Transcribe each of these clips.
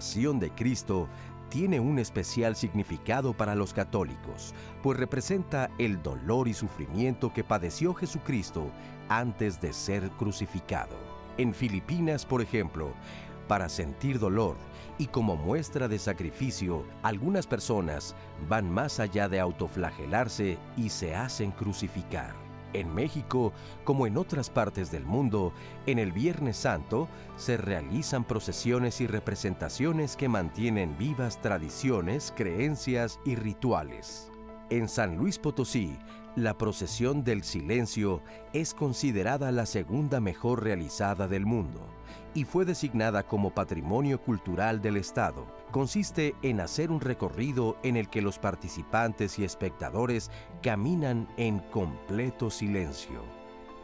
Pasión de Cristo tiene un especial significado para los católicos, pues representa el dolor y sufrimiento que padeció Jesucristo antes de ser crucificado. En Filipinas, por ejemplo, para sentir dolor y como muestra de sacrificio, algunas personas van más allá de autoflagelarse y se hacen crucificar. En México, como en otras partes del mundo, en el Viernes Santo se realizan procesiones y representaciones que mantienen vivas tradiciones, creencias y rituales. En San Luis Potosí, la procesión del silencio es considerada la segunda mejor realizada del mundo y fue designada como Patrimonio Cultural del Estado. Consiste en hacer un recorrido en el que los participantes y espectadores caminan en completo silencio.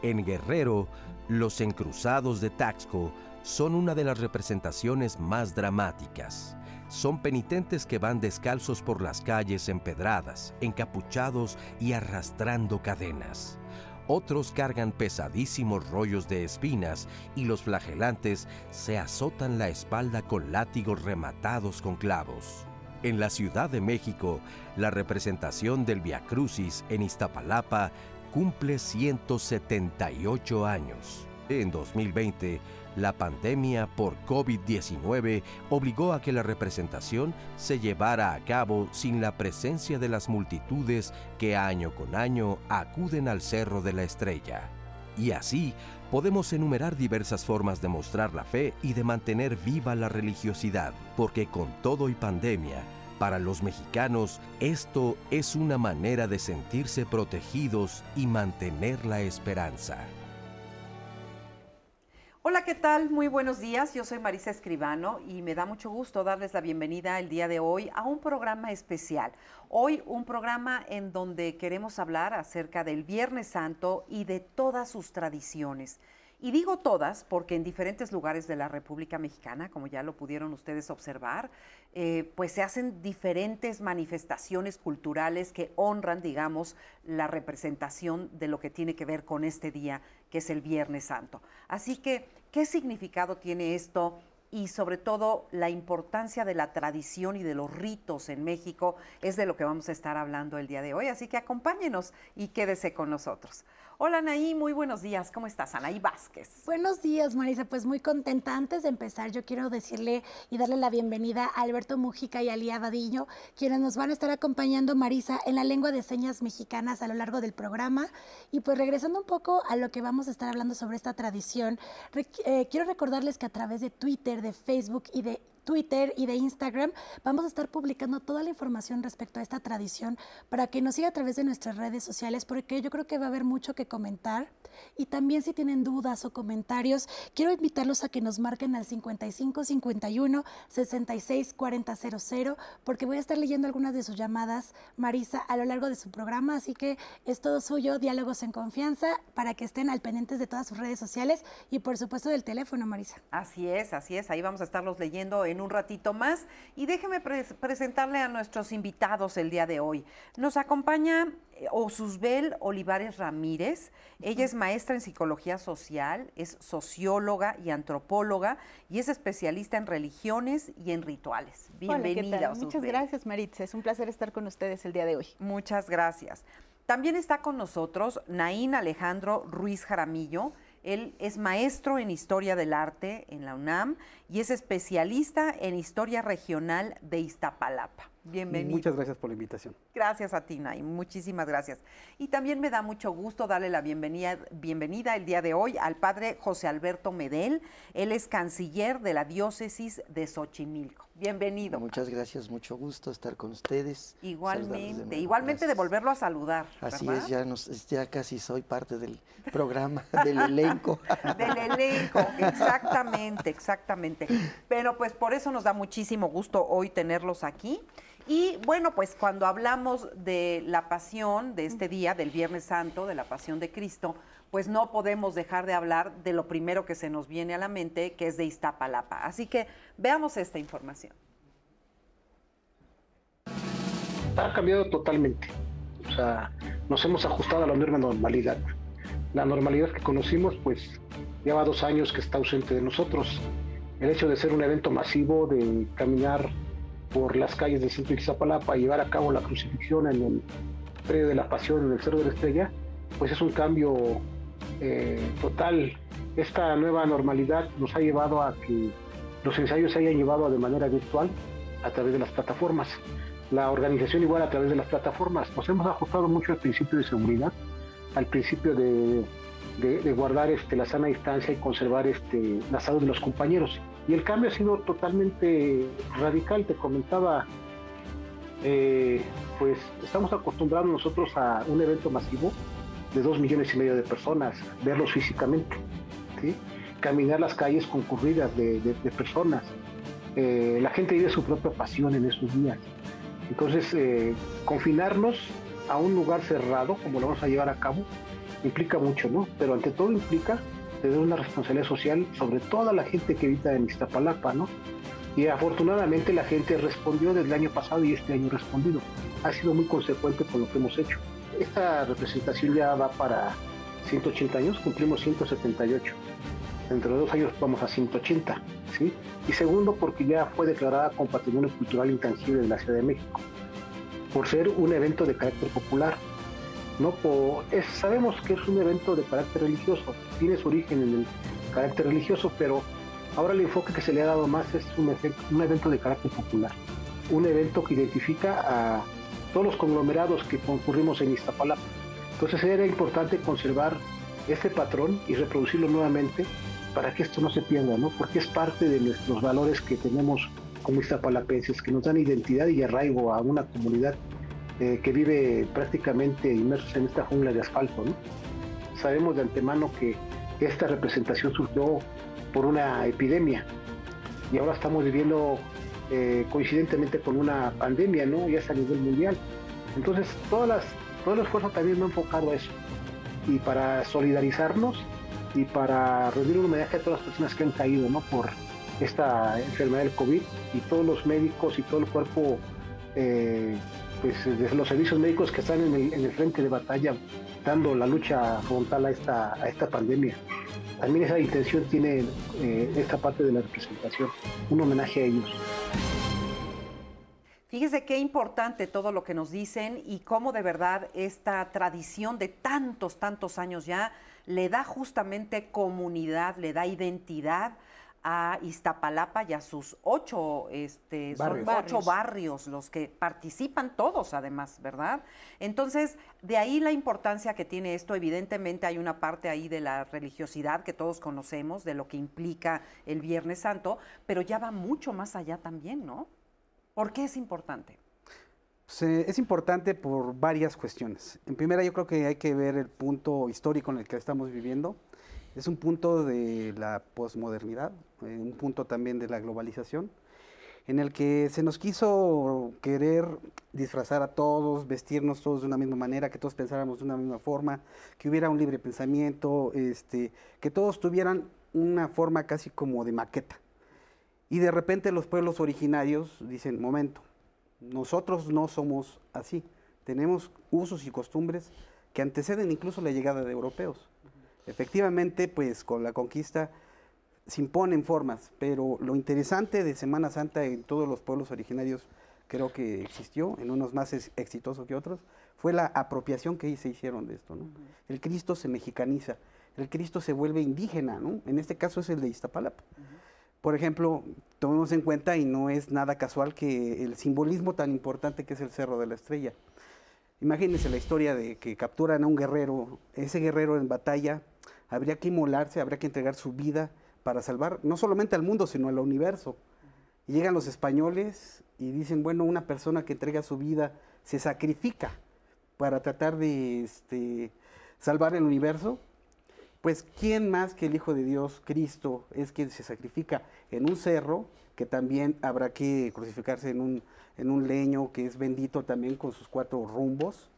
En Guerrero, los encruzados de Taxco son una de las representaciones más dramáticas. Son penitentes que van descalzos por las calles empedradas, encapuchados y arrastrando cadenas. Otros cargan pesadísimos rollos de espinas y los flagelantes se azotan la espalda con látigos rematados con clavos. En la Ciudad de México, la representación del Via Crucis en Iztapalapa cumple 178 años. En 2020, la pandemia por COVID-19 obligó a que la representación se llevara a cabo sin la presencia de las multitudes que año con año acuden al Cerro de la Estrella. Y así podemos enumerar diversas formas de mostrar la fe y de mantener viva la religiosidad, porque con todo y pandemia, para los mexicanos esto es una manera de sentirse protegidos y mantener la esperanza. Hola, ¿qué tal? Muy buenos días. Yo soy Marisa Escribano y me da mucho gusto darles la bienvenida el día de hoy a un programa especial. Hoy un programa en donde queremos hablar acerca del Viernes Santo y de todas sus tradiciones. Y digo todas porque en diferentes lugares de la República Mexicana, como ya lo pudieron ustedes observar, eh, pues se hacen diferentes manifestaciones culturales que honran, digamos, la representación de lo que tiene que ver con este día, que es el Viernes Santo. Así que, ¿qué significado tiene esto? y sobre todo la importancia de la tradición y de los ritos en México es de lo que vamos a estar hablando el día de hoy. Así que acompáñenos y quédese con nosotros. Hola Anaí, muy buenos días. ¿Cómo estás? Anaí Vázquez. Buenos días, Marisa. Pues muy contenta. Antes de empezar, yo quiero decirle y darle la bienvenida a Alberto Mujica y a Lía Vadillo, quienes nos van a estar acompañando, Marisa, en la lengua de señas mexicanas a lo largo del programa. Y pues regresando un poco a lo que vamos a estar hablando sobre esta tradición, eh, quiero recordarles que a través de Twitter, de Facebook y de Twitter y de Instagram, vamos a estar publicando toda la información respecto a esta tradición para que nos siga a través de nuestras redes sociales, porque yo creo que va a haber mucho que comentar. Y también si tienen dudas o comentarios, quiero invitarlos a que nos marquen al 55 51 66 40 00, porque voy a estar leyendo algunas de sus llamadas, Marisa, a lo largo de su programa. Así que es todo suyo, diálogos en confianza, para que estén al pendientes de todas sus redes sociales y por supuesto del teléfono, Marisa. Así es, así es. Ahí vamos a estarlos leyendo en un ratito más. Y déjeme presentarle a nuestros invitados el día de hoy. Nos acompaña eh, Osusbel Olivares Ramírez. Ella es maestra en psicología social, es socióloga y antropóloga y es especialista en religiones y en rituales. Bienvenida. Muchas gracias, Maritza. Es un placer estar con ustedes el día de hoy. Muchas gracias. También está con nosotros Naín Alejandro Ruiz Jaramillo. Él es maestro en Historia del Arte en la UNAM y es especialista en Historia Regional de Iztapalapa. Bienvenido. Muchas gracias por la invitación. Gracias a ti, Nay. Muchísimas gracias. Y también me da mucho gusto darle la bienvenida, bienvenida el día de hoy al padre José Alberto Medel. Él es canciller de la diócesis de Xochimilco. Bienvenido. Muchas gracias, mucho gusto estar con ustedes. Igualmente, igualmente de volverlo a saludar. Así es, ya, nos, ya casi soy parte del programa, del elenco. del elenco, exactamente, exactamente. Pero pues por eso nos da muchísimo gusto hoy tenerlos aquí. Y bueno, pues cuando hablamos de la pasión de este día, del Viernes Santo, de la pasión de Cristo, pues no podemos dejar de hablar de lo primero que se nos viene a la mente, que es de Iztapalapa. Así que veamos esta información. Ha cambiado totalmente. O sea, nos hemos ajustado a la nueva normalidad. La normalidad que conocimos, pues lleva dos años que está ausente de nosotros el hecho de ser un evento masivo, de caminar por las calles de Centro Izapalapa y llevar a cabo la crucifixión en el predio de la Pasión, en el Cerro de la Estrella, pues es un cambio eh, total. Esta nueva normalidad nos ha llevado a que los ensayos se hayan llevado de manera virtual a través de las plataformas. La organización igual a través de las plataformas. Nos hemos ajustado mucho al principio de seguridad, al principio de, guardar este, la sana distancia y conservar este, la salud de los compañeros. Y el cambio ha sido totalmente radical. Te comentaba, eh, pues estamos acostumbrados nosotros a un evento masivo de dos millones y medio de personas, verlos físicamente, caminar las calles concurridas de, personas. Eh, la gente vive su propia pasión en esos días. Entonces, eh, confinarnos a un lugar cerrado, como lo vamos a llevar a cabo, implica mucho, ¿no? Pero ante todo implica tener una responsabilidad social sobre toda la gente que habita en Iztapalapa, ¿no? Y afortunadamente la gente respondió desde el año pasado y este año respondido. Ha sido muy consecuente con lo que hemos hecho. Esta representación ya va para 180 años, cumplimos 178. Dentro de dos años vamos a 180, ¿sí? Y segundo, porque ya fue declarada como Patrimonio Cultural Intangible de la Ciudad de México, por ser un evento de carácter popular. No sabemos que es un evento de carácter religioso, tiene su origen en el carácter religioso, pero ahora el enfoque que se le ha dado más es un, un evento de carácter popular, un evento que identifica a todos los conglomerados que concurrimos en Iztapalapa. Entonces era importante conservar este patrón y reproducirlo nuevamente para que esto no se pierda, ¿no? Porque es parte de nuestros valores que tenemos como iztapalapenses, que nos dan identidad y arraigo a una comunidad eh, que vive prácticamente inmersos en esta jungla de asfalto, ¿no? Sabemos de antemano que esta representación surgió por una epidemia y ahora estamos viviendo eh, coincidentemente con una pandemia, ¿no? Ya es a nivel mundial. Entonces, todas las, todo el esfuerzo también me ha enfocado a eso. Y para solidarizarnos y para rendir un homenaje a todas las personas que han caído. Por esta enfermedad del COVID y todos los médicos y todo el cuerpo, eh, pues de los servicios médicos que están en el, en el, frente de batalla dando la lucha frontal a esta pandemia. También esa intención tiene eh, esta parte de la representación, un homenaje a ellos. Fíjese qué importante todo lo que nos dicen y cómo de verdad esta tradición de tantos, tantos años ya le da justamente comunidad, le da identidad a Iztapalapa y a sus ocho, este, barrios. ocho barrios, los que participan todos además, ¿verdad? Entonces, de ahí la importancia que tiene esto. Evidentemente hay una parte ahí de la religiosidad que todos conocemos, de lo que implica el Viernes Santo, pero ya va mucho más allá también, ¿no? ¿Por qué es importante? Pues, eh, es importante por varias cuestiones. En primera, yo creo que hay que ver el punto histórico en el que estamos viviendo. Es un punto de la posmodernidad, eh, un punto también de la globalización, en el que se nos quiso querer disfrazar a todos, vestirnos todos de una misma manera, que todos pensáramos de una misma forma, que hubiera un libre pensamiento, este, que todos tuvieran una forma casi como de maqueta. Y de repente los pueblos originarios dicen, momento, nosotros no somos así, tenemos usos y costumbres que anteceden incluso la llegada de europeos. Efectivamente, pues con la conquista se imponen formas, pero lo interesante de Semana Santa en todos los pueblos originarios creo que existió, en unos más exitosos que otros, fue la apropiación que se hicieron de esto. ¿no? El Cristo se mexicaniza, el Cristo se vuelve indígena, ¿no? en este caso es el de Iztapalapa. Por ejemplo, tomemos en cuenta, y no es nada casual, que el simbolismo tan importante que es el Cerro de la Estrella. Imagínense la historia de que capturan a un guerrero, ese guerrero en batalla, habría que inmolarse, habría que entregar su vida para salvar no solamente al mundo, sino al universo. Y llegan los españoles y dicen, bueno, una persona que entrega su vida se sacrifica para tratar de este, salvar el universo pues ¿quién más que el Hijo de Dios, Cristo, es quien se sacrifica en un cerro, que también habrá que crucificarse en un, en un leño que es bendito también con sus cuatro rumbos,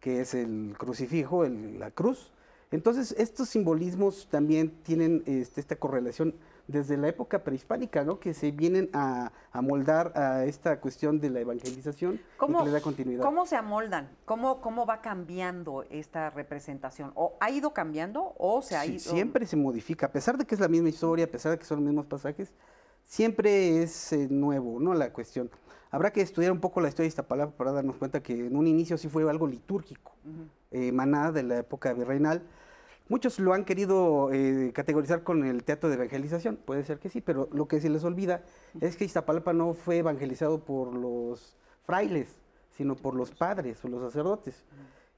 que es el crucifijo, el, la cruz? Entonces, estos simbolismos también tienen este, esta correlación desde la época prehispánica, ¿no? Que se vienen a, a moldar a esta cuestión de la evangelización y que le da continuidad. ¿Cómo se amoldan? ¿Cómo, ¿Cómo va cambiando esta representación? ¿O ha ido cambiando o se ha Sí, ido...? Siempre se modifica, a pesar de que es la misma historia, a pesar de que son los mismos pasajes, siempre es eh, nuevo, ¿no? La cuestión. Habrá que estudiar un poco la historia de Iztapalapa para darnos cuenta que en un inicio sí fue algo litúrgico, eh, emanada de la época virreinal. Muchos lo han querido eh, categorizar con el teatro de evangelización, puede ser que sí, pero lo que se les olvida es que Iztapalapa no fue evangelizado por los frailes, sino por los padres o los sacerdotes.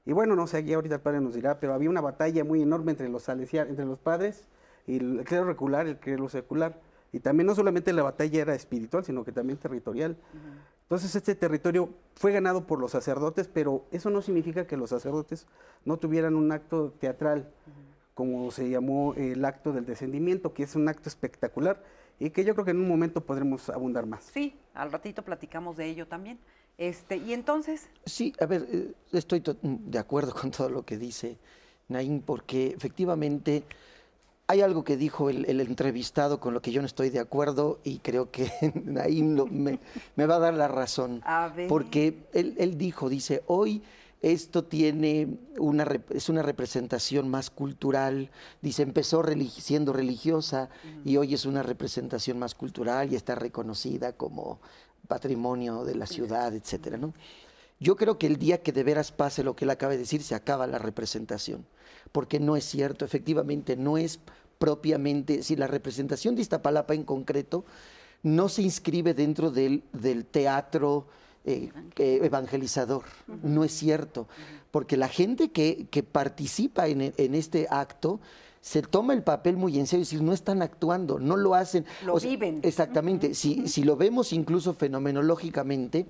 Y bueno, no sé, aquí ahorita el padre nos dirá, pero había una batalla muy enorme entre los salesianos, entre los padres y el clero regular y el clero secular. Y también no solamente la batalla era espiritual, sino que también territorial. Entonces este territorio fue ganado por los sacerdotes, pero eso no significa que los sacerdotes no tuvieran un acto teatral, como se llamó el acto del descendimiento, que es un acto espectacular y que yo creo que en un momento podremos abundar más. Sí, al ratito platicamos de ello también. Este, y entonces, Sí, a ver, eh, estoy to- de acuerdo con todo lo que dice Naín, porque efectivamente hay algo que dijo el, el entrevistado con lo que yo no estoy de acuerdo y creo que lo- me, me va a dar la razón. A ver. Porque él, él dijo, dice, hoy esto tiene una, es una representación más cultural, dice, empezó religi- siendo religiosa y hoy es una representación más cultural y está reconocida como patrimonio de la ciudad, etcétera, ¿no? Yo creo que el día que de veras pase lo que él acaba de decir, se acaba la representación, porque no es cierto, efectivamente no es propiamente, si la representación de Iztapalapa en concreto no se inscribe dentro del, del teatro eh, eh, evangelizador, no es cierto, porque la gente que, que participa en, en este acto se toma el papel muy en serio, es decir, no están actuando, no lo hacen. Lo O sea, viven. Exactamente, si, si lo vemos incluso fenomenológicamente,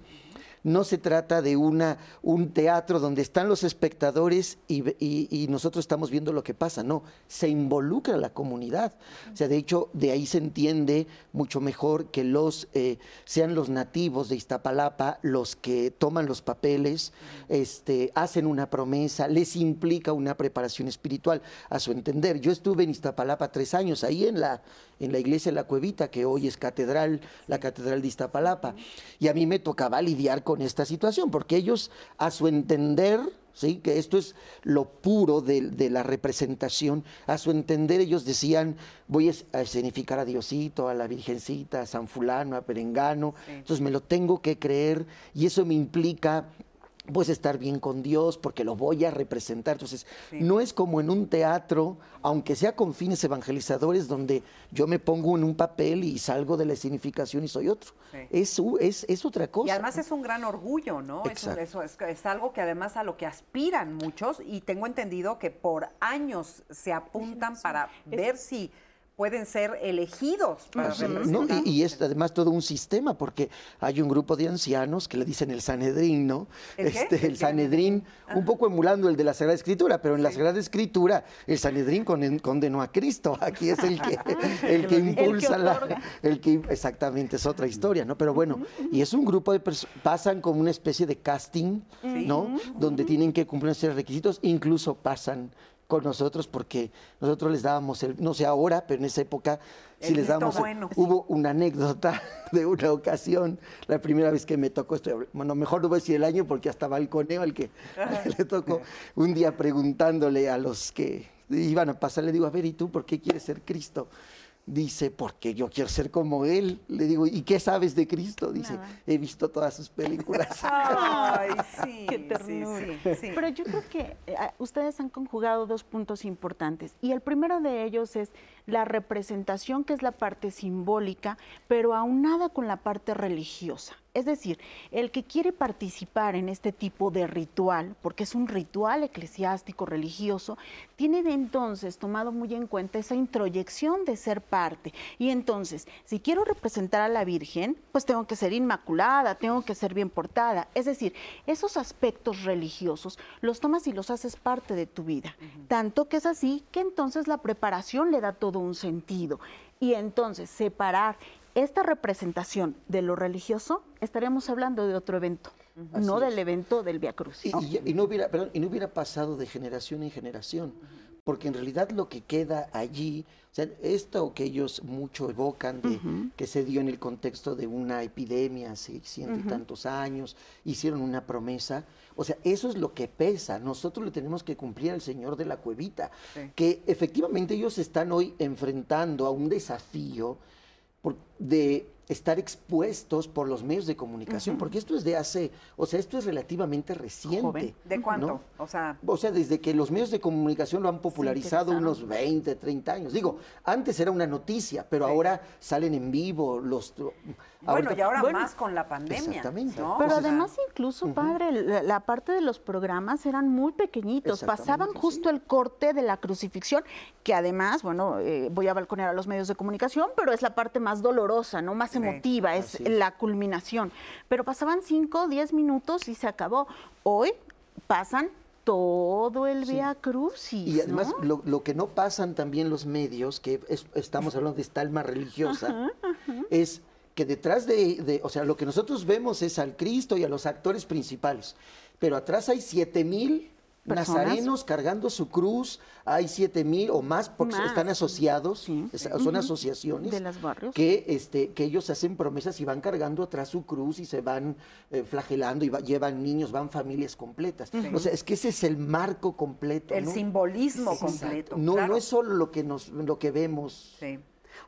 no se trata de una, un teatro donde están los espectadores y, y nosotros estamos viendo lo que pasa, no, se involucra la comunidad. O sea, de hecho, de ahí se entiende mucho mejor que los eh, sean los nativos de Iztapalapa los que toman los papeles, este, hacen una promesa, les implica una preparación espiritual, a su entender. Yo estuve en Iztapalapa tres años, ahí en la, en la iglesia de la Cuevita, que hoy es catedral, la catedral de Iztapalapa. Y a mí me tocaba lidiar con esta situación, porque ellos, a su entender, ¿sí? que esto es lo puro de, de la representación, a su entender ellos decían, voy a escenificar a Diosito, a la Virgencita, a San Fulano, a Perengano, entonces me lo tengo que creer y eso me implica pues estar bien con Dios porque lo voy a representar. Entonces, no es como en un teatro, aunque sea con fines evangelizadores, donde yo me pongo en un papel y salgo de la significación y soy otro. Sí. Es, es, es otra cosa. y además es un gran orgullo, ¿no? Eso es, es algo que además a lo que aspiran muchos y tengo entendido que por años se apuntan para ver si pueden ser elegidos para representar. ¿no? Y, y es además todo un sistema, porque hay un grupo de ancianos que le dicen el Sanedrín, ¿no? ¿El? Este, ¿El el? Sanedrín, un poco emulando el de la Sagrada Escritura, pero en la Sagrada Escritura el Sanedrín conden- condenó a Cristo. Aquí es el que, el que impulsa la. El que, exactamente, es otra historia, ¿no? Pero bueno, y es un grupo de personas, pasan como una especie de casting, ¿no? Donde tienen que cumplir de requisitos, incluso pasan con nosotros porque nosotros les dábamos el, no sé ahora, pero en esa época sí El les dábamos, el- hubo una anécdota de una ocasión, la primera vez que me tocó esto, bueno, mejor no voy a decir el año porque hasta balconeo al que, al que le tocó, un día preguntándole a los que iban a pasar, le digo, a ver, ¿y tú por qué quieres ser Cristo? Dice, porque yo quiero ser como él. Le digo, ¿y qué sabes de Cristo? Dice, Nada. he visto todas sus películas. Ay, sí. Qué ternura. sí, sí. Pero yo creo que eh, ustedes han conjugado dos puntos importantes y el primero de ellos es la representación, que es la parte simbólica, pero aunada con la parte religiosa. Es decir, el que quiere participar en este tipo de ritual, porque es un ritual eclesiástico religioso, tiene de entonces tomado muy en cuenta esa introyección de ser parte. Y entonces, si quiero representar a la Virgen, pues tengo que ser inmaculada, tengo que ser bien portada. Es decir, esos aspectos religiosos los tomas y los haces parte de tu vida. Tanto que es así que entonces la preparación le da todo un sentido. Y entonces separar esta representación de lo religioso, estaríamos hablando de otro evento, no del evento del Via Crucis. Y, y- y no hubiera, perdón, y no hubiera pasado de generación en generación, porque en realidad lo que queda allí, o sea, esto que ellos mucho evocan de que se dio en el contexto de una epidemia hace ciento y tantos años, hicieron una promesa, o sea, eso es lo que pesa. Nosotros le tenemos que cumplir al Señor de la cuevita, que efectivamente ellos están hoy enfrentando a un desafío de estar expuestos por los medios de comunicación, porque esto es de hace, o sea, esto es relativamente reciente. ¿De cuánto? O, sea, o sea, desde que los medios de comunicación lo han popularizado unos 20, 30 años. Digo, antes era una noticia, pero ahora salen en vivo los bueno, y ahora más con la pandemia. Exactamente. Pero además incluso, padre, la, parte de los programas eran muy pequeñitos, pasaban justo el corte de la crucifixión, que además, bueno, eh, voy a balconear a los medios de comunicación, pero es la parte más dolorosa, ¿no? Más emotiva, es, la culminación. Pero pasaban 5, 10 minutos y se acabó. Hoy pasan todo el Via Crucis. Y además, lo, que no pasan también los medios, que estamos hablando de esta alma religiosa, es que detrás de, o sea, lo que nosotros vemos es al Cristo y a los actores principales, pero atrás hay siete mil nazarenos cargando su cruz, hay siete mil o más porque están asociados, son asociaciones de los barrios. que este que ellos hacen promesas y van cargando atrás su cruz y se van eh, flagelando y llevan niños, van familias completas. O sea, es que ese es el marco completo, el simbolismo completo. No, no es solo lo que nos lo que vemos.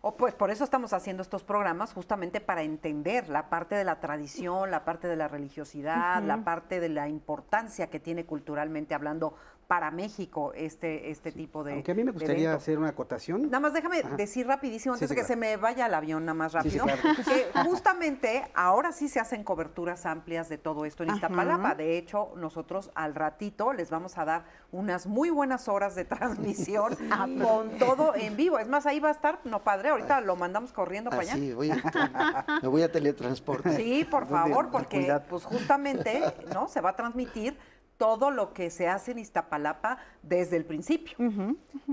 O pues por eso estamos haciendo estos programas, justamente para entender la parte de la tradición, la parte de la religiosidad, la parte de la importancia que tiene culturalmente hablando para México este, este tipo de. Aunque a mí me gustaría hacer una acotación. Nada más déjame decir rapidísimo, antes de que se me vaya el avión, nada más rápido, que justamente ahora sí se hacen coberturas amplias de todo esto en Iztapalapa. De hecho, nosotros al ratito les vamos a dar unas muy buenas horas de transmisión ah, con todo en vivo. Es más, ahí va a estar, no padre, ahorita lo mandamos corriendo para allá. Sí, voy a, me voy a teletransportar. Sí, por favor, porque pues justamente, ¿no? Se va a transmitir todo lo que se hace en Iztapalapa desde el principio,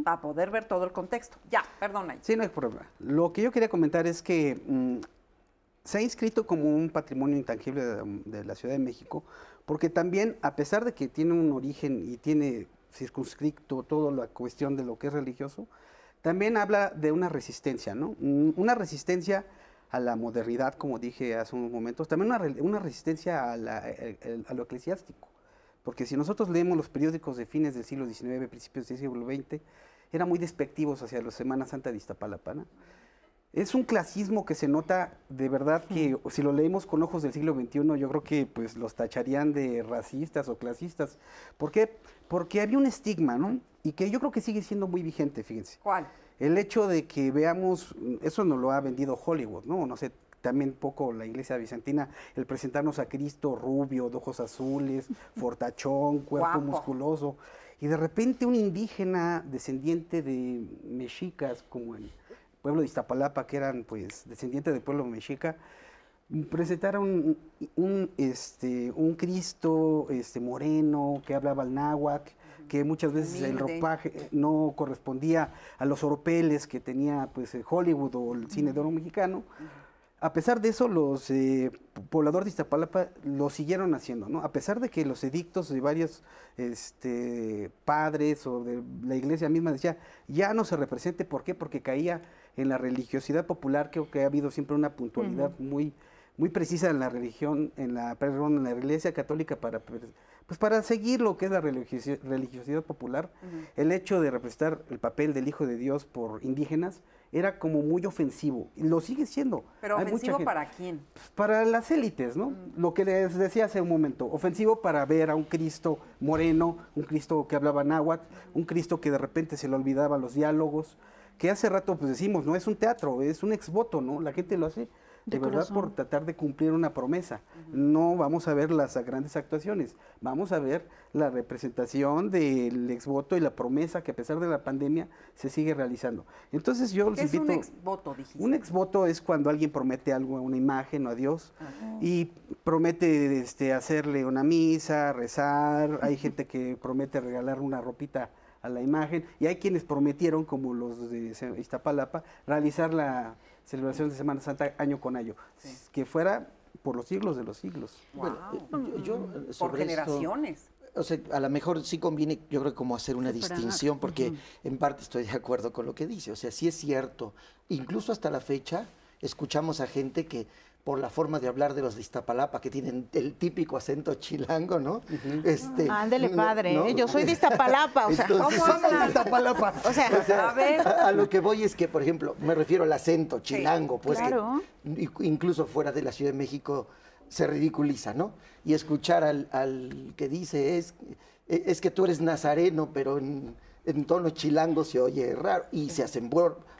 para poder ver todo el contexto. Ya, perdona. Sí, no hay problema. Lo que yo quería comentar es que mm, se ha inscrito como un patrimonio intangible de, la Ciudad de México, porque también, a pesar de que tiene un origen y tiene circunscrito toda la cuestión de lo que es religioso, también habla de una resistencia, ¿no? Mm, una resistencia a la modernidad, como dije hace unos momentos, también una, resistencia a, a lo eclesiástico. Porque si nosotros leemos los periódicos de fines del siglo XIX, principios del siglo XX, eran muy despectivos hacia la Semana Santa de Iztapalapa. Es un clasismo que se nota de verdad que si lo leemos con ojos del siglo XXI, yo creo que pues los tacharían de racistas o clasistas. ¿Por qué? Porque había un estigma, ¿no? Y que yo creo que sigue siendo muy vigente, fíjense. ¿Cuál? El hecho de que veamos, eso nos lo ha vendido Hollywood, ¿no? No sé, también poco la iglesia bizantina, el presentarnos a Cristo rubio, de ojos azules, fortachón, cuerpo musculoso, y de repente un indígena descendiente de mexicas, como el pueblo de Iztapalapa, que eran pues descendientes del pueblo mexica, presentaron un, este, un Cristo este, moreno que hablaba el náhuatl, que muchas veces el ropaje no correspondía a los oropeles que tenía pues Hollywood o el cine de oro mexicano a pesar de eso, los eh, pobladores de Iztapalapa lo siguieron haciendo, ¿no? A pesar de que los edictos de varios este, padres o de la iglesia misma decía, ya no se represente, ¿por qué? Porque caía en la religiosidad popular, creo que ha habido siempre una puntualidad muy, muy precisa en la religión, en la, perdón, en la iglesia católica para pues para seguir lo que es la religiosidad, popular, el hecho de representar el papel del Hijo de Dios por indígenas era como muy ofensivo, y lo sigue siendo. ¿Pero ofensivo para quién? Para las élites, ¿no? Lo que les decía hace un momento, ofensivo para ver a un Cristo moreno, un Cristo que hablaba náhuatl, un Cristo que de repente se le olvidaba los diálogos, que hace rato pues decimos, no es un teatro, es un exvoto, ¿no? La gente lo hace de, verdad por tratar de cumplir una promesa. No vamos a ver las grandes actuaciones, vamos a ver la representación del exvoto y la promesa que a pesar de la pandemia se sigue realizando. Entonces yo les invito... Es un exvoto, dijiste. Un exvoto es cuando alguien promete algo a una imagen o a Dios y promete este, hacerle una misa, rezar, hay gente que promete regalar una ropita a la imagen y hay quienes prometieron, como los de Iztapalapa, realizar la celebración de Semana Santa año con año, que fuera por los siglos de los siglos. Bueno, yo, por generaciones. o sea, a lo mejor sí conviene, yo creo, como hacer una distinción, porque en parte estoy de acuerdo con lo que dice. O sea, sí es cierto, incluso hasta la fecha escuchamos a gente que por la forma de hablar de los de Iztapalapa, que tienen el típico acento chilango, ¿no? este, Ándele, padre, ¿eh? yo soy de Iztapalapa, o sea, ¿cómo de Iztapalapa. O sea, a, ver. A, lo que voy es que, por ejemplo, me refiero al acento chilango, pues claro. que incluso fuera de la Ciudad de México se ridiculiza, ¿no? Y escuchar al, que dice es, es que tú eres nazareno, pero en, en tono chilango se oye raro, y se hacen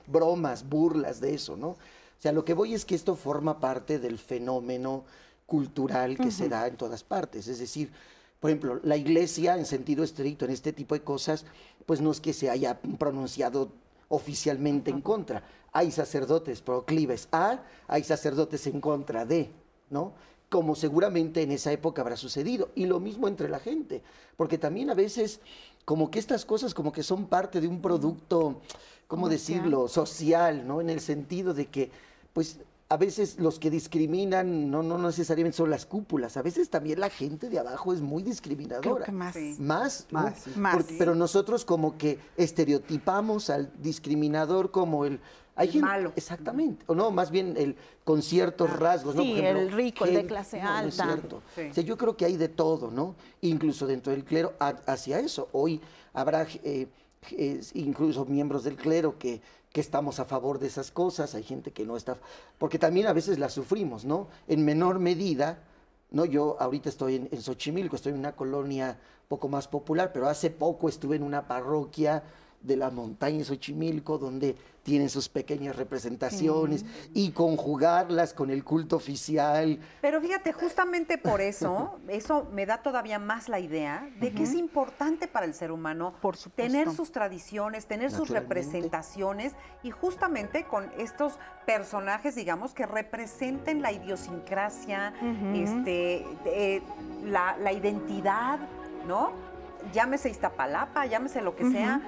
bromas, burlas de eso, ¿no? O sea, lo que voy es que esto forma parte del fenómeno cultural que se da en todas partes. Es decir, por ejemplo, la iglesia en sentido estricto en este tipo de cosas, pues no es que se haya pronunciado oficialmente en contra. Hay sacerdotes proclives a, hay sacerdotes en contra de, ¿no? Como seguramente en esa época habrá sucedido. Y lo mismo entre la gente, porque también a veces como que estas cosas como que son parte de un producto, ¿cómo decirlo?, social, ¿no? En el sentido de que pues a veces los que discriminan no, no necesariamente son las cúpulas, a veces también la gente de abajo es muy discriminadora. más. Más, más, pero nosotros como que estereotipamos al discriminador como el... Hay malo. Exactamente. O no, más bien el con ciertos ah, rasgos, sí, el rico, el de clase alta. es cierto. O sea, yo creo que hay de todo, ¿no? Incluso dentro del clero, hacia eso. Hoy habrá eh, incluso miembros del clero que que estamos a favor de esas cosas, hay gente que no está, porque también a veces las sufrimos, ¿no? En menor medida, ¿no? Yo ahorita estoy en, Xochimilco, estoy en una colonia poco más popular, pero hace poco estuve en una parroquia de la montaña de Xochimilco, donde tienen sus pequeñas representaciones y conjugarlas con el culto oficial. Pero fíjate, justamente por eso, eso me da todavía más la idea de que es importante para el ser humano tener sus tradiciones, tener sus representaciones y justamente con estos personajes, digamos, que representen la idiosincrasia, este, la, la identidad, ¿no? Llámese Iztapalapa, llámese lo que sea,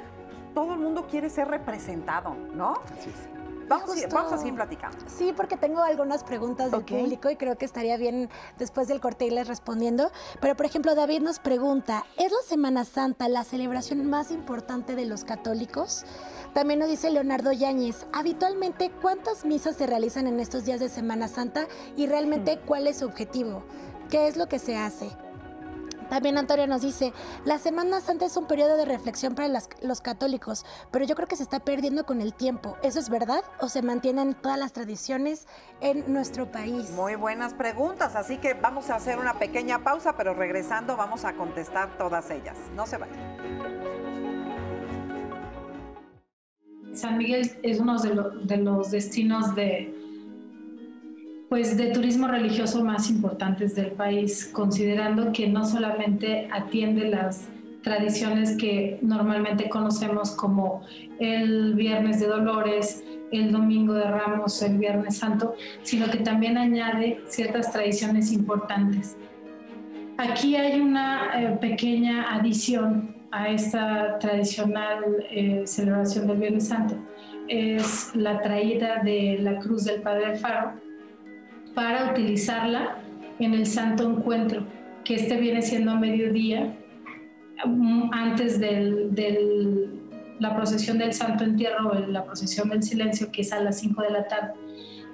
todo el mundo quiere ser representado, ¿no? Así es. Vamos, a seguir platicando. Sí, porque tengo algunas preguntas del público y creo que estaría bien después del corte irles respondiendo. Pero, por ejemplo, David nos pregunta, ¿es la Semana Santa la celebración más importante de los católicos? También nos dice Leonardo Yáñez, habitualmente, ¿cuántas misas se realizan en estos días de Semana Santa y realmente hmm. cuál es su objetivo? ¿Qué es lo que se hace? También Antonio nos dice, las Semana Santa es un periodo de reflexión para los católicos, pero yo creo que se está perdiendo con el tiempo. ¿Eso es verdad o se mantienen todas las tradiciones en nuestro país? Muy buenas preguntas, así que vamos a hacer una pequeña pausa, pero regresando vamos a contestar todas ellas. No se vayan. San Miguel es uno de los destinos de pues de turismo religioso más importantes del país, considerando que no solamente atiende las tradiciones que normalmente conocemos como el Viernes de Dolores, el Domingo de Ramos, el Viernes Santo, sino que también añade ciertas tradiciones importantes. Aquí hay una eh, pequeña adición a esta tradicional eh, celebración del Viernes Santo. Es la traída de la cruz del Padre Faro, para utilizarla en el Santo Encuentro, que este viene siendo a mediodía, mm, antes de la procesión del Santo Entierro, la procesión del Silencio, que es a las 5 de la tarde,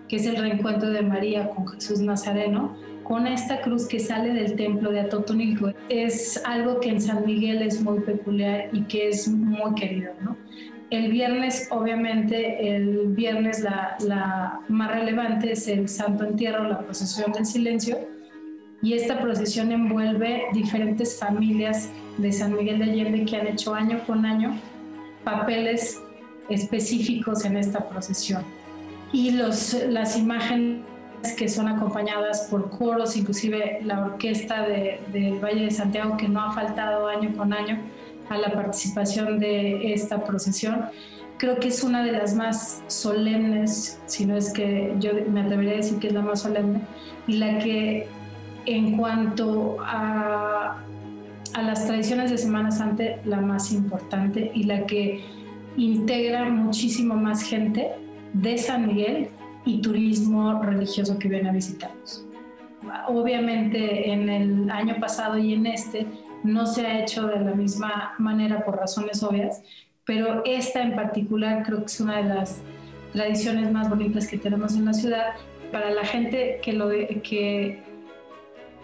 que es el reencuentro de María con Jesús Nazareno, con esta cruz que sale del templo de Atotonilco. Es algo que en San Miguel es muy peculiar y que es muy querido, ¿no? El viernes, obviamente, el viernes la, más relevante es el Santo Entierro, la procesión del silencio, y esta procesión envuelve diferentes familias de San Miguel de Allende que han hecho año con año papeles específicos en esta procesión. Y los, las imágenes que son acompañadas por coros, inclusive la orquesta del Valle de Santiago, que no ha faltado año con año, a la participación de esta procesión. Creo que es una de las más solemnes, si no es que yo me atrevería a decir que es la más solemne, y la que en cuanto a, a las tradiciones de Semana Santa, la más importante y la que integra muchísimo más gente de San Miguel y turismo religioso que viene a visitarnos. Obviamente en el año pasado y en este no se ha hecho de la misma manera por razones obvias, pero esta en particular creo que es una de las tradiciones más bonitas que tenemos en la ciudad. Para la gente que, lo que,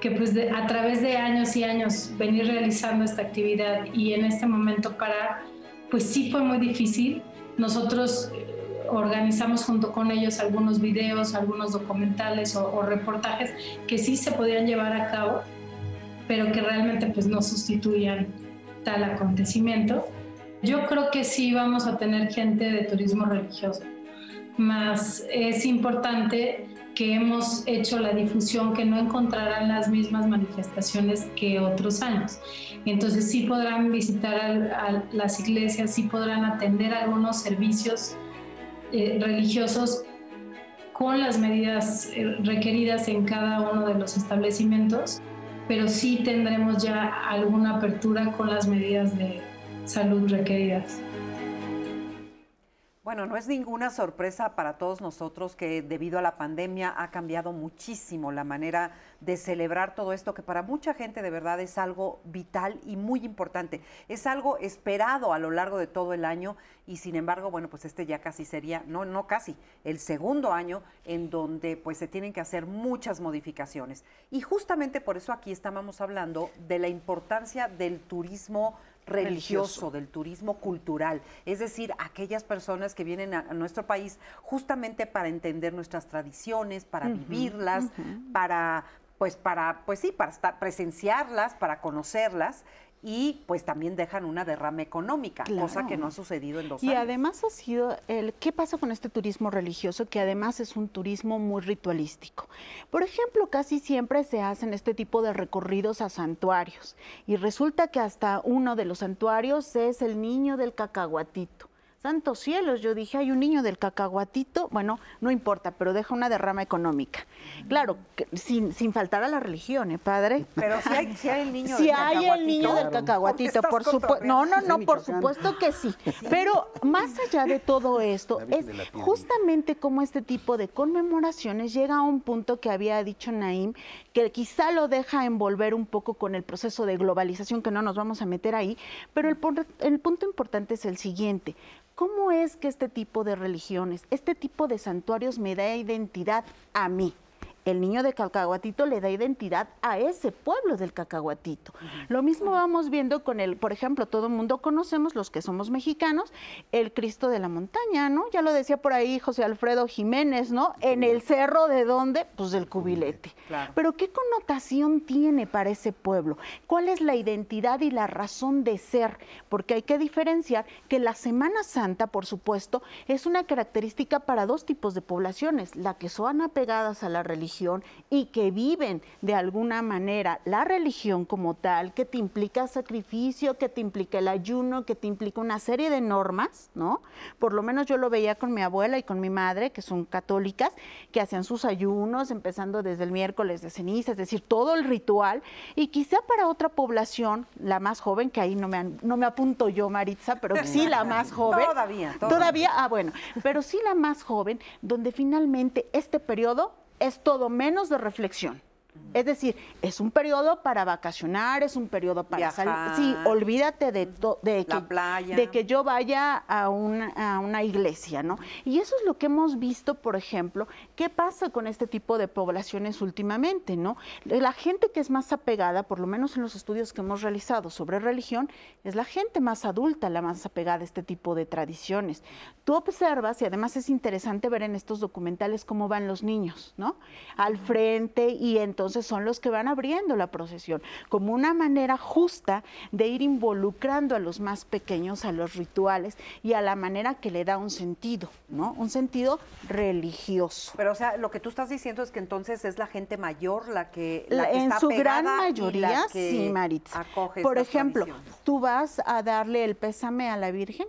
que pues a través de años y años venir realizando esta actividad y en este momento parar, pues sí fue muy difícil. Nosotros eh, organizamos junto con ellos algunos videos, algunos documentales o, o reportajes que sí se podían llevar a cabo, pero que realmente pues no sustituían tal acontecimiento. Yo creo que sí vamos a tener gente de turismo religioso, más es importante que hemos hecho la difusión que no encontrarán las mismas manifestaciones que otros años. Entonces sí podrán visitar a, las iglesias, sí podrán atender algunos servicios eh, religiosos con las medidas eh, requeridas en cada uno de los establecimientos, pero sí tendremos ya alguna apertura con las medidas de salud requeridas. Bueno, no es ninguna sorpresa para todos nosotros que debido a la pandemia ha cambiado muchísimo la manera de celebrar todo esto, que para mucha gente de verdad es algo vital y muy importante. Es algo esperado a lo largo de todo el año y sin embargo, bueno, pues este ya casi sería, no, no casi, el segundo año en donde pues se tienen que hacer muchas modificaciones. Y justamente por eso aquí estábamos hablando de la importancia del turismo religioso, del turismo cultural, es decir, aquellas personas que vienen a, nuestro país justamente para entender nuestras tradiciones, para vivirlas, para pues para pues sí, para presenciarlas, para conocerlas y pues también dejan una derrama económica, cosa que no ha sucedido en dos y años. Y además ha sido el qué pasa con este turismo religioso que además es un turismo muy ritualístico. Por ejemplo, casi siempre se hacen este tipo de recorridos a santuarios y resulta que hasta uno de los santuarios es el niño del cacahuatito. Santos cielos, yo dije, hay un niño del cacahuatito, bueno, no importa, pero deja una derrama económica. Claro, sin, sin faltar a la religión, ¿eh, padre? Pero si hay, si hay el niño si del hay cacahuatito. el niño del cacahuatito, por supuesto. No, no, no, por supuesto que sí. Pero más allá de todo esto, es justamente como este tipo de conmemoraciones llega a un punto que había dicho Naim, que quizá lo deja envolver un poco con el proceso de globalización, que no nos vamos a meter ahí, pero el, el punto importante es el siguiente ¿Cómo es que este tipo de religiones, este tipo de santuarios me da identidad a mí? El niño de Cacahuatito le da identidad a ese pueblo del Cacahuatito. Lo mismo vamos viendo con el, por ejemplo, todo el mundo conocemos, los que somos mexicanos, el Cristo de la Montaña, ¿no? Ya lo decía por ahí José Alfredo Jiménez, ¿no? En el cerro de dónde? Pues del cubilete. Pero ¿qué connotación tiene para ese pueblo? ¿Cuál es la identidad y la razón de ser? Porque hay que diferenciar que la Semana Santa, por supuesto, es una característica para dos tipos de poblaciones, la que son apegadas a la religión y que viven de alguna manera la religión como tal, que te implica sacrificio, que te implica el ayuno, que te implica una serie de normas, ¿no? Por lo menos yo lo veía con mi abuela y con mi madre, que son católicas, que hacían sus ayunos, empezando desde el miércoles de ceniza, es decir, todo el ritual, y quizá para otra población, la más joven, que ahí no me, no me apunto yo, Maritza, pero sí la más joven. Todavía, todavía. Todavía, ah, bueno, pero sí la más joven, donde finalmente este periodo es todo menos de reflexión. Es decir, es un periodo para vacacionar, es un periodo para salir. Sí, olvídate de, de, que, de que yo vaya a una, a una iglesia, ¿no? Y eso es lo que hemos visto, por ejemplo, qué pasa con este tipo de poblaciones últimamente, ¿no? La gente que es más apegada, por lo menos en los estudios que hemos realizado sobre religión, es la gente más adulta, la más apegada a este tipo de tradiciones. Tú observas, y además es interesante ver en estos documentales cómo van los niños, ¿no? Al frente y entonces son los que van abriendo la procesión, como una manera justa de ir involucrando a los más pequeños a los rituales y a la manera que le da un sentido, ¿no? Un sentido religioso. Pero, o sea, lo que tú estás diciendo es que entonces es la gente mayor la que. en su gran mayoría, sí, Maritza. Por ejemplo, tú vas a darle el pésame a la Virgen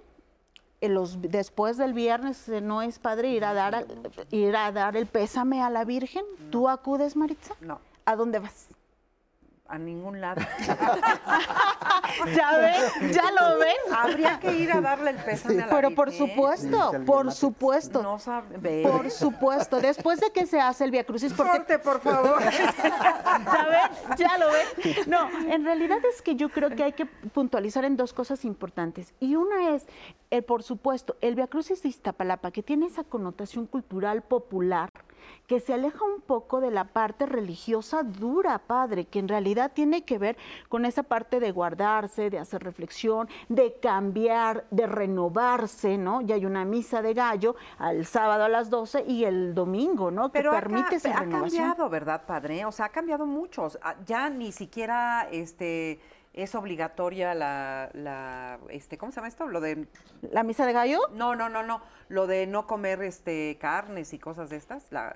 los, después del viernes eh, no es padre ir a dar ir a dar el pésame a la Virgen. ¿Tú acudes, Maritza? No. ¿A dónde vas? A ningún lado. ¿Ya ven? ¿Ya lo ven? Habría que ir a darle el pésame a la Pero por supuesto, por supuesto. No sabe. Por supuesto, después de que se hace el Via Crucis, porque Corte, por favor. ¿Ya ven? ¿Ya lo ven? No, en realidad es que yo creo que hay que puntualizar en dos cosas importantes. Y una es, eh, por supuesto, el Via Crucis de Iztapalapa, que tiene esa connotación cultural popular, que se aleja un poco de la parte religiosa dura, padre, que en realidad tiene que ver con esa parte de guardarse, de hacer reflexión, de cambiar, de renovarse, ¿no? Ya hay una misa de gallo al sábado a las 12 y el domingo, ¿no? Que Pero permite esa ha renovación. cambiado, ¿verdad, padre? O sea, ha cambiado mucho. Ya ni siquiera este es obligatoria la, la este, ¿cómo se llama esto? Lo de ¿La misa de gallo? no, no, no, no, lo de no comer este carnes y cosas de estas, la,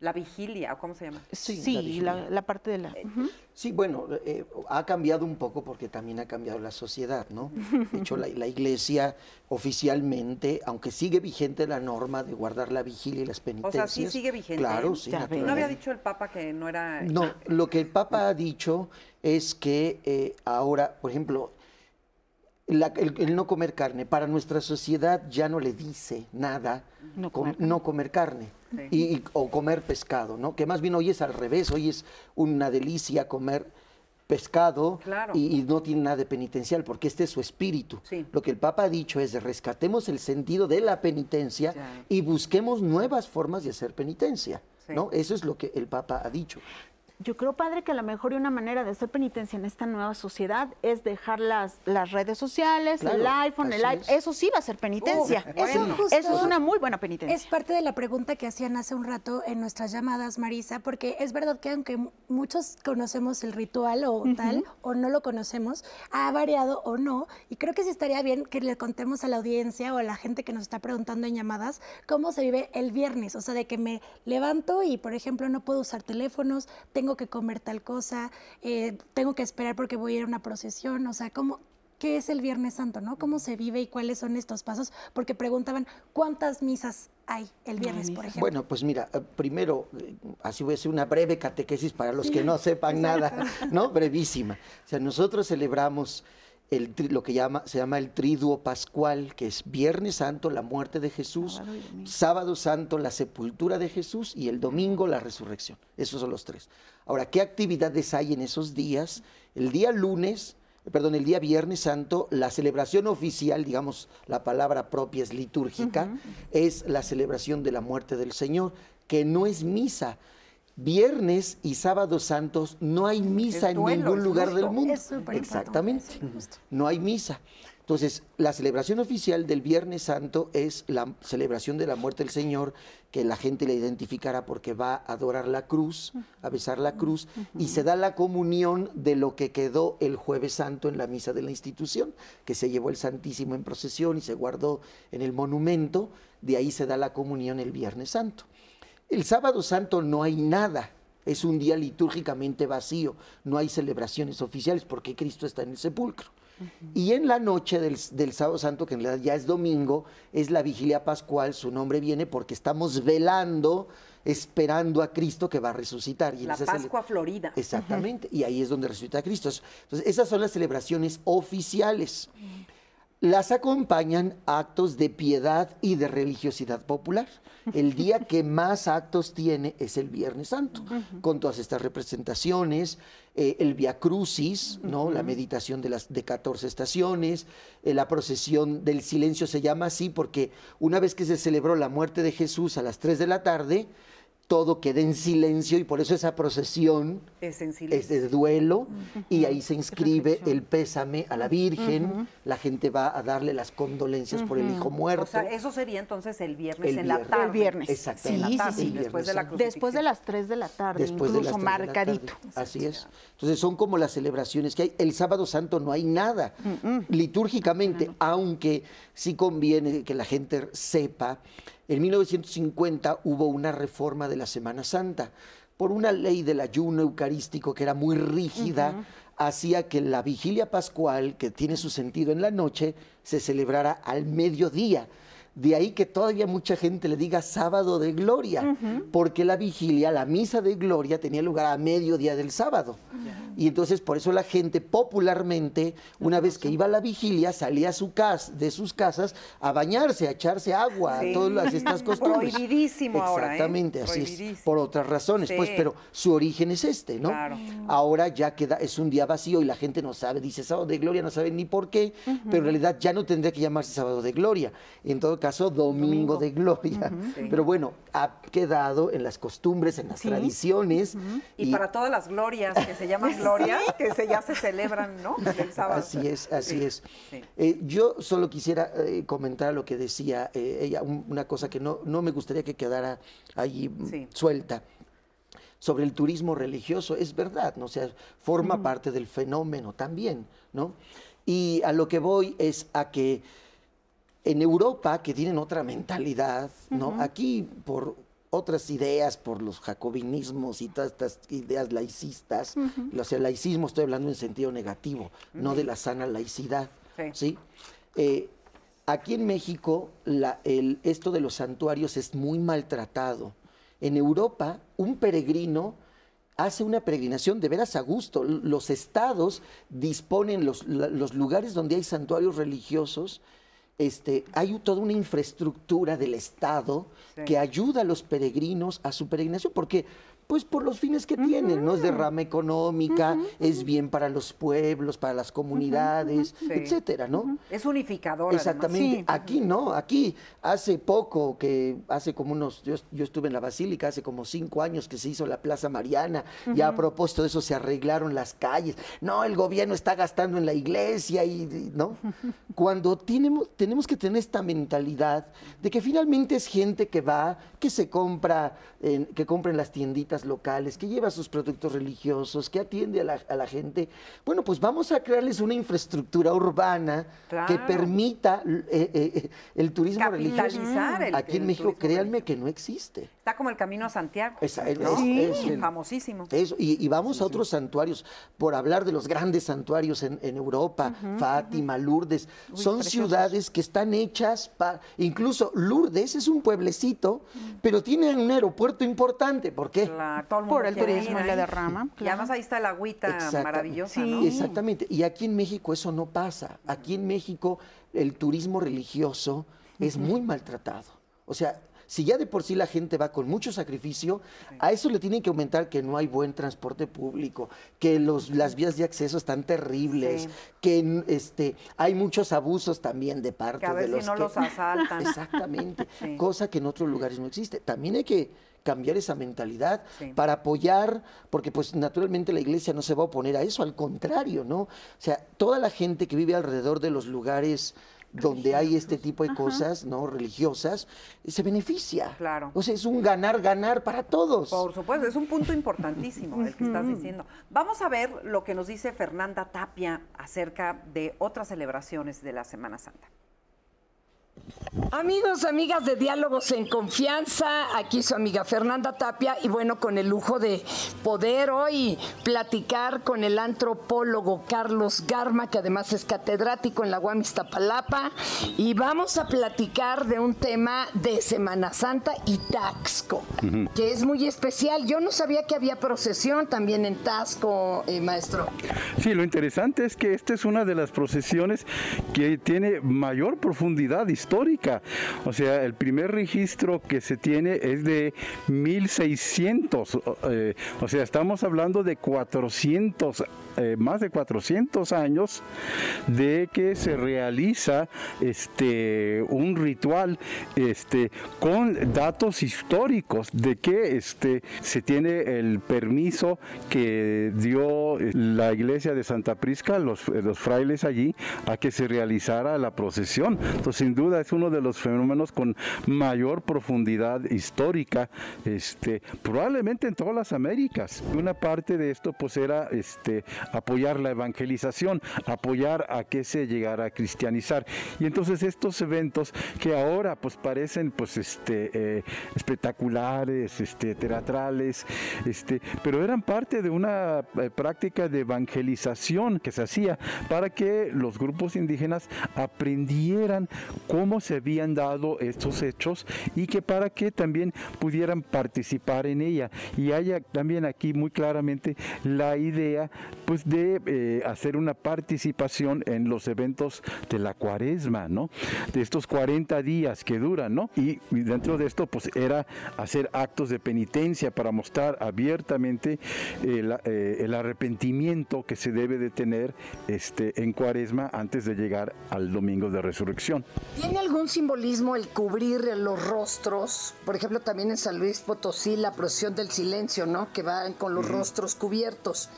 la vigilia, ¿o cómo se llama? Sí, Sí, la la, parte de la... Ujú. Sí, bueno, eh, ha cambiado un poco porque también ha cambiado la sociedad, ¿no? De hecho, la, la iglesia oficialmente, aunque sigue vigente la norma de guardar la vigilia y las O penitencias. sea, sí sigue vigente. Claro, sí. ¿No había naturalmente. dicho el Papa que no era No, lo que el Papa ha dicho es que eh, ahora, por ejemplo, la- el, el no comer carne, para nuestra sociedad ya no le dice nada No com- comer no comer carne Sí. y, y- o comer pescado, ¿no? Que más bien hoy es al revés, hoy es una delicia comer pescado Claro. y, y no tiene nada de penitencial, porque este es su espíritu. Sí. Lo que el Papa ha dicho es rescatemos el sentido de la penitencia y busquemos nuevas formas de hacer penitencia. Sí. ¿no? Eso es lo que el Papa ha dicho. Yo creo, padre, que a lo mejor y una manera de hacer penitencia en esta nueva sociedad es dejar las, las redes sociales, Claro, el iPhone, el es. Eso sí va a ser penitencia. Bueno. Eso es una muy buena penitencia. Es parte de la pregunta que hacían hace un rato en nuestras llamadas, Marisa, porque es verdad que aunque muchos conocemos el ritual o tal, o no lo conocemos, ha variado o no, y creo que sí estaría bien que le contemos a la audiencia o a la gente que nos está preguntando en llamadas cómo se vive el viernes, o sea, de que me levanto y, por ejemplo, no puedo usar teléfonos, tengo que comer tal cosa, eh, tengo que esperar porque voy a ir a una procesión, o sea, cómo... ¿Qué es el Viernes Santo, no? ¿Cómo se vive y cuáles son estos pasos? Porque preguntaban cuántas misas hay el viernes, por ejemplo. Bueno, pues mira, eh, primero, eh, así voy a hacer una breve catequesis para los que no sepan nada, ¿no? Brevísima. O sea, nosotros celebramos el, lo que llama, se llama el Triduo Pascual, que es Viernes Santo, la muerte de Jesús, Sábado Santo, la sepultura de Jesús y el domingo, la resurrección. Esos son los tres. Ahora, ¿qué actividades hay en esos días? El día lunes, perdón, el día Viernes Santo, la celebración oficial, digamos, la palabra propia es litúrgica, es la celebración de la muerte del Señor, que no es misa. Viernes y sábados santos no hay misa en ningún lugar del mundo. Es Exactamente. No hay misa. Entonces, la celebración oficial del Viernes Santo es la celebración de la muerte del Señor, que la gente le identificará porque va a adorar la cruz, a besar la cruz, y se da la comunión de lo que quedó el Jueves Santo en la misa de la institución, que se llevó el Santísimo en procesión y se guardó en el monumento, de ahí se da la comunión el Viernes Santo. El sábado santo no hay nada, es un día litúrgicamente vacío, no hay celebraciones oficiales porque Cristo está en el sepulcro. Y en la noche del, del sábado santo, que en realidad ya es domingo, es la vigilia pascual, su nombre viene porque estamos velando, esperando a Cristo que va a resucitar. Y la Pascua Florida. Exactamente, y ahí es donde resucita Cristo. Entonces, esas son las celebraciones oficiales. Las acompañan actos de piedad y de religiosidad popular. El día que más actos tiene es el Viernes Santo, con todas estas representaciones, eh, el Via Crucis, ¿no? la meditación de las de 14 estaciones, eh, la procesión del silencio se llama así porque una vez que se celebró la muerte de Jesús a las 3 de la tarde, todo queda en silencio y por eso esa procesión Es en es silencio. de duelo y ahí se inscribe el pésame a la Virgen, la gente va a darle las condolencias por el hijo muerto. O sea, eso sería entonces el viernes El en la tarde. El viernes. Exactamente. En la tarde, Sí, sí, sí. después de la Después crucifixión. Después de las 3 de la tarde, Después de las incluso tres de la tarde. marcadito. Así es. Entonces son como las celebraciones que hay. El sábado santo no hay nada litúrgicamente, aunque sí conviene que la gente sepa. En 1950 hubo una reforma de la Semana Santa por una ley del ayuno eucarístico que era muy rígida, hacía que la vigilia pascual, que tiene su sentido en la noche, se celebrara al mediodía. De ahí que todavía mucha gente le diga sábado de gloria, porque la vigilia, la misa de gloria tenía lugar a mediodía del sábado. Y entonces por eso la gente popularmente, una vez que iba a la vigilia, salía a su casa, de sus casas a bañarse, a echarse agua, a todas estas costumbres. Prohibidísimo ahora. ¿eh? Exactamente, así es. Por otras razones, pues, pero su origen es este, ¿no? Ahora ya queda, es un día vacío y la gente no sabe, dice sábado de gloria, no sabe ni por qué, pero en realidad ya no tendría que llamarse sábado de gloria. En todo caso, domingo, de gloria. Pero bueno, ha quedado en las costumbres, en las tradiciones. Y, para todas las glorias que se llaman glorias, que se, ya se celebran, ¿no? El sábado. Así es, así es. Eh, yo solo quisiera eh, comentar lo que decía eh, ella, una cosa que no, no me gustaría que quedara allí mm, suelta sobre el turismo religioso, es verdad, ¿no? O sea, forma parte del fenómeno también, ¿no? Y a lo que voy es a que en Europa, que tienen otra mentalidad, ¿no? Aquí, por otras ideas, por los jacobinismos y todas estas ideas laicistas, o sea, laicismo estoy hablando en sentido negativo, no de la sana laicidad, ¿sí? Eh, aquí en México, el, esto de los santuarios es muy maltratado. En Europa, un peregrino hace una peregrinación de veras a gusto. Los estados disponen los, los lugares donde hay santuarios religiosos este, hay toda una infraestructura del Estado que ayuda a los peregrinos a su peregrinación, porque pues por los fines que tienen, ¿no? Es derrama económica, es bien para los pueblos, para las comunidades, etcétera, ¿no? Es unificador. Exactamente. Aquí no, aquí hace poco, que hace como unos, yo, estuve en la Basílica hace como cinco años que se hizo la Plaza Mariana, y a propósito de eso se arreglaron las calles. No, el gobierno está gastando en la iglesia y, ¿no? Cuando tenemos, tenemos que tener esta mentalidad de que finalmente es gente que va, que se compra, que compra en las tienditas locales, que lleva sus productos religiosos, que atiende a la, gente. Bueno, pues vamos a crearles una infraestructura urbana que permita eh, eh, eh, el turismo religioso. Aquí en México, créanme que no existe. Está como el Camino a Santiago. Es, famosísimo. y, vamos a otros santuarios, por hablar de los grandes santuarios en, Europa, Fátima, Lourdes, son ciudades que están hechas para, incluso Lourdes es un pueblecito, pero tiene un aeropuerto importante. ¿Por qué? Por el turismo y la derrama. Y además ahí está la agüita maravillosa. Exactamente. Y aquí en México eso no pasa. Aquí en México el turismo religioso es muy maltratado. O sea, si ya de por sí la gente va con mucho sacrificio, a eso le tienen que aumentar que no hay buen transporte público, que los, las vías de acceso están terribles, que este, hay muchos abusos también de parte que a de los si no los asaltan. Exactamente, cosa que en otros lugares no existe. También hay que cambiar esa mentalidad para apoyar, porque pues naturalmente la iglesia no se va a oponer a eso, al contrario, ¿no? O sea, toda la gente que vive alrededor de los lugares donde hay este tipo de cosas, ¿no? Religiosas, se beneficia. Claro. O sea, es un ganar, ganar para todos. Por supuesto, es un punto importantísimo el que estás diciendo. Vamos a ver lo que nos dice Fernanda Tapia acerca de otras celebraciones de la Semana Santa. Amigos, amigas de Diálogos en Confianza, aquí su amiga Fernanda Tapia y bueno, con el lujo de poder hoy platicar con el antropólogo Carlos Garma, que además es catedrático en la UAM Iztapalapa, y vamos a platicar de un tema de Semana Santa y Taxco, que es muy especial. Yo no sabía que había procesión también en Taxco, eh, maestro. Sí, lo interesante es que esta es una de las procesiones que tiene mayor profundidad histórica histórica. O sea, el primer registro que se tiene es de 1600. Eh, o sea, estamos hablando de 400 eh, más de 400 años de que se realiza este un ritual este con datos históricos de que este se tiene el permiso que dio la iglesia de Santa Prisca los, los frailes allí a que se realizara la procesión entonces sin duda es uno de los fenómenos con mayor profundidad histórica este probablemente en todas las Américas una parte de esto pues era este apoyar la evangelización, apoyar a que se llegara a cristianizar. Y entonces estos eventos que ahora pues parecen pues este eh, espectaculares, este teatrales, este, pero eran parte de una eh, práctica de evangelización que se hacía para que los grupos indígenas aprendieran cómo cómo se habían dado estos hechos y que para que también pudieran participar en ella. Y haya también aquí muy claramente la idea pues de eh, hacer una participación en los eventos de la cuaresma, ¿no? De estos 40 días que duran, ¿no? Y, dentro de esto pues era hacer actos de penitencia para mostrar abiertamente el, eh, el arrepentimiento que se debe de tener este, en cuaresma antes de llegar al domingo de resurrección. ¿Tiene algún simbolismo el cubrir los rostros? Por ejemplo, también en San Luis Potosí, la procesión del silencio, ¿no? Que van con los rostros cubiertos.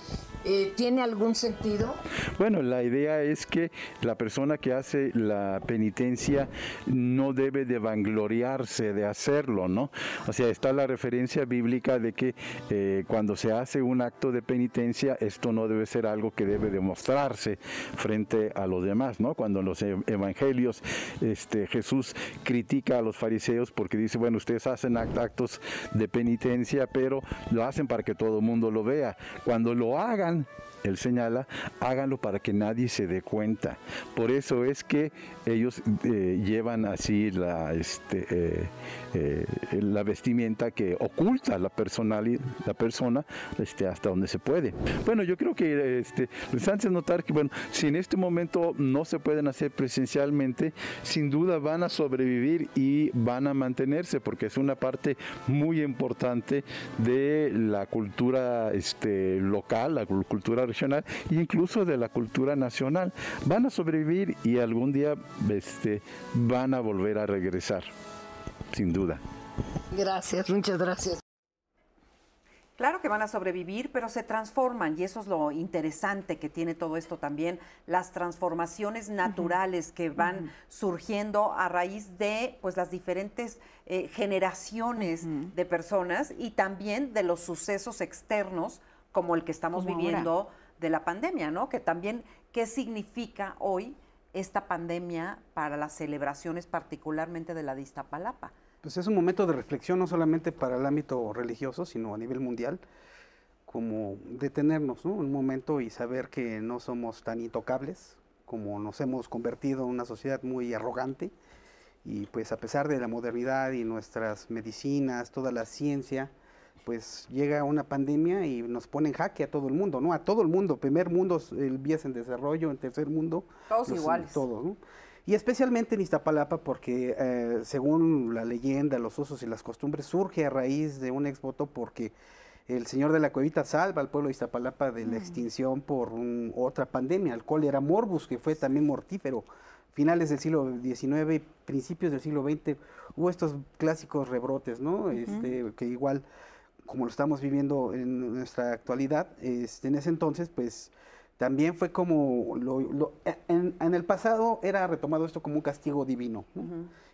Eh, ¿Tiene algún sentido? Bueno, la idea es que la persona que hace la penitencia no debe de vangloriarse de hacerlo, ¿no? O sea, está la referencia bíblica de que eh, cuando se hace un acto de penitencia, esto no debe ser algo que debe demostrarse frente a los demás, ¿no? Cuando en los evangelios este, Jesús critica a los fariseos porque dice, bueno, ustedes hacen actos de penitencia, pero lo hacen para que todo el mundo lo vea. Cuando lo hagan, and él señala, háganlo para que nadie se dé cuenta. Por eso es que ellos eh, llevan así la, este, eh, eh, la vestimenta que oculta la, la persona este, hasta donde se puede. Bueno, yo creo que este, antes notar que, bueno, si en este momento no se pueden hacer presencialmente, sin duda van a sobrevivir y van a mantenerse, porque es una parte muy importante de la cultura este, local, la cultura regional e incluso de la cultura nacional. Van a sobrevivir y algún día este, van a volver a regresar sin duda. Gracias, muchas gracias. Claro que van a sobrevivir, pero se transforman y eso es lo interesante que tiene todo esto también, las transformaciones naturales que van surgiendo a raíz de pues las diferentes eh, generaciones de personas y también de los sucesos externos como el que estamos viviendo de la pandemia, ¿no? Que también qué significa hoy esta pandemia para las celebraciones particularmente de la Distapalapa. Pues es un momento de reflexión no solamente para el ámbito religioso, sino a nivel mundial, como detenernos, ¿no? Un momento y saber que no somos tan intocables, como nos hemos convertido en una sociedad muy arrogante, y pues a pesar de la modernidad y nuestras medicinas, toda la ciencia, pues llega una pandemia y nos pone en jaque a todo el mundo, ¿no? A todo el mundo, primer mundo, el vías en desarrollo, en tercer mundo. Todos iguales. Todos, ¿no? Y especialmente en Iztapalapa porque eh, según la leyenda, los usos y las costumbres, surge a raíz de un exvoto porque el señor de la cuevita salva al pueblo de Iztapalapa de la extinción por otra pandemia, el cólera morbus, que fue también mortífero. Finales del siglo XIX y principios del siglo XX hubo estos clásicos rebrotes, ¿no? este, que igual como lo estamos viviendo en nuestra actualidad, este, en ese entonces, pues también fue como, lo, en, el pasado era retomado esto como un castigo divino.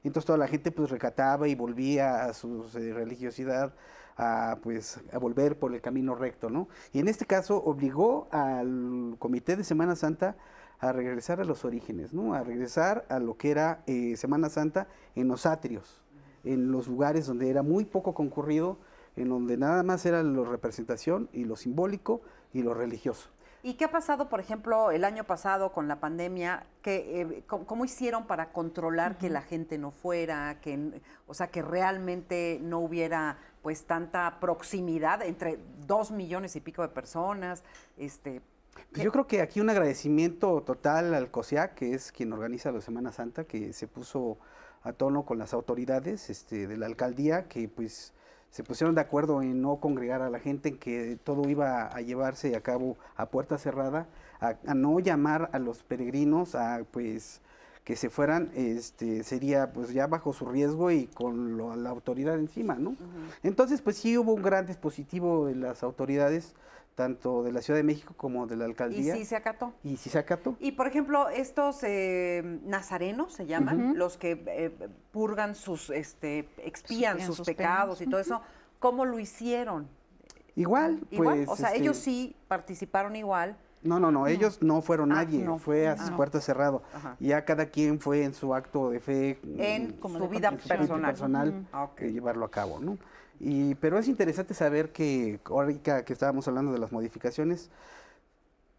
Entonces toda la gente pues recataba y volvía a su eh, religiosidad, a, pues, a volver por el camino recto, ¿no? Y en este caso obligó al Comité de Semana Santa a regresar a los orígenes, ¿no? A regresar a lo que era eh, Semana Santa en los atrios, en los lugares donde era muy poco concurrido, en donde nada más era la representación y lo simbólico y lo religioso. ¿Y qué ha pasado, por ejemplo, el año pasado con la pandemia? Que, eh, ¿cómo, hicieron para controlar que la gente no fuera, que, o sea, que realmente no hubiera pues tanta proximidad entre dos millones y pico de personas? Este, pues yo creo que aquí un agradecimiento total al COSIAC, que es quien organiza la Semana Santa, que se puso a tono con las autoridades este, de la alcaldía, que pues se pusieron de acuerdo en no congregar a la gente, en que todo iba a llevarse a cabo a puerta cerrada, a, no llamar a los peregrinos a pues que se fueran, este, sería pues ya bajo su riesgo y con la autoridad encima, ¿no? Entonces pues sí hubo un gran dispositivo de las autoridades tanto de la Ciudad de México como de la alcaldía. Y sí se acató. Y sí se acató. Y por ejemplo, estos eh, nazarenos se llaman, los que eh, purgan sus, este, expían sus, pecados y todo eso, ¿cómo lo hicieron? Igual, Igual, o sea, este ellos sí participaron igual. No, no, no, ellos no fueron ah, nadie, fue a sus ah. puertas cerrado. Ya cada quien fue en su acto de fe. En, su vida personal. personal llevarlo a cabo, ¿no? Y, pero es interesante saber que, ahorita que estábamos hablando de las modificaciones,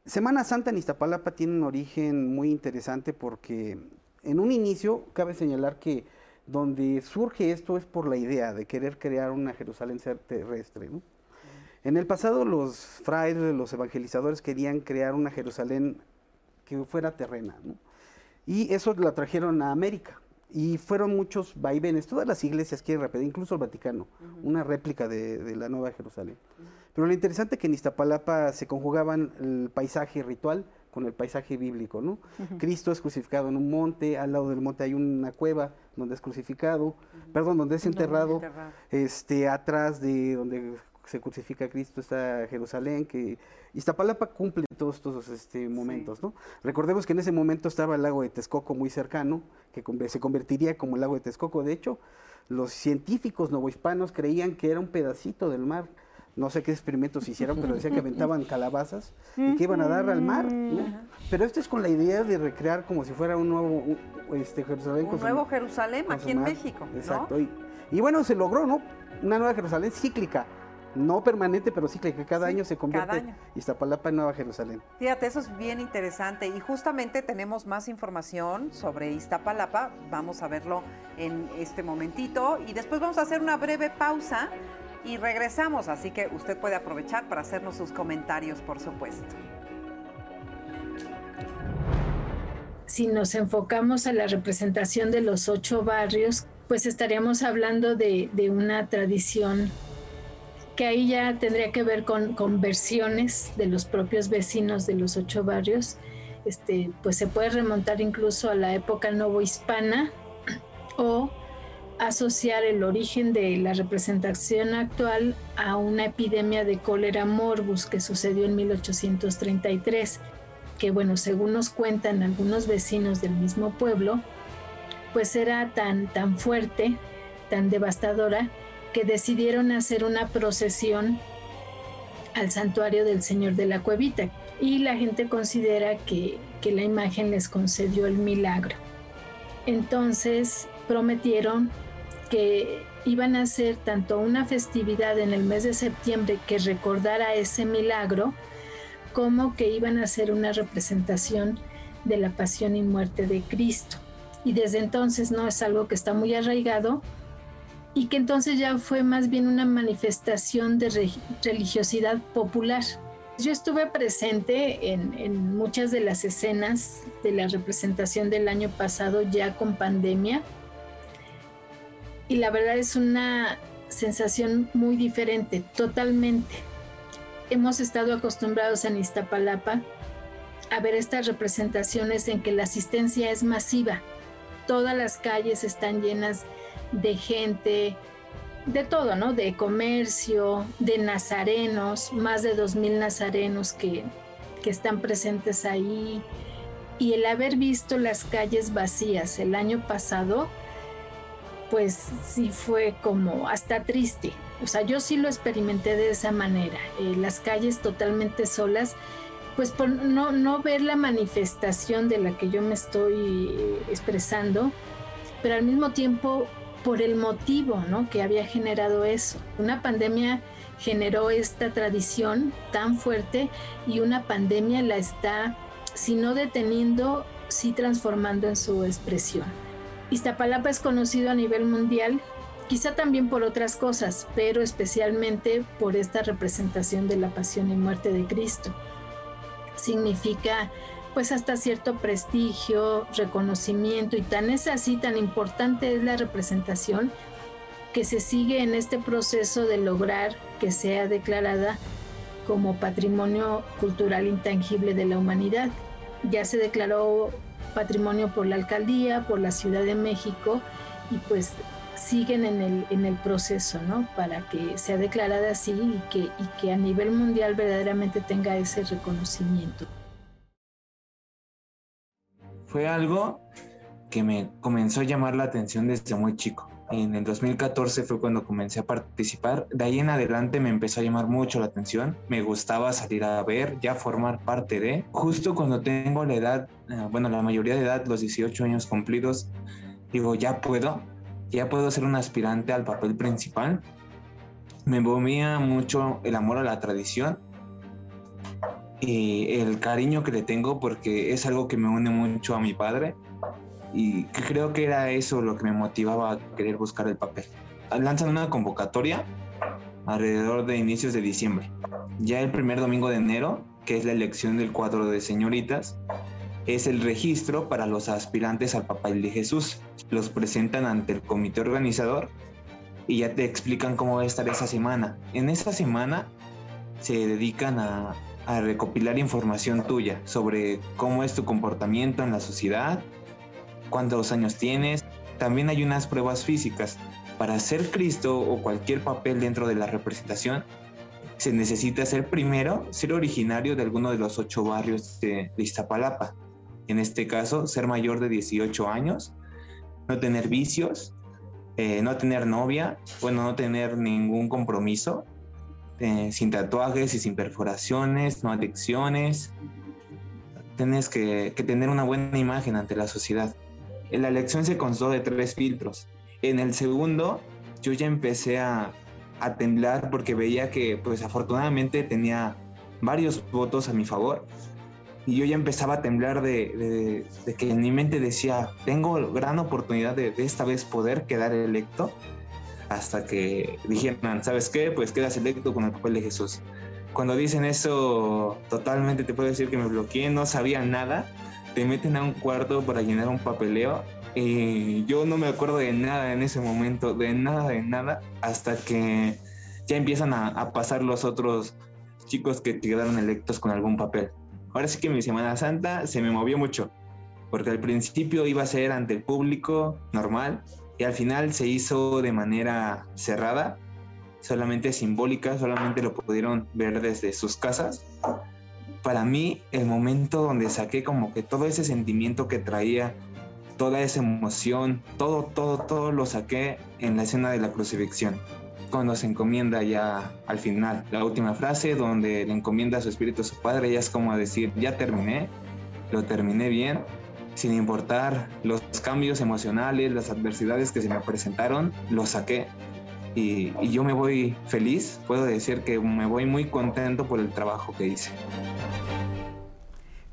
Semana Santa en Iztapalapa tiene un origen muy interesante porque En un inicio, cabe señalar que donde surge esto es por la idea de querer crear una Jerusalén terrestre. En el pasado los frailes, los evangelizadores querían crear una Jerusalén que fuera terrena. Y eso la trajeron a América. Y fueron muchos vaivenes. Todas las iglesias quieren repetir, incluso el Vaticano, una réplica de, la Nueva Jerusalén. Pero lo interesante es que en Iztapalapa se conjugaban el paisaje ritual con el paisaje bíblico, ¿no? Cristo es crucificado en un monte, al lado del monte hay una cueva donde es crucificado, perdón, donde es enterrado, este, atrás de donde se crucifica Cristo está Jerusalén, que Iztapalapa cumple todos estos este, momentos, ¿no? Recordemos que en ese momento estaba el lago de Texcoco muy cercano, que se convertiría como el lago de Texcoco. De hecho, los científicos novohispanos creían que era un pedacito del mar no sé qué experimentos hicieron, pero decían que aventaban calabazas y que iban a dar al mar. Pero esto es con la idea de recrear como si fuera un nuevo este, Jerusalén. Un nuevo Jerusalén aquí en México. Exacto. Y, bueno, se logró, ¿no? Una nueva Jerusalén cíclica. No permanente, pero cíclica. Cada año se convierte año. Iztapalapa en Nueva Jerusalén. Fíjate, eso es bien interesante. Y justamente tenemos más información sobre Iztapalapa. Vamos a verlo en este momentito. Y después vamos a hacer una breve pausa y regresamos, así que usted puede aprovechar para hacernos sus comentarios, por supuesto. Si nos enfocamos a la representación de los ocho barrios, pues estaríamos hablando de, una tradición que ahí ya tendría que ver con, con, versiones de los propios vecinos de los ocho barrios. Este, pues se puede remontar incluso a la época novohispana o asociar el origen de la representación actual a una epidemia de cólera morbus que sucedió en 1833, que bueno, según nos cuentan algunos vecinos del mismo pueblo, pues era tan, tan fuerte, tan devastadora, que decidieron hacer una procesión al santuario del Señor de la Cuevita y la gente considera que, que la imagen les concedió el milagro. Entonces prometieron que iban a hacer tanto una festividad en el mes de septiembre que recordara ese milagro, como que iban a hacer una representación de la pasión y muerte de Cristo. Y desde entonces no es algo que está muy arraigado y que entonces ya fue más bien una manifestación de religiosidad popular. Yo estuve presente en, en muchas de las escenas de la representación del año pasado ya con pandemia y la verdad es una sensación muy diferente, totalmente. Hemos estado acostumbrados en Iztapalapa a ver estas representaciones en que la asistencia es masiva. Todas las calles están llenas de gente, de todo, ¿no? De comercio, de nazarenos, más de 2.000 nazarenos que, que están presentes ahí. Y el haber visto las calles vacías el año pasado, pues sí fue como hasta triste. O sea, yo sí lo experimenté de esa manera. Eh, las calles totalmente solas, pues por no, no ver la manifestación de la que yo me estoy eh, expresando, pero al mismo tiempo por el motivo ¿no? que había generado eso. Una pandemia generó esta tradición tan fuerte y una pandemia la está, si no deteniendo, sí transformando en su expresión. Iztapalapa es conocido a nivel mundial, quizá también por otras cosas, pero especialmente por esta representación de la pasión y muerte de Cristo. Significa pues hasta cierto prestigio, reconocimiento y tan es así, tan importante es la representación que se sigue en este proceso de lograr que sea declarada como patrimonio cultural intangible de la humanidad. Ya se declaró patrimonio por la alcaldía, por la Ciudad de México y pues siguen en el, en el proceso, ¿no? Para que sea declarada así y que, y que a nivel mundial verdaderamente tenga ese reconocimiento. Fue algo que me comenzó a llamar la atención desde muy chico. En el 2014 fue cuando comencé a participar. De ahí en adelante me empezó a llamar mucho la atención. Me gustaba salir a ver, ya formar parte de. Justo cuando tengo la edad, eh, bueno, la mayoría de edad, los 18 años cumplidos, digo, ya puedo, ya puedo ser un aspirante al papel principal. Me movía mucho el amor a la tradición y el cariño que le tengo porque es algo que me une mucho a mi padre y creo que era eso lo que me motivaba a querer buscar el papel. Lanzan una convocatoria alrededor de inicios de diciembre. Ya el primer domingo de enero, que es la elección del cuadro de señoritas, es el registro para los aspirantes al papel de Jesús. Los presentan ante el comité organizador y ya te explican cómo va a estar esa semana. En esa semana se dedican a, a recopilar información tuya sobre cómo es tu comportamiento en la sociedad, cuántos años tienes. También hay unas pruebas físicas. Para ser Cristo o cualquier papel dentro de la representación, se necesita ser primero, ser originario de alguno de los ocho barrios de, Iztapalapa. En este caso, ser mayor de 18 años, no tener vicios, eh, no tener novia, bueno, no tener ningún compromiso, eh, sin tatuajes y sin perforaciones, no adicciones. Tienes que, tener una buena imagen ante la sociedad. La elección se constó de tres filtros. En el segundo, yo ya empecé a, temblar porque veía que, pues afortunadamente tenía varios votos a mi favor. Y yo ya empezaba a temblar de, que en mi mente decía, tengo gran oportunidad de, esta vez poder quedar electo. Hasta que dijeron, ¿sabes qué? Pues quedas electo con el papel de Jesús. Cuando dicen eso, totalmente te puedo decir que me bloqueé, no sabía nada te meten a un cuarto para llenar un papeleo y yo no me acuerdo de nada en ese momento, de nada, de nada, hasta que ya empiezan a, pasar los otros chicos que quedaron electos con algún papel. Ahora sí que mi Semana Santa se me movió mucho, porque al principio iba a ser ante el público normal y al final se hizo de manera cerrada, solamente simbólica, solamente lo pudieron ver desde sus casas para mí el momento donde saqué como que todo ese sentimiento que traía, toda esa emoción, todo, todo, todo lo saqué en la escena de la crucifixión. Cuando se encomienda ya al final, la última frase donde le encomienda a su espíritu a su padre, ya es como decir, ya terminé, lo terminé bien, sin importar los cambios emocionales, las adversidades que se me presentaron, lo saqué. Y, y yo me voy feliz, puedo decir que me voy muy contento por el trabajo que hice.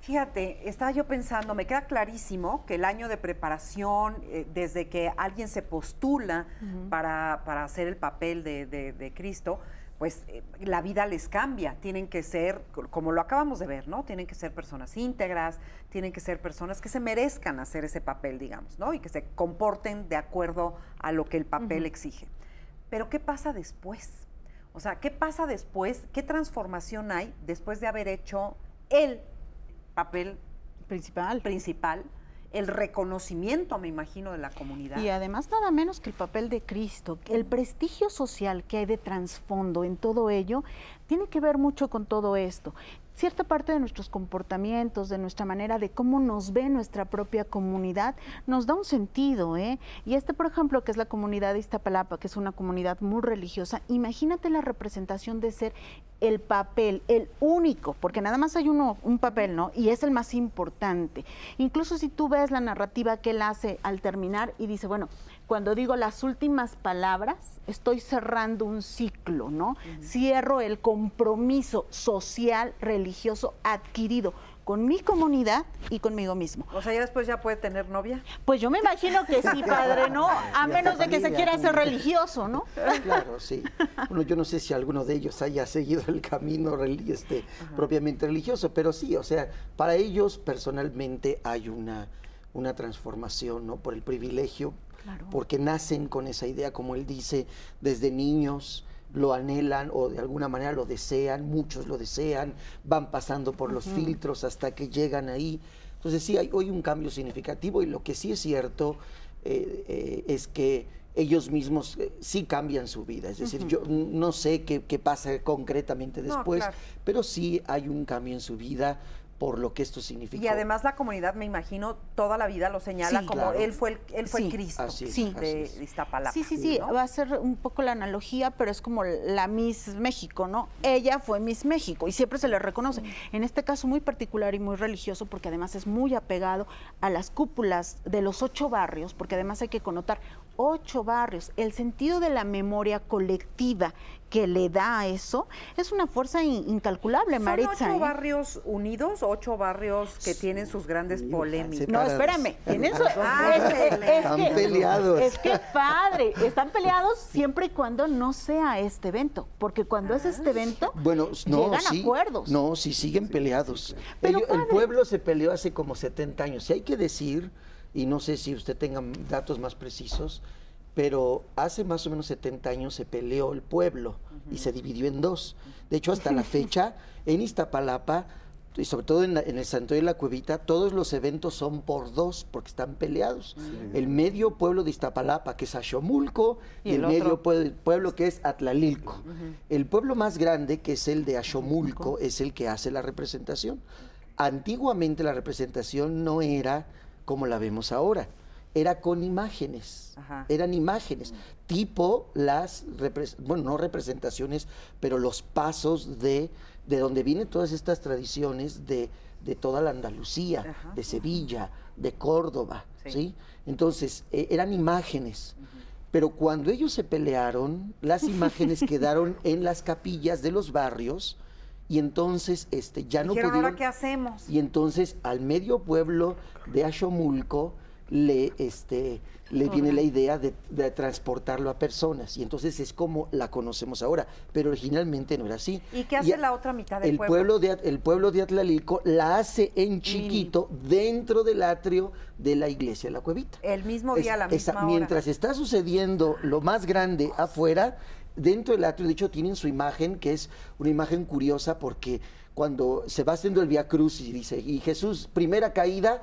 Fíjate, estaba yo pensando, me queda clarísimo que el año de preparación, eh, desde que alguien se postula para, hacer el papel de, Cristo, pues eh, la vida les cambia. Tienen que ser, como lo acabamos de ver, ¿no? Tienen que ser personas íntegras, tienen que ser personas que se merezcan hacer ese papel, digamos, ¿no? Y que se comporten de acuerdo a lo que el papel exige. Pero ¿qué pasa después? O sea, ¿qué pasa después? ¿Qué transformación hay después de haber hecho el papel principal. principal el reconocimiento, me imagino, de la comunidad. Y además nada menos que el papel de Cristo, el prestigio social que hay de trasfondo en todo ello, tiene que ver mucho con todo esto cierta parte de nuestros comportamientos, de nuestra manera de cómo nos ve nuestra propia comunidad, nos da un sentido. ¿eh? Y este, por ejemplo, que es la comunidad de Iztapalapa, que es una comunidad muy religiosa, imagínate la representación de ser el papel, el único, porque nada más hay uno, un papel, ¿no? Y es el más importante. Incluso si tú ves la narrativa que él hace al terminar y dice, bueno, cuando digo las últimas palabras, estoy cerrando un ciclo, ¿no? Cierro el compromiso social, religioso adquirido con mi comunidad y conmigo mismo. O sea, ¿ya después ya puede tener novia? Pues yo me imagino que sí, padre, ¿no? A menos de que se quiera hacer religioso, ¿no? Claro, sí. Bueno, yo no sé si alguno de ellos haya seguido el camino este, propiamente religioso, pero sí, o sea, para ellos personalmente hay una, una transformación, ¿no? Por el privilegio porque nacen con esa idea, como él dice, desde niños lo anhelan o de alguna manera lo desean, muchos lo desean, van pasando por los filtros hasta que llegan ahí. Entonces sí, hay hoy un cambio significativo y lo que sí es cierto eh, eh, es que ellos mismos eh, sí cambian su vida. Es decir, yo no sé qué, pasa concretamente después, pero sí hay un cambio en su vida por lo que esto significa. Y además la comunidad, me imagino, toda la vida lo señala como él fue el, él fue el Cristo sí, de Iztapalapa. Sí, sí, sí, va a ser un poco la analogía, pero es como la Miss México, ¿no? Ella fue Miss México y siempre se le reconoce. En este caso muy particular y muy religioso, porque además es muy apegado a las cúpulas de los ocho barrios, porque además hay que connotar ocho barrios. El sentido de la memoria colectiva que le da a eso es una fuerza incalculable, ¿Son Maritza. ocho ¿eh? barrios unidos, ocho barrios que tienen sus grandes polémicas? No, espérame. Tienen su- Ah, es, es- es Están que, peleados. Es que padre. Están peleados siempre y cuando no sea este evento. Porque cuando es este evento, Bueno, no, llegan sí. acuerdos. No, sí siguen peleados. Pero, Ellos- el pueblo se peleó hace como 70 años. Y hay que decir, y no sé si usted tenga datos más precisos, pero hace más o menos 70 años se peleó el pueblo y se dividió en dos. De hecho, hasta la fecha, en Iztapalapa, y sobre todo en, la- en el Santuario de la Cuevita, todos los eventos son por dos, porque están peleados. El medio pueblo de Iztapalapa, que es Axomulco, y, Y el, el medio pue- pueblo que es Atlalilco. El pueblo más grande, que es el de Axomulco, es el que hace la representación. Antiguamente la representación no era como la vemos ahora, era con imágenes, Ajá. eran imágenes, tipo las, bueno, no representaciones, pero los pasos de, de donde vienen todas estas tradiciones de, de toda la Andalucía, Ajá. de Sevilla, de Córdoba, Sí. ¿sí? Entonces, eh, eran imágenes. Pero cuando ellos se pelearon, las imágenes quedaron en las capillas de los barrios y entonces este, ya no Dijeron, pudieron... ¿ahora qué hacemos? Y entonces al medio pueblo de Axomulco le, este, le viene la idea de, de transportarlo a personas. Y entonces es como la conocemos ahora. Pero originalmente no era así. ¿Y qué hace a- la otra mitad del el pueblo? pueblo de, el pueblo de Atlalilco la hace en chiquito dentro del atrio de la iglesia de la Cuevita. El mismo día, a la esa- misma hora. mientras está sucediendo lo más grande afuera, dentro del atrio, de hecho, tienen su imagen, que es una imagen curiosa porque cuando se va haciendo el Via Cruz y dice, y Jesús, primera caída,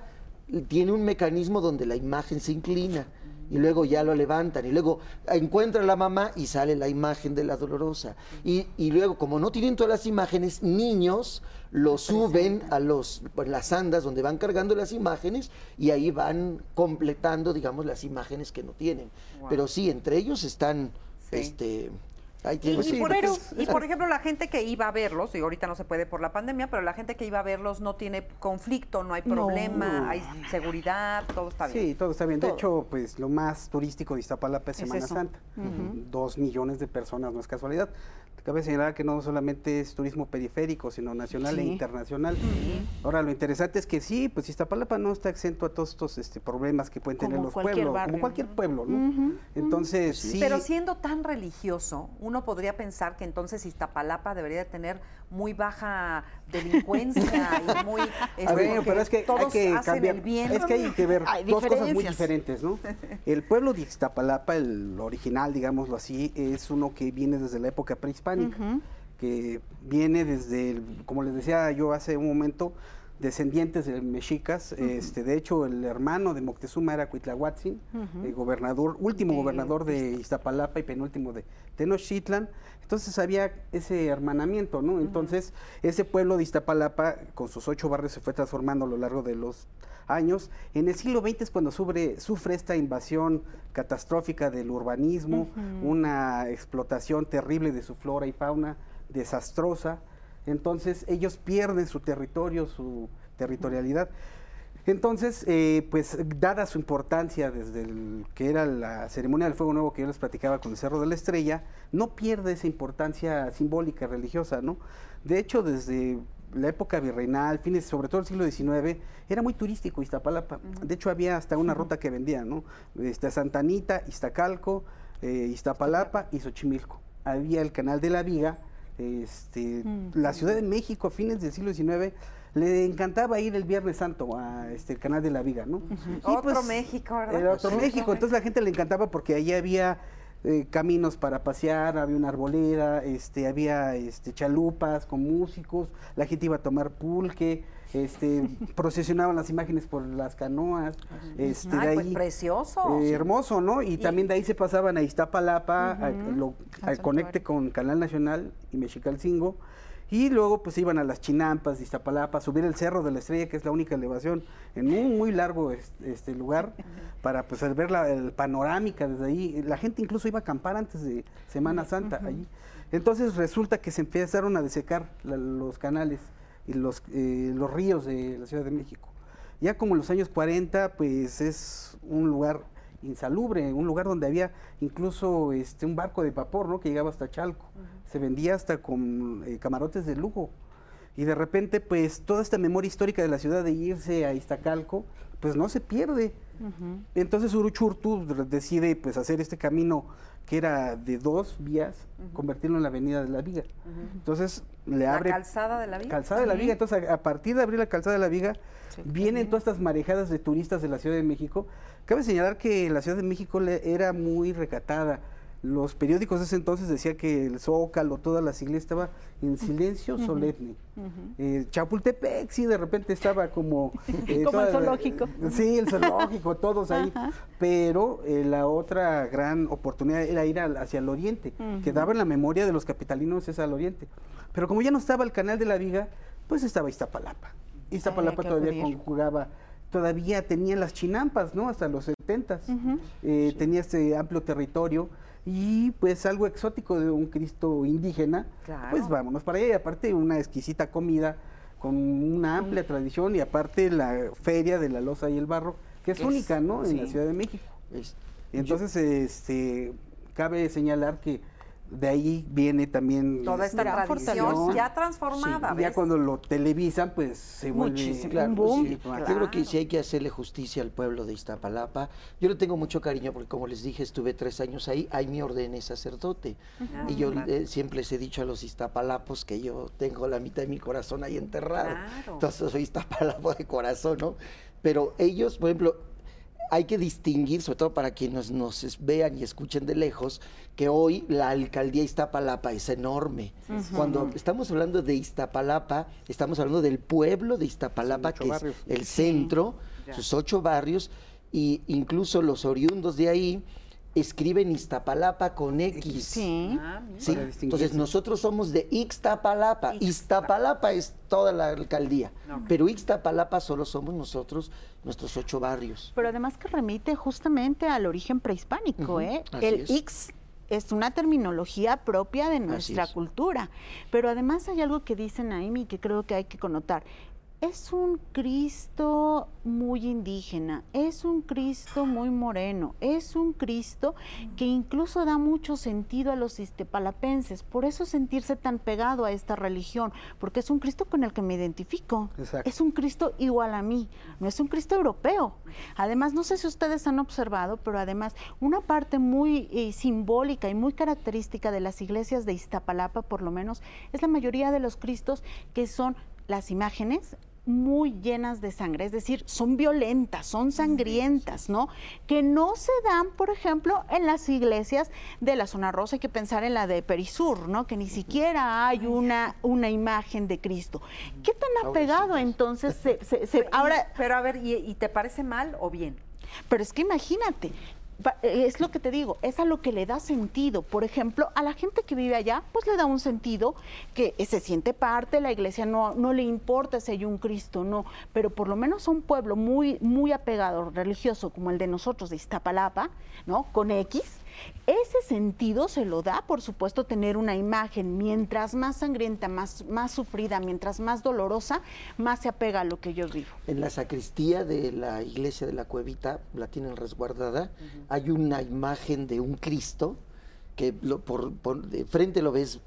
tiene un mecanismo donde la imagen se inclina. Y luego ya lo levantan. Y luego encuentra a la mamá y sale la imagen de la dolorosa. Y, y luego, como no tienen todas las imágenes, niños lo suben a los, las andas donde van cargando las imágenes y ahí van completando, digamos, las imágenes que no tienen. Wow. Pero sí, entre ellos están, Sí. este, ahí Y, sí, por, porque pero- es- y por ejemplo, la gente que iba a verlos, y ahorita no se puede por la pandemia, pero la gente que iba a verlos no tiene conflicto, no hay No. problema, hay seguridad, todo está bien. Sí, todo está bien. De hecho, pues lo más turístico de Iztapalapa es Semana. Santa. Dos millones de personas, no es casualidad. Cabe señalar que no solamente es turismo periférico, sino nacional e Sí. internacional. Ahora, lo interesante es que sí, pues Iztapalapa no está exento a todos estos este, problemas que pueden tener los pueblos, barrio, como cualquier pueblo, ¿no? Entonces, sí. Pero siendo tan religioso, uno podría pensar que entonces Iztapalapa debería de tener muy baja delincuencia y muy... A este, ver, pero es que hay que hacen cambiar. el bien. Es que hay que ver Hay dos cosas muy diferentes, ¿no? El pueblo de Iztapalapa, el original, digámoslo así, es uno que viene desde la época prehispánica, que viene desde, el- como les decía yo hace un momento, descendientes de mexicas. este, de hecho, el hermano de Moctezuma era Cuitlahuatzin, el gobernador, último De gobernador de Iztapalapa y penúltimo de Tenochtitlan. Entonces había ese hermanamiento, ¿no? Entonces, ese pueblo de Iztapalapa, con sus ocho barrios, se fue transformando a lo largo de los años. En el siglo XX es cuando sufre, sufre esta invasión catastrófica del urbanismo, una explotación terrible de su flora y fauna, desastrosa. Entonces ellos pierden su territorio, su territorialidad. Entonces, eh, pues dada su importancia desde el que era la ceremonia del fuego nuevo que yo les platicaba con el Cerro de la Estrella, no pierde esa importancia simbólica, religiosa, ¿no? De hecho, desde la época virreinal, fines, sobre todo el siglo XIX, era muy turístico Iztapalapa. De hecho, había hasta una ruta que vendía, ¿no? Este, Santa Anita, Iztacalco, eh, Iztapalapa y Xochimilco. Había el canal de la Viga, este, la Ciudad de México a fines del siglo XIX le encantaba ir el Viernes Santo a este el canal de la Viga, ¿no? Y, Otro México, ¿verdad? Era otro México, entonces la gente le encantaba porque ahí había eh, caminos para pasear, había una arboleda, este, había este, chalupas con músicos, la gente iba a tomar pulque, este, procesionaban las imágenes por las canoas, este, Ay, de pues ahí, precioso. eh, hermoso, ¿no? Y, también de ahí se pasaban a Iztapalapa, a- lo- al conecte con Canal Nacional y Mexicalcingo. Y luego pues iban a las Chinampas de Iztapalapa, subir el Cerro de la Estrella, que es la única elevación en un muy largo es- este lugar, para pues ver la el panorámica desde ahí. La gente incluso iba a acampar antes de Semana Santa allí. Entonces resulta que se empezaron a desecar la- los canales los, eh, los ríos de la Ciudad de México. Ya como en los años 40, pues es un lugar insalubre, un lugar donde había incluso este, un barco de vapor, ¿no? Que llegaba hasta Chalco. Se vendía hasta con eh, camarotes de lujo. Y de repente, pues, toda esta memoria histórica de la ciudad de irse a Iztacalco, pues no se pierde. Entonces Uruchurtu decide pues hacer este camino que era de dos vías, convertirlo en la avenida de la Viga. Entonces le abre... La calzada de la Viga. Calzada de la Viga. Entonces a, a partir de abrir la calzada de la Viga, vienen todas estas marejadas de turistas de la Ciudad de México. Cabe señalar que la Ciudad de México le- era muy recatada. Los periódicos de ese entonces decían que el Zócalo, todas las iglesias estaba en silencio Ujú. solemne. Eh, Chapultepec sí de repente estaba como eh, Como el toda- zoológico. sí el zoológico todos ahí Ajá. pero eh, la otra gran oportunidad era ir al- hacia el oriente Ujú. quedaba en la memoria de los capitalinos es al oriente pero como ya no estaba el canal de la Viga pues estaba Iztapalapa Iztapalapa todavía conjugaba todavía tenía las chinampas no hasta los setentas eh, tenía este amplio territorio y pues algo exótico de un Cristo indígena, Claro. pues vámonos para allá. Y aparte una exquisita comida con una amplia tradición y aparte la feria de la loza y el barro, que es, Es- única, ¿no? En la. Ciudad de México. Es- Entonces, este, cabe señalar que de ahí viene también Toda esta la tradición ya transformada, Sí, ya cuando lo televisan, pues se vuelve Muchísimo. Claro, Un pues boom. sí. Claro. Yo creo que sí hay que hacerle justicia al pueblo de Iztapalapa. Yo le tengo mucho cariño porque, como les dije, estuve tres años ahí. Ahí me ordené sacerdote. Ah, y yo claro. eh, siempre les he dicho a los Iztapalapos que yo tengo la mitad de mi corazón ahí enterrado. Claro. Entonces soy Iztapalapo de corazón, ¿no? Pero ellos, por ejemplo, hay que distinguir, sobre todo para quienes nos vean y escuchen de lejos, que hoy la alcaldía Iztapalapa es enorme. Cuando estamos hablando de Iztapalapa, estamos hablando del pueblo de Iztapalapa, que barrios. es el centro, sus ocho barrios, y incluso los oriundos de ahí escriben Iztapalapa con X. Sí. Ah, mira. Sí, entonces nosotros somos de Ixtapalapa. Iztapalapa es toda la alcaldía, pero Ixtapalapa solo somos nosotros, nuestros ocho barrios. Pero además que remite justamente al origen prehispánico, ¿eh? así El es. Ix es una terminología propia de nuestra es. cultura. Pero además hay algo que dice Naimi que creo que hay que connotar. Es un Cristo muy indígena, es un Cristo muy moreno, es un Cristo que incluso da mucho sentido a los istepalapenses, por eso sentirse tan pegado a esta religión, porque es un Cristo con el que me identifico. Exacto. Es un Cristo igual a mí, no es un Cristo europeo. Además, no sé si ustedes han observado, pero además una parte muy eh, simbólica y muy característica de las iglesias de Iztapalapa, por lo menos, es la mayoría de los Cristos que son las imágenes muy llenas de sangre, es decir, son violentas, son sangrientas, ¿no? Que no se dan, por ejemplo, en las iglesias de la zona rosa, hay que pensar en la de Perisur, ¿no? Que ni siquiera hay una, una imagen de Cristo. ¿Qué tan apegado entonces se, se- se- Y- ahora pero a ver, ¿y, y te parece mal o bien? pero es que imagínate, es lo que te digo, es a lo que le da sentido. Por ejemplo, a la gente que vive allá, pues le da un sentido que eh, se siente parte, la iglesia no, no le importa si hay un Cristo, no, pero por lo menos a un pueblo muy, muy apegado, religioso, como el de nosotros de Iztapalapa, ¿no? Con X. Ese sentido se lo da, por supuesto, tener una imagen. Mientras más sangrienta, más, más sufrida, mientras más dolorosa, más se apega a lo que yo vivo. En la sacristía de la iglesia de la Cuevita, la tienen resguardada, hay una imagen de un Cristo que lo- por, por de frente lo ves,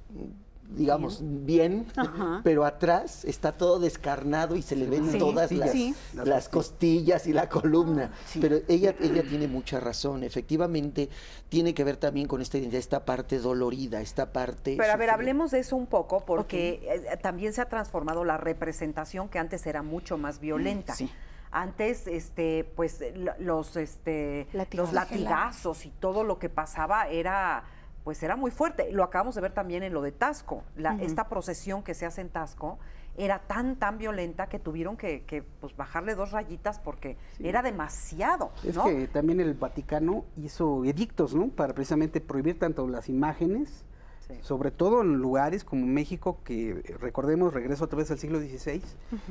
digamos, bien, Ajá. pero atrás está todo descarnado y se le ven Sí, todas sí, las, sí. las costillas y la columna. Pero ella, ella tiene mucha razón. Efectivamente, tiene que ver también con esta identidad, esta parte dolorida, esta parte... Pero a ver, hablemos de eso un poco porque eh, también se ha transformado la representación que antes era mucho más violenta. Sí. Antes, este, pues eh, lo- los, este, los latigazos y todo lo que pasaba era, pues era muy fuerte. Lo acabamos de ver también en lo de Tasco. La-. Esta procesión que se hace en Tasco era tan, tan violenta que tuvieron que, que, pues, bajarle dos rayitas porque era demasiado, Es ¿no? que también el Vaticano hizo edictos, ¿no? Para precisamente prohibir tanto las imágenes, Sí. sobre todo en lugares como México, que eh, recordemos, regreso otra vez al siglo XVI,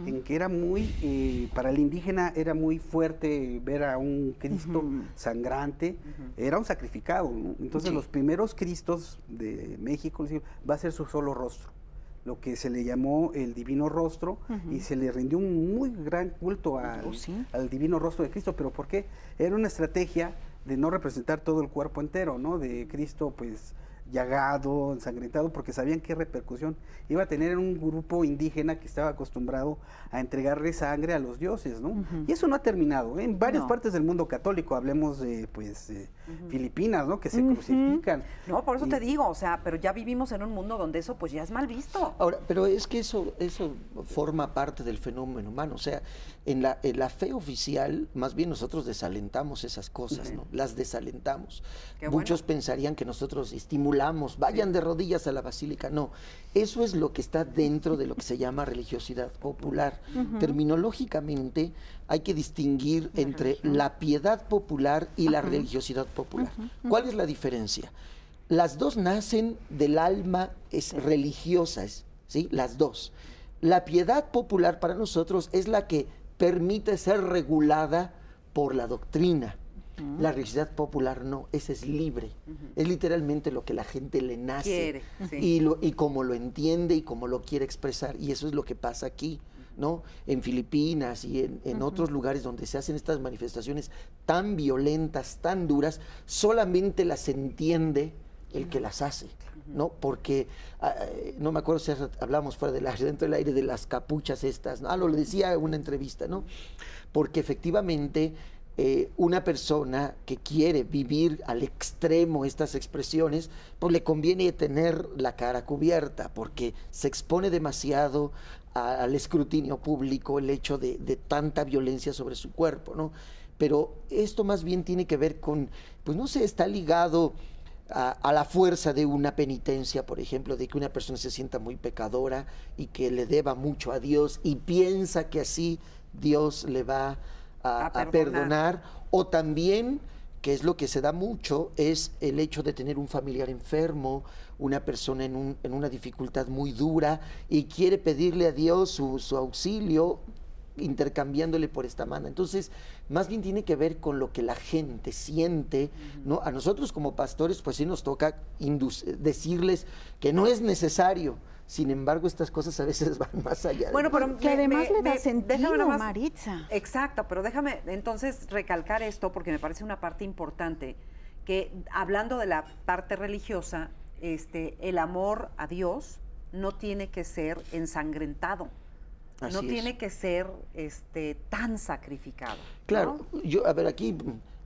en que era muy, eh, para el indígena era muy fuerte ver a un Cristo sangrante, era un sacrificado, ¿no? Entonces Sí. los primeros Cristos de México va a ser su solo rostro lo que se le llamó el divino rostro y se le rindió un muy gran culto al, Oh, sí. al divino rostro de Cristo. ¿Pero por qué? Era una estrategia de no representar todo el cuerpo entero, ¿no? De Cristo, pues llagado, ensangrentado, porque sabían qué repercusión iba a tener en un grupo indígena que estaba acostumbrado a entregarle sangre a los dioses, ¿no? Y eso no ha terminado. ¿eh? En varias partes del mundo católico, hablemos de, pues, eh, Filipinas, ¿no? Que se crucifican. No, por eso te digo, o sea, pero ya vivimos en un mundo donde eso, pues, ya es mal visto. Ahora, pero es que eso, eso forma parte del fenómeno humano, o sea, en la, en la fe oficial, más bien nosotros desalentamos esas cosas, ¿no? Las desalentamos. Muchos pensarían que nosotros estimulamos, vayan de rodillas a la basílica. No, eso es lo que está dentro de lo que se llama religiosidad popular. Terminológicamente hay que distinguir entre la piedad popular y la religiosidad popular. ¿Cuál es la diferencia? Las dos nacen del alma es religiosas, ¿sí? Las dos. La piedad popular para nosotros es la que permite ser regulada por la doctrina. La religiosidad popular no, esa es libre. Es literalmente lo que la gente le nace. y, lo, y como lo entiende y como lo quiere expresar. Y eso es lo que pasa aquí. ¿No? En Filipinas y en, otros lugares donde se hacen estas manifestaciones tan violentas, tan duras, solamente las entiende el que las hace. ¿no? Porque, ah, eh, no me acuerdo si hablamos fuera del aire, dentro del aire de las capuchas estas, ¿no? Ah, lo decía en una entrevista, ¿no? Porque efectivamente eh, una persona que quiere vivir al extremo estas expresiones, pues le conviene tener la cara cubierta, porque se expone demasiado al escrutinio público el hecho de, de, tanta violencia sobre su cuerpo, ¿no? Pero esto más bien tiene que ver con, pues no sé, está ligado a, la fuerza de una penitencia, por ejemplo, de que una persona se sienta muy pecadora y que le deba mucho a Dios y piensa que así Dios le va a, perdonar. o también que es lo que se da mucho, es el hecho de tener un familiar enfermo, una persona en, un, en una dificultad muy dura y quiere pedirle a Dios su, su auxilio intercambiándole por esta mano. Entonces, más bien tiene que ver con lo que la gente siente, ¿no? A nosotros como pastores, pues sí nos toca decirles que no es necesario. Sin embargo, estas cosas a veces van más allá. Bueno, pero que además le da sentido, Maritza. Exacto, pero déjame entonces recalcar esto porque me parece una parte importante, que hablando de la parte religiosa, este, el amor a Dios no tiene que ser ensangrentado no tiene que ser este, tan sacrificado. Claro, yo, a ver, aquí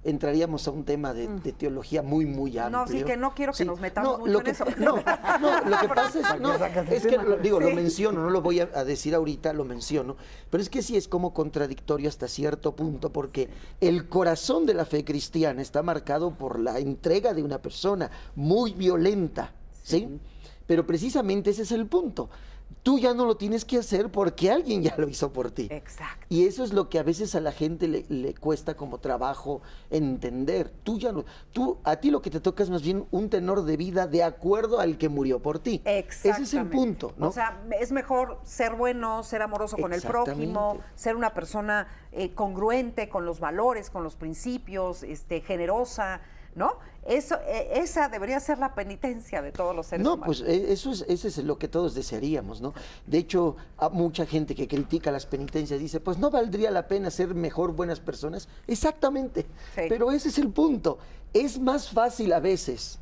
entraríamos a un tema de, teología muy, muy amplio. No, sí que no quiero que nos metamos mucho en eso. No, no, lo que pasa es, no, es que, digo, lo menciono, no lo voy a, decir ahorita, lo menciono, pero es que sí es como contradictorio hasta cierto punto, porque el corazón de la fe cristiana está marcado por la entrega de una persona muy violenta, ¿sí? Pero precisamente ese es el punto tú ya no lo tienes que hacer porque alguien ya lo hizo por ti. Exacto. Y eso es lo que a veces a la gente le, cuesta como trabajo entender. Tú ya no, tú, a ti lo que te toca es más bien un tenor de vida de acuerdo al que murió por ti. Exacto. Ese es el punto, ¿no? O sea, es mejor ser bueno, ser amoroso con el prójimo, ser una persona eh, congruente con los valores, con los principios, este, generosa ¿no? Eso, e, esa debería ser la penitencia de todos los seres no, humanos. No, pues e, eso es, eso es lo que todos desearíamos, ¿no? De hecho, a mucha gente que critica las penitencias dice, pues no valdría la pena ser mejor buenas personas. Exactamente. Pero ese es el punto. Es más fácil a veces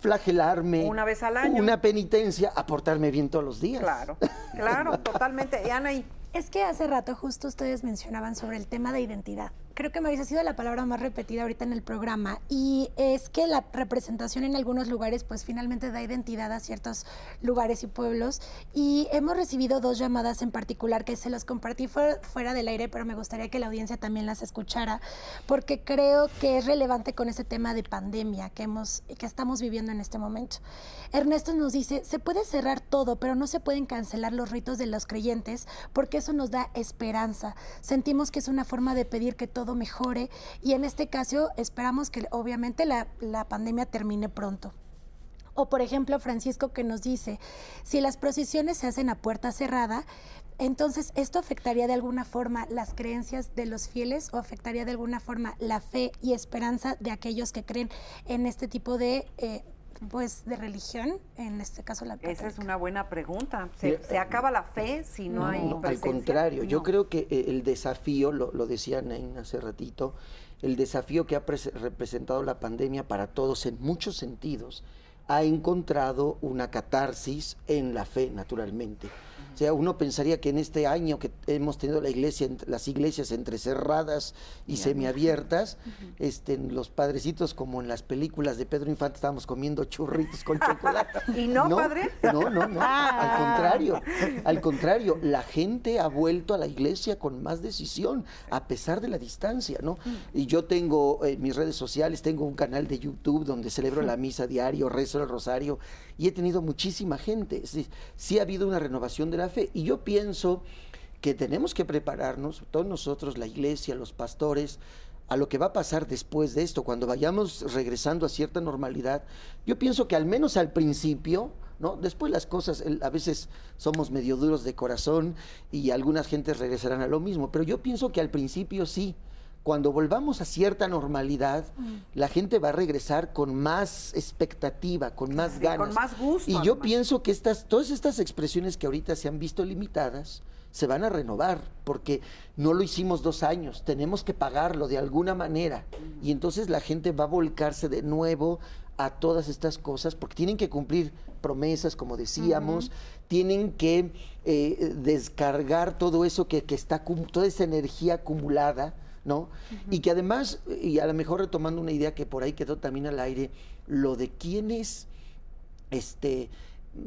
flagelarme una vez al año una penitencia a portarme bien todos los días claro claro totalmente y Ana y es que hace rato justo ustedes mencionaban sobre el tema de identidad. Creo que me ha sido la palabra más repetida ahorita en el programa y es que la representación en algunos lugares pues finalmente da identidad a ciertos lugares y pueblos y hemos recibido dos llamadas en particular que se las compartí fuera, del aire pero me gustaría que la audiencia también las escuchara porque creo que es relevante con ese tema de pandemia que, hemos, que estamos viviendo en este momento. Ernesto nos dice, se puede cerrar todo pero no se pueden cancelar los ritos de los creyentes porque eso nos da esperanza. Sentimos que es una forma de pedir que todo mejore y en este caso esperamos que obviamente la, la pandemia termine pronto. O por ejemplo, Francisco que nos dice, si las procesiones se hacen a puerta cerrada, entonces, ¿esto afectaría de alguna forma las creencias de los fieles o afectaría de alguna forma la fe y esperanza de aquellos que creen en este tipo de eh, pues de religión, en este caso la Esa es una buena pregunta. ¿Se, acaba la fe si no, hay no, Al contrario, yo creo que eh, el desafío, lo, lo decía Nain hace ratito, el desafío que ha representado la pandemia para todos en muchos sentidos, ha encontrado una catarsis en la fe, naturalmente. O sea, uno pensaría que en este año que hemos tenido la iglesia, las iglesias entre cerradas y semiabiertas, este, los padrecitos como en las películas de Pedro Infante estábamos comiendo churritos con chocolate. ¿Y no, padre? No, no, no. Al contrario, al contrario, la gente ha vuelto a la iglesia con más decisión, a pesar de la distancia, ¿no? Y yo tengo en mis redes sociales, tengo un canal de YouTube donde celebro la misa diario, rezo el rosario, y he tenido muchísima gente. Sí, sí ha habido una renovación de la fe. Y yo pienso que tenemos que prepararnos, todos nosotros, la iglesia, los pastores, a lo que va a pasar después de esto, cuando vayamos regresando a cierta normalidad. Yo pienso que al menos al principio, ¿no? Después las cosas, a veces somos medio duros de corazón y algunas gentes regresarán a lo mismo, pero yo pienso que al principio sí cuando volvamos a cierta normalidad, mm. la gente va a regresar con más expectativa, con más ganas. Con más gusto. Y yo pienso que estas, todas estas expresiones que ahorita se han visto limitadas, se van a renovar, porque no lo hicimos dos años, tenemos que pagarlo de alguna manera. Mm. Y entonces la gente va a volcarse de nuevo a todas estas cosas, porque tienen que cumplir promesas, como decíamos, tienen que eh, descargar todo eso que, que está, toda esa energía acumulada ¿no? Y que además, y a lo mejor retomando una idea que por ahí quedó también al aire, lo de quienes este,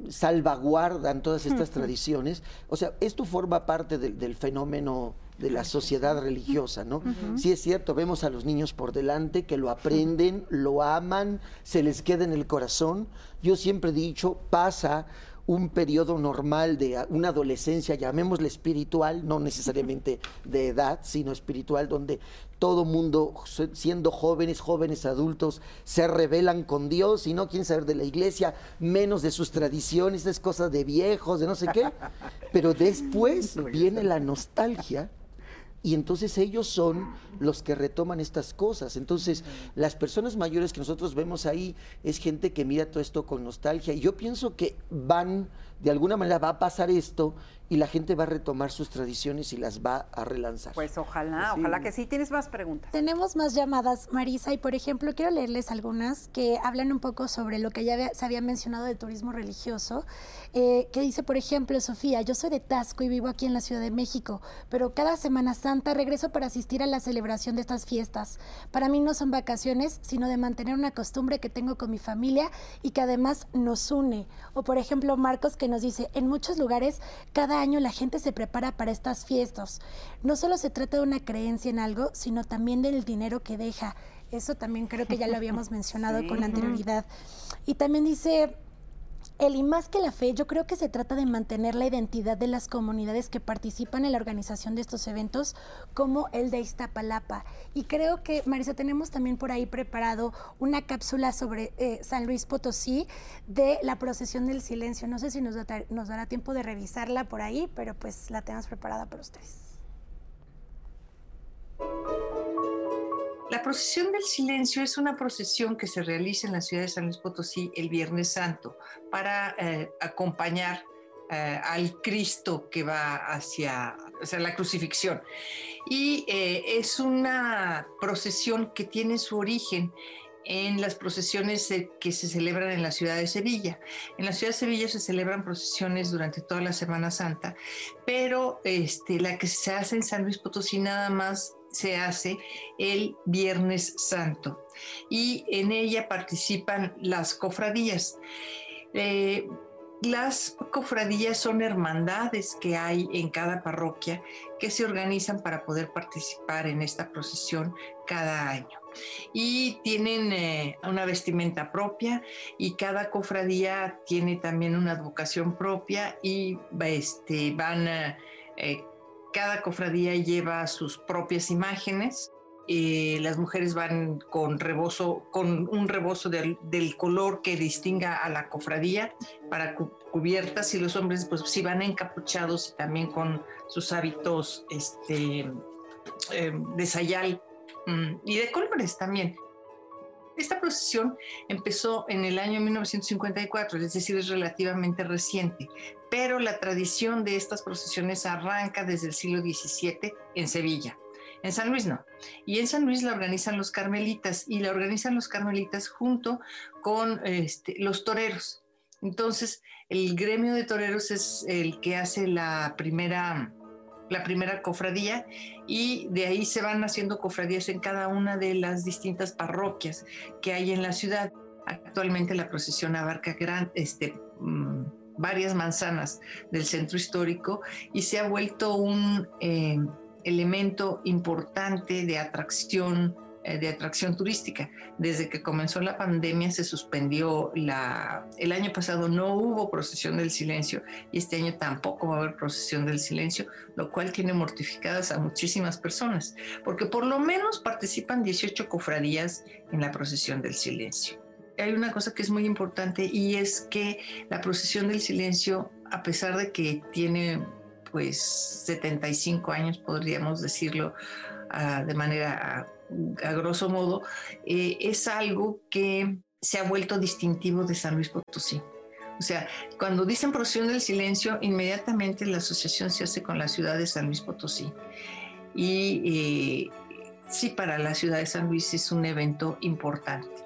salvaguardan todas estas tradiciones, o sea, esto forma parte del, fenómeno de la sociedad religiosa, ¿no? Sí es cierto, vemos a los niños por delante que lo aprenden, lo aman, se les queda en el corazón. Yo siempre he dicho, pasa un periodo normal de una adolescencia, llamémosle espiritual, no necesariamente de edad, sino espiritual, donde todo mundo, siendo jóvenes, jóvenes adultos, se rebelan con Dios y no quieren saber de la iglesia, menos de sus tradiciones, es cosa de viejos, de no sé qué. Pero después viene la nostalgia y entonces ellos son los que retoman estas cosas. Entonces, las personas mayores que nosotros vemos ahí es gente que mira todo esto con nostalgia. Y yo pienso que van, de alguna manera va a pasar esto y la gente va a retomar sus tradiciones y las va a relanzar. Pues ojalá, ojalá que sí. ¿Tienes más preguntas? Tenemos más llamadas, Marisa, y por ejemplo, quiero leerles algunas que hablan un poco sobre lo que ya se había mencionado de turismo religioso, eh, que dice, por ejemplo, Sofía, yo soy de Tasco y vivo aquí en la Ciudad de México, pero cada Semana Santa regreso para asistir a la celebración de estas fiestas. Para mí no son vacaciones, sino de mantener una costumbre que tengo con mi familia y que además nos une. O por ejemplo, Marcos que nos dice, en muchos lugares cada año la gente se prepara para estas fiestas. No solo se trata de una creencia en algo, sino también del dinero que deja. Eso también creo que ya lo habíamos mencionado con anterioridad. Y también dice, el y más que la fe, yo creo que se trata de mantener la identidad de las comunidades que participan en la organización de estos eventos, como el de Iztapalapa. Y creo que, Marisa, tenemos también por ahí preparado una cápsula sobre eh, San Luis Potosí de la procesión del silencio. No sé si nos, nos dará tiempo de revisarla por ahí, pero pues la tenemos preparada para ustedes. La procesión del silencio es una procesión que se realiza en la ciudad de San Luis Potosí el Viernes Santo para eh, acompañar eh, al Cristo que va hacia, la crucifixión. Y eh, es una procesión que tiene su origen en las procesiones que se celebran en la ciudad de Sevilla. En la ciudad de Sevilla se celebran procesiones durante toda la Semana Santa, pero este, la que se hace en San Luis Potosí nada más se hace el Viernes Santo y en ella participan las cofradías. Eh, las cofradías son hermandades que hay en cada parroquia que se organizan para poder participar en esta procesión cada año. Y tienen eh, una vestimenta propia y cada cofradía tiene también una advocación propia y este, van eh, cada cofradía lleva sus propias imágenes. Eh, las mujeres van con rebozo, con un rebozo del, color que distinga a la cofradía para cubiertas y los hombres pues sí van encapuchados y también con sus hábitos este, em, de sayal mm, y de colores también. Esta procesión empezó en el año 1954, es decir, es relativamente reciente, pero la tradición de estas procesiones arranca desde el siglo XVII en Sevilla. En San Luis no. Y en San Luis la organizan los carmelitas y la organizan los carmelitas junto con este, los toreros. Entonces, el gremio de toreros es el que hace la primera la primera cofradía y de ahí se van haciendo cofradías en cada una de las distintas parroquias que hay en la ciudad. Actualmente la procesión abarca gran, este, mm, varias manzanas del centro histórico y se ha vuelto un eh, elemento importante de atracción eh, de atracción turística. Desde que comenzó la pandemia se suspendió la... El año pasado no hubo procesión del silencio y este año tampoco va a haber procesión del silencio, lo cual tiene mortificadas a muchísimas personas, porque por lo menos participan 18 cofradías en la procesión del silencio. Hay una cosa que es muy importante y es que la procesión del silencio, a pesar de que tiene pues 75 años, podríamos decirlo ah, de manera a grosso modo, eh, es algo que se ha vuelto distintivo de San Luis Potosí. O sea, cuando dicen procesión del silencio, inmediatamente la asociación se hace con la ciudad de San Luis Potosí. Y eh, sí, para la ciudad de San Luis es un evento importante.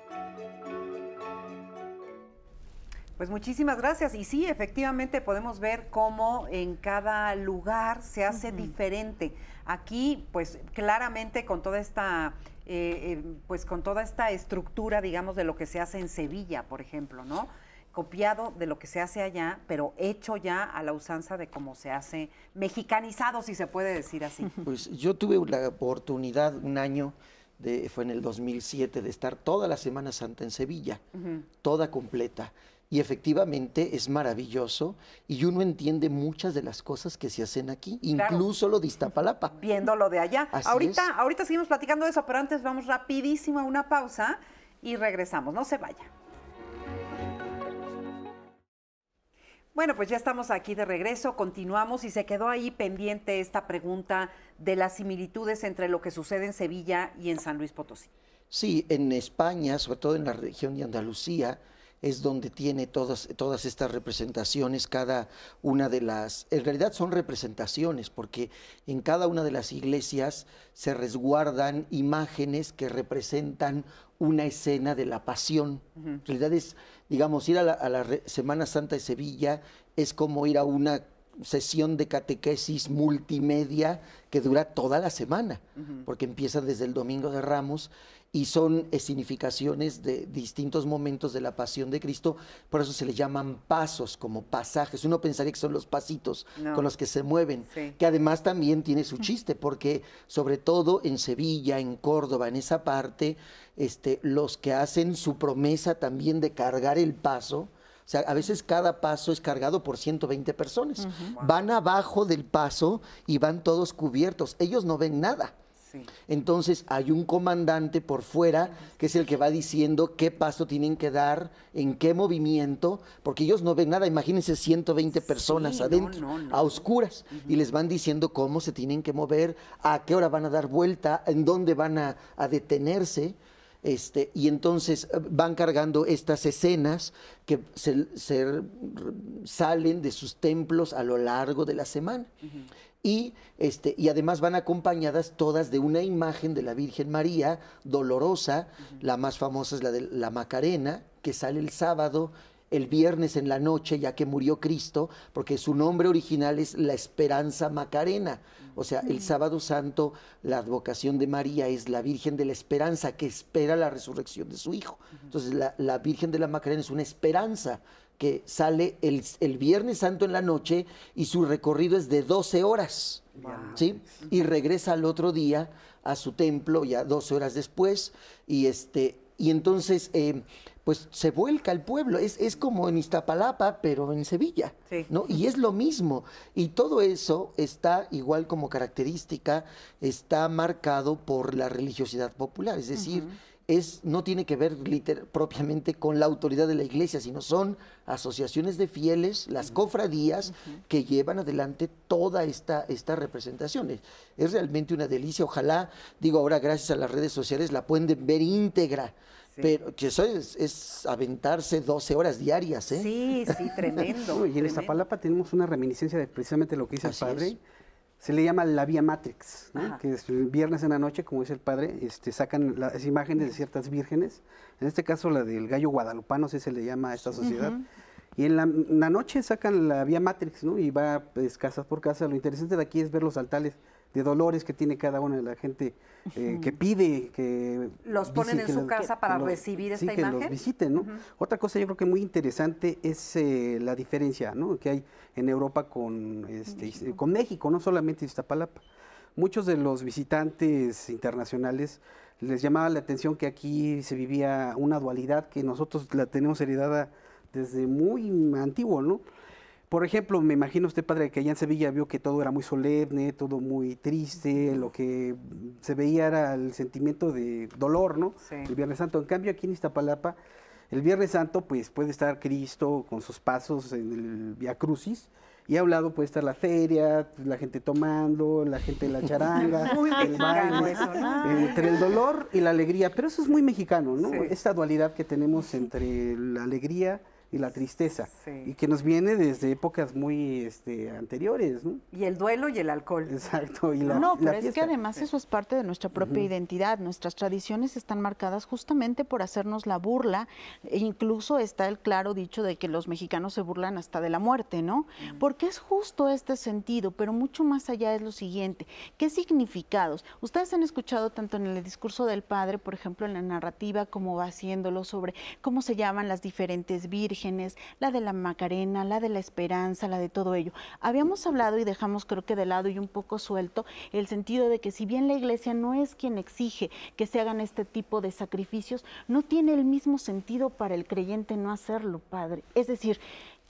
Pues muchísimas gracias. Y sí, efectivamente podemos ver cómo en cada lugar se hace diferente. Aquí, pues claramente con toda esta, eh, eh, pues con toda esta estructura, digamos, de lo que se hace en Sevilla, por ejemplo, ¿no? copiado de lo que se hace allá, pero hecho ya a la usanza de cómo se hace, mexicanizado, si se puede decir así. Pues yo tuve la oportunidad un año, de, fue en el 2007, de estar toda la Semana Santa en Sevilla, toda completa. Y efectivamente es maravilloso y uno entiende muchas de las cosas que se hacen aquí, incluso lo de Iztapalapa. Viéndolo de allá. ahorita, ahorita seguimos platicando de eso, pero antes vamos rapidísimo a una pausa y regresamos. No se vaya. Bueno, pues ya estamos aquí de regreso, continuamos y se quedó ahí pendiente esta pregunta de las similitudes entre lo que sucede en Sevilla y en San Luis Potosí. Sí, en España, sobre todo en la región de Andalucía, es donde tiene todas, todas estas representaciones, cada una de las, en realidad son representaciones, porque en cada una de las iglesias se resguardan imágenes que representan una escena de la pasión. En realidad es, digamos, ir a la, Semana Santa de Sevilla es como ir a una sesión de catequesis multimedia que dura toda la semana, porque empieza desde el Domingo de Ramos y son significaciones de distintos momentos de la pasión de Cristo, por eso se le llaman pasos, como pasajes. Uno pensaría que son los pasitos con los que se mueven, que además también tiene su chiste, porque sobre todo en Sevilla, en Córdoba, en esa parte, este, los que hacen su promesa también de cargar el paso, o sea, a veces cada paso es cargado por 120 personas. Van abajo del paso y van todos cubiertos. Ellos no ven nada. Entonces hay un comandante por fuera que es el que va diciendo qué paso tienen que dar, en qué movimiento, porque ellos no ven nada. Imagínense 120 personas adentro, a oscuras, y les van diciendo cómo se tienen que mover, a qué hora van a dar vuelta, en dónde van a, detenerse. Este, y entonces eh, van cargando estas escenas que se, salen de sus templos a lo largo de la semana y, este, y además van acompañadas todas de una imagen de la Virgen María dolorosa, la más famosa es la de la Macarena, que sale el sábado, el viernes en la noche, ya que murió Cristo, porque su nombre original es la Esperanza Macarena. O sea, el sábado santo, la advocación de María es la Virgen de la Esperanza, que espera la resurrección de su Hijo. Entonces, la, la Virgen de la Macarena es una esperanza que sale el, Viernes Santo en la noche y su recorrido es de 12 horas, ¿sí? Y regresa al otro día a su templo ya 12 horas después y este y entonces eh, pues se vuelca el pueblo, es, es, como en Iztapalapa, pero en Sevilla, ¿no? Y es lo mismo, y todo eso está igual como característica, está marcado por la religiosidad popular, es decir, es, no tiene que ver propiamente con la autoridad de la iglesia, sino son asociaciones de fieles, las cofradías, que llevan adelante toda esta, esta representación. Es realmente una delicia. Ojalá, digo ahora, gracias a las redes sociales, la pueden ver íntegra Pero que eso es, es, aventarse 12 horas diarias, ¿eh? Sí, sí, tremendo. y en Iztapalapa tenemos una reminiscencia de precisamente lo que dice el padre. Se le llama la vía Matrix, que es viernes en la noche, como dice el padre, este, sacan las imágenes de ciertas vírgenes. En este caso, la del gallo guadalupano, así se le llama a esta sociedad. Y en la, noche sacan la vía Matrix, ¿no? Y va pues, casa por casa. Lo interesante de aquí es ver los altares de dolores que tiene cada una de la gente eh, que pide que los ponen en su casa para recibir esta sí, imagen. Que los visiten, ¿no? Otra cosa yo creo que muy interesante es eh, la diferencia, ¿no? Que hay en Europa con este, con México, no solamente Iztapalapa. Muchos de los visitantes internacionales les llamaba la atención que aquí se vivía una dualidad que nosotros la tenemos heredada desde muy antiguo, ¿no? Por ejemplo, me imagino usted, padre, que allá en Sevilla vio que todo era muy solemne, todo muy triste, lo que se veía era el sentimiento de dolor, ¿no? El Viernes Santo. En cambio, aquí en Iztapalapa, el Viernes Santo, pues puede estar Cristo con sus pasos en el Via Crucis, y a un lado puede estar la feria, la gente tomando, la gente en la charanga, el baile, entre el dolor y la alegría. Pero eso es muy mexicano, ¿no? Esta dualidad que tenemos entre la alegría y la tristeza, y que nos viene desde épocas muy este, anteriores. ¿no? Y el duelo y el alcohol. Exacto. Y la, no, pero es que además eso es parte de nuestra propia identidad. Nuestras tradiciones están marcadas justamente por hacernos la burla. E incluso está el claro dicho de que los mexicanos se burlan hasta de la muerte, ¿no? Porque es justo este sentido, pero mucho más allá es lo siguiente. ¿Qué significados? Ustedes han escuchado tanto en el discurso del padre, por ejemplo, en la narrativa, como va haciéndolo sobre cómo se llaman las diferentes la de la Macarena, la de la Esperanza, la de todo ello. Habíamos hablado y dejamos creo que de lado y un poco suelto el sentido de que si bien la iglesia no es quien exige que se hagan este tipo de sacrificios, no tiene el mismo sentido para el creyente no hacerlo, Padre. Es decir,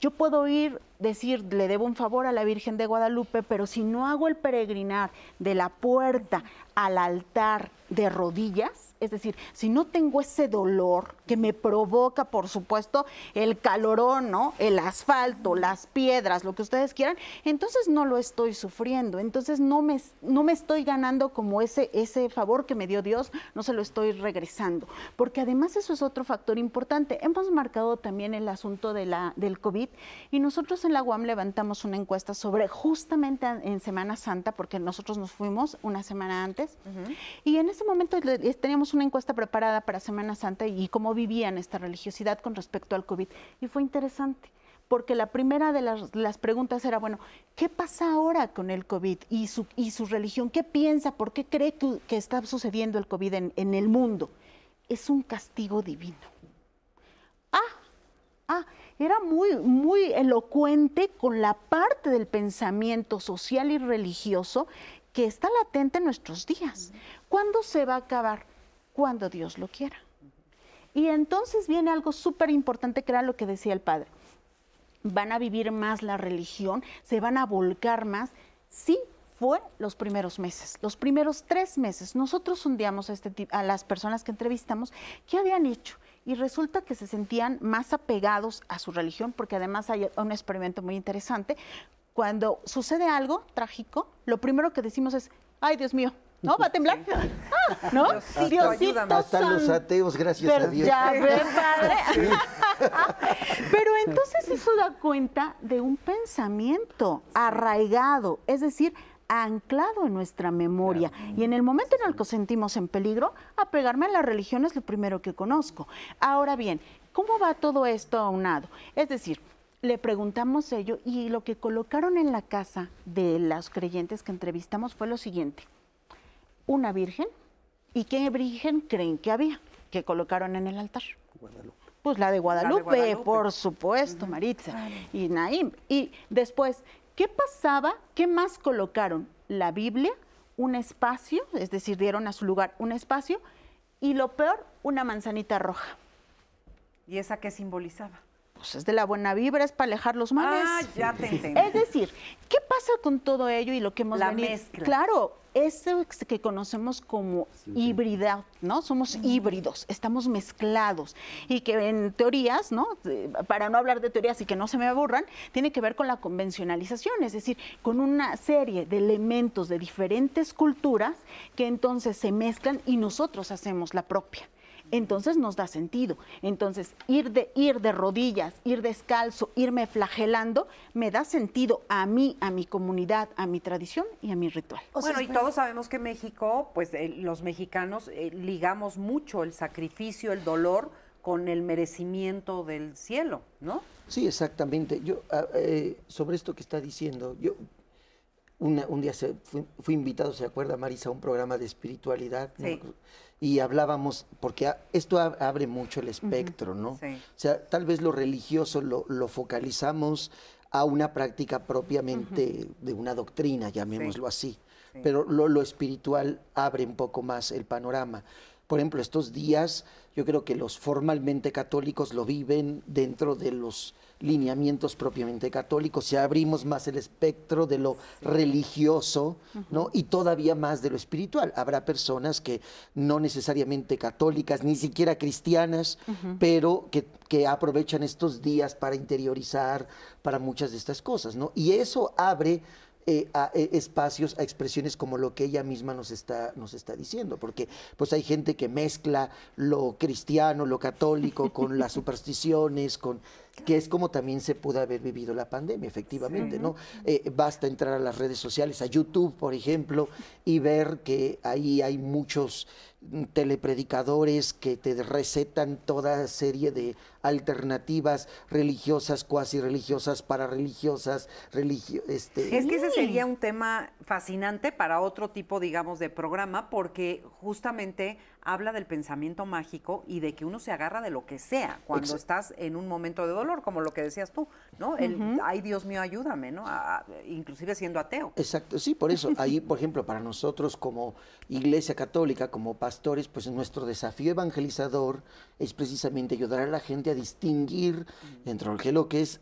yo puedo ir, decir, le debo un favor a la Virgen de Guadalupe, pero si no hago el peregrinar de la puerta al altar de rodillas, es decir, si no tengo ese dolor que me provoca, por supuesto, el calorón, ¿no? El asfalto, las piedras, lo que ustedes quieran, entonces no lo estoy sufriendo. Entonces no me, no me estoy ganando como ese, ese favor que me dio Dios, no se lo estoy regresando. Porque además eso es otro factor importante. Hemos marcado también el asunto de la, del COVID y nosotros en la UAM levantamos una encuesta sobre justamente en Semana Santa, porque nosotros nos fuimos una semana antes, y en ese momento teníamos una encuesta preparada para Semana Santa y cómo vivían esta religiosidad con respecto al COVID. Y fue interesante, porque la primera de las, preguntas era, bueno, ¿qué pasa ahora con el COVID y su, y su religión? ¿Qué piensa? ¿Por qué cree que, está sucediendo el COVID en, en el mundo? Es un castigo divino. Ah, ah, era muy, muy elocuente con la parte del pensamiento social y religioso que está latente en nuestros días. ¿Cuándo se va a acabar? Cuando Dios lo quiera. Y entonces viene algo súper importante que era lo que decía el padre. Van a vivir más la religión, se van a volcar más. Sí, fue los primeros meses, los primeros tres meses. Nosotros sondeamos a, este, a las personas que entrevistamos qué habían hecho y resulta que se sentían más apegados a su religión, porque además hay un experimento muy interesante. Cuando sucede algo trágico, lo primero que decimos es, ay Dios mío, ¿no? ¿Va a temblar? Ah, ¿No? Diosito Hasta los ateos, gracias a Dios. Ya ves, padre. Pero entonces eso da cuenta de un pensamiento arraigado, es decir, anclado en nuestra memoria. Y en el momento en el que sentimos en peligro, apegarme a la religión es lo primero que conozco. Ahora bien, ¿cómo va todo esto aunado? Es decir, le preguntamos ello y lo que colocaron en la casa de los creyentes que entrevistamos fue lo siguiente una virgen. ¿Y qué virgen creen que había? Que colocaron en el altar. Guadalupe. Pues la de Guadalupe, por supuesto, Maritza. Y Naim. Y después, ¿qué pasaba? ¿Qué más colocaron? La Biblia, un espacio, es decir, dieron a su lugar un espacio, y lo peor, una manzanita roja. ¿Y esa qué simbolizaba? Pues es de la buena vibra, es para alejar los males. Ah, ya te entendí. Es decir, ¿qué pasa con todo ello y lo que hemos la mezcla. Claro, eso que conocemos como híbrida, ¿no? Somos híbridos, estamos mezclados y que en teorías, ¿no? Para no hablar de teorías y que no se me aburran, tiene que ver con la convencionalización, es decir, con una serie de elementos de diferentes culturas que entonces se mezclan y nosotros hacemos la propia. Entonces nos da sentido. Entonces, ir de, ir de rodillas, ir descalzo, irme flagelando, me da sentido a mí, a mi comunidad, a mi tradición y a mi ritual. bueno, y todos sabemos que México, pues eh, los mexicanos eh, ligamos mucho el sacrificio, el dolor con el merecimiento del cielo, ¿no? Sí, exactamente. Yo, ah, eh, sobre esto que está diciendo, yo un día se, fui, invitado, ¿se acuerda Marisa, a un programa de espiritualidad? Y hablábamos, porque esto abre mucho el espectro, ¿no? O sea, tal vez lo religioso lo, lo focalizamos a una práctica propiamente de una doctrina, llamémoslo así. Pero lo, lo espiritual abre un poco más el panorama. Por ejemplo, estos días yo creo que los formalmente católicos lo viven dentro de los lineamientos propiamente católicos, si abrimos más el espectro de lo religioso, ¿no? Y todavía más de lo espiritual. Habrá personas que no necesariamente católicas, ni siquiera cristianas, pero que, que, aprovechan estos días para interiorizar para muchas de estas cosas, ¿no? Y eso abre eh, a, eh, espacios, a expresiones como lo que ella misma nos está, nos está diciendo, porque pues hay gente que mezcla lo cristiano, lo católico con las supersticiones, con que es como también se pudo haber vivido la pandemia, efectivamente, ¿no? Eh, basta entrar a las redes sociales, a YouTube, por ejemplo, y ver que ahí hay muchos mm, telepredicadores que te recetan toda serie de alternativas religiosas, cuasi religiosas, para religiosas, religio, este... Es que ese sería un tema fascinante para otro tipo, digamos, de programa, porque justamente habla del pensamiento mágico y de que uno se agarra de lo que sea cuando estás en un momento de dolor, como lo que decías tú, ¿no? El, ay, Dios mío, ayúdame, ¿no? inclusive siendo ateo. Exacto, sí, por eso, ahí, por ejemplo, para nosotros como Iglesia Católica, como pastores, pues nuestro desafío evangelizador es precisamente ayudar a la gente a distinguir entre lo que es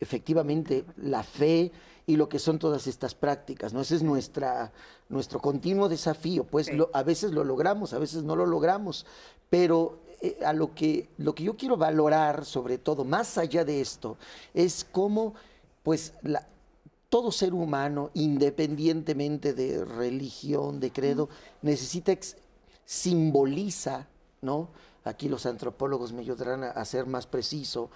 efectivamente la fe y lo que son todas estas prácticas, ¿no? Ese es nuestra, nuestro continuo desafío, pues a veces lo logramos, a veces no lo logramos, pero eh, a lo que, lo que yo quiero valorar, sobre todo, más allá de esto, es cómo, pues, la, todo ser humano, independientemente de religión, de credo, necesita, simboliza, ¿no? Aquí los antropólogos me ayudarán a, ser más preciso,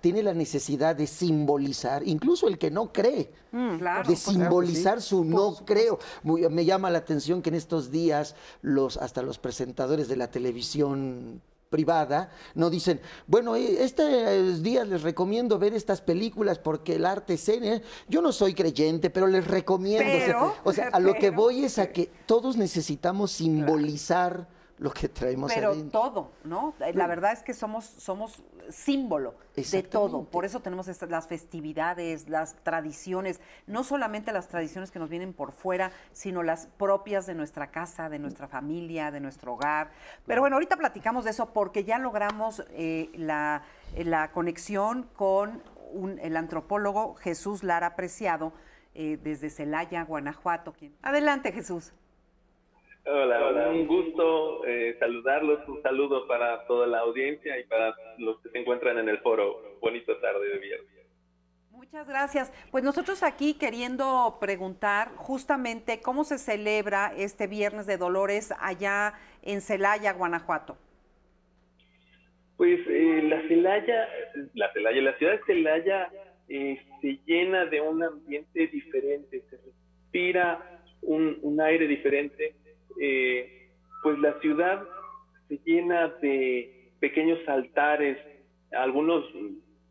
tiene la necesidad de simbolizar, incluso el que no cree, mm, de simbolizar su no creo. me llama la atención que en estos días los, hasta los presentadores de la televisión privada, no dicen, bueno, eh, estos días les recomiendo ver estas películas porque el arte escena, yo no soy creyente, pero les recomiendo. o sea, a lo que voy es a que todos necesitamos simbolizar lo que traemos Pero todo, ¿no? La verdad es que somos, somos símbolo de todo. Por eso tenemos estas, las festividades, las tradiciones, no solamente las tradiciones que nos vienen por fuera, sino las propias de nuestra casa, de nuestra familia, de nuestro hogar. Pero bueno, ahorita platicamos de eso porque ya logramos eh, la, la, conexión con el antropólogo Jesús Lara Preciado eh, desde Celaya, Guanajuato. Adelante, Jesús. Hola, un gusto eh, saludarlos, un saludo para toda la audiencia y para los que se encuentran en el foro. Bonita tarde de viernes. Muchas gracias. Pues nosotros aquí queriendo preguntar justamente cómo se celebra este Viernes de Dolores allá en Celaya, Guanajuato. Pues eh, la Celaya, la Celaya, la ciudad de Celaya eh, se llena de un ambiente diferente, se respira un, un aire diferente eh, pues la ciudad se llena de pequeños altares, algunos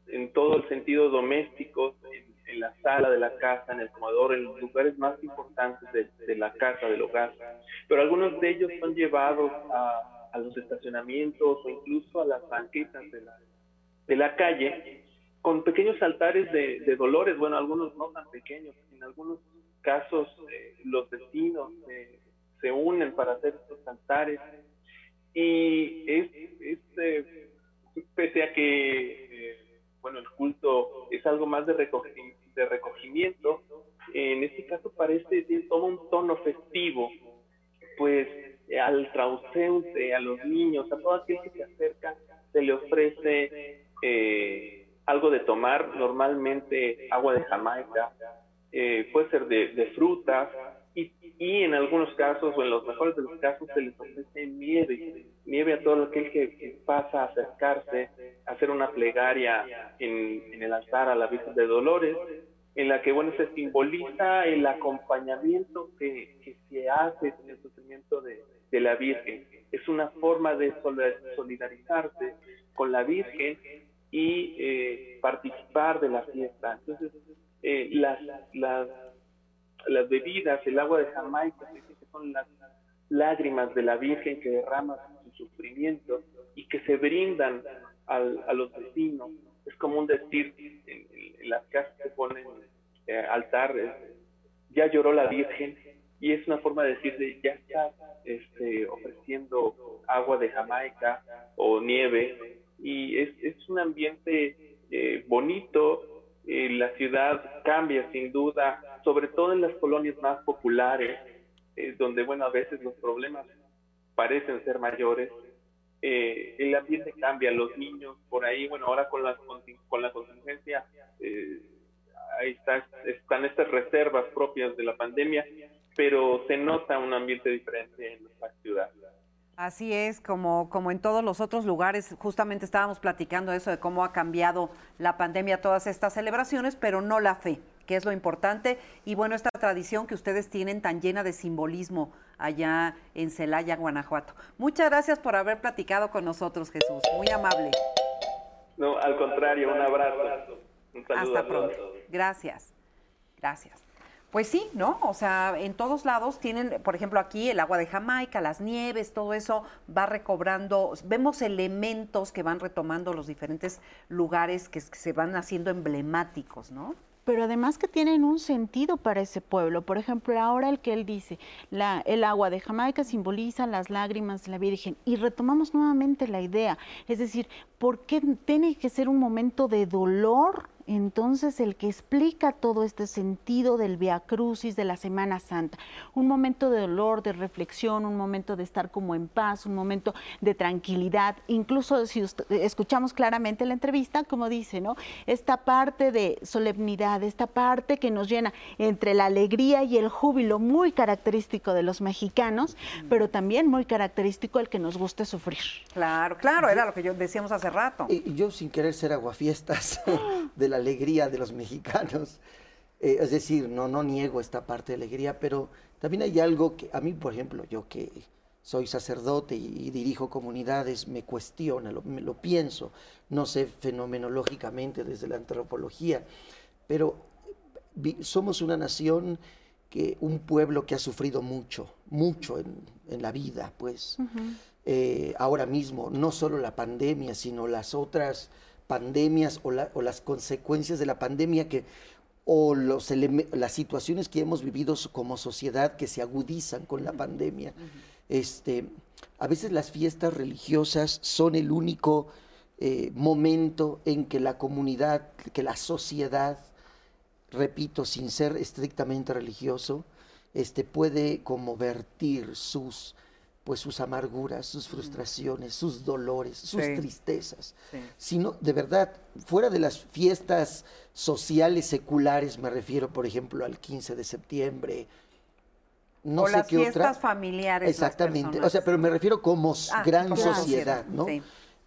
en todo el sentido doméstico, en, la sala de la casa, en el comedor, en los lugares más importantes de, la casa, del hogar. Pero algunos de ellos son llevados a, los estacionamientos o incluso a las banquetas de la, calle con pequeños altares de, dolores, bueno, algunos no tan pequeños, en algunos casos eh, los vecinos eh, se unen para hacer estos altares. Y es, eh, pese a que, eh, bueno, el culto es algo más de, de recogimiento, en este caso parece todo un tono festivo, pues al transeúnte, a los niños, a todo aquel que se acerca, se le ofrece eh, algo de tomar, normalmente agua de Jamaica, puede ser de frutas, y, en algunos casos, o en los mejores de los casos, se les ofrece nieve. nieve a todo aquel que, pasa a acercarse, a hacer una plegaria en, el altar a la Virgen de Dolores, en la que bueno se simboliza el acompañamiento que, se hace en el sufrimiento de, de, la Virgen. Es una forma de solidarizarse con la Virgen y eh, participar de la fiesta. Entonces, eh, las, las, las bebidas, el agua de Jamaica, que son las lágrimas de la Virgen que derrama su sufrimiento y que se brindan al, a los vecinos. Es como un decir, en, las casas se ponen eh, altar, ya lloró la Virgen, y es una forma de decir, de, ya está este, ofreciendo agua de Jamaica o nieve, y es, es un ambiente eh, bonito, eh, la ciudad cambia sin duda, sobre todo en las colonias más populares, donde, bueno, a veces los problemas parecen ser mayores, eh, el ambiente cambia, los niños por ahí, bueno, ahora con la, con la contingencia, eh, ahí está, están estas reservas propias de la pandemia, pero se nota un ambiente diferente en la ciudad. Así es, como, como en todos los otros lugares, justamente estábamos platicando eso de cómo ha cambiado la pandemia todas estas celebraciones, pero no la fe que es lo importante. Y bueno, esta tradición que ustedes tienen tan llena de simbolismo allá en Celaya, Guanajuato. Muchas gracias por haber platicado con nosotros, Jesús. Muy amable. No, al contrario, un abrazo. Un saludo Hasta pronto. Gracias. Gracias. Pues sí, ¿no? O sea, en todos lados tienen, por ejemplo, aquí el agua de Jamaica, las nieves, todo eso va recobrando, vemos elementos que van retomando los diferentes lugares que se van haciendo emblemáticos, ¿no? pero además que tienen un sentido para ese pueblo. Por ejemplo, ahora el que él dice, la, el agua de Jamaica simboliza las lágrimas de la Virgen. Y retomamos nuevamente la idea, es decir, ¿por qué tiene que ser un momento de dolor entonces el que explica todo este sentido del Via Crucis de la Semana Santa, un momento de dolor, de reflexión, un momento de estar como en paz, un momento de tranquilidad, incluso si escuchamos claramente la entrevista, como dice, ¿no? Esta parte de solemnidad, esta parte que nos llena entre la alegría y el júbilo muy característico de los mexicanos, pero también muy característico el que nos guste sufrir. Claro, claro, era lo que yo decíamos hace rato. Y yo sin querer ser aguafiestas de la alegría de los mexicanos. Eh, es decir, no, no niego esta parte de alegría, pero también hay algo que a mí, por ejemplo, yo que soy sacerdote y, dirijo comunidades, me cuestiona, lo, me, lo pienso, no sé fenomenológicamente desde la antropología, pero somos una nación que un pueblo que ha sufrido mucho, mucho en, en la vida, pues. eh, ahora mismo, no solo la pandemia, sino las otras pandemias o, las consecuencias de la pandemia que o los las situaciones que hemos vivido como sociedad que se agudizan con la pandemia. este, a veces las fiestas religiosas son el único eh, momento en que la comunidad, que la sociedad, repito, sin ser estrictamente religioso, este, puede como vertir sus pues sus amarguras, sus frustraciones, sus dolores, sus tristezas. Sino, de verdad, fuera de las fiestas sociales seculares, me refiero, por ejemplo, al 15 de septiembre, no o sé las qué fiestas familiares. Exactamente, o sea, pero me refiero como ah, gran sociedad, ¿no?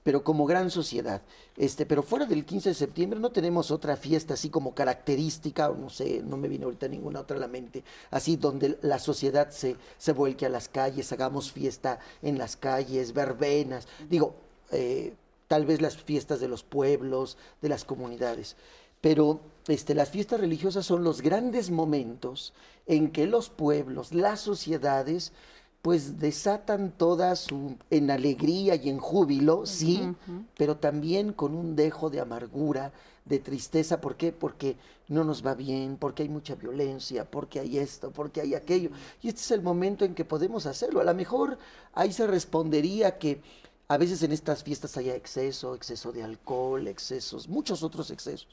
Pero como gran sociedad. Este, pero fuera del 15 de septiembre no tenemos otra fiesta así como característica, no sé, no me viene ahorita ninguna otra a la mente, así donde la sociedad se, se vuelque a las calles, hagamos fiesta en las calles, verbenas, digo, eh, tal vez las fiestas de los pueblos, de las comunidades. Pero este, las fiestas religiosas son los grandes momentos en que los pueblos, las sociedades, pues desatan toda su en alegría y en júbilo, sí, pero también con un dejo de amargura, de tristeza, ¿por qué? Porque no nos va bien, porque hay mucha violencia, porque hay esto, porque hay aquello. Y este es el momento en que podemos hacerlo. A lo mejor ahí se respondería que a veces en estas fiestas haya exceso, exceso de alcohol, excesos, muchos otros excesos.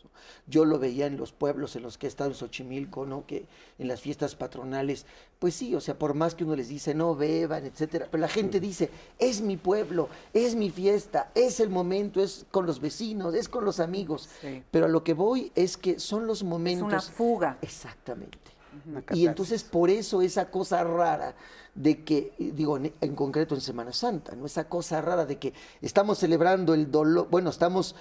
Yo lo veía en los pueblos en los que he estado en Xochimilco, ¿no? Que en las fiestas patronales, pues sí, o sea, por más que uno les dice no beban, etcétera, pero la gente dice, es mi pueblo, es mi fiesta, es el momento, es con los vecinos, es con los amigos. Pero a lo que voy es que son los momentos. Es una fuga. Exactamente. Y entonces por eso esa cosa rara de que, digo, en, concreto en Semana Santa, ¿no? Esa cosa rara de que estamos celebrando el dolor, bueno, estamos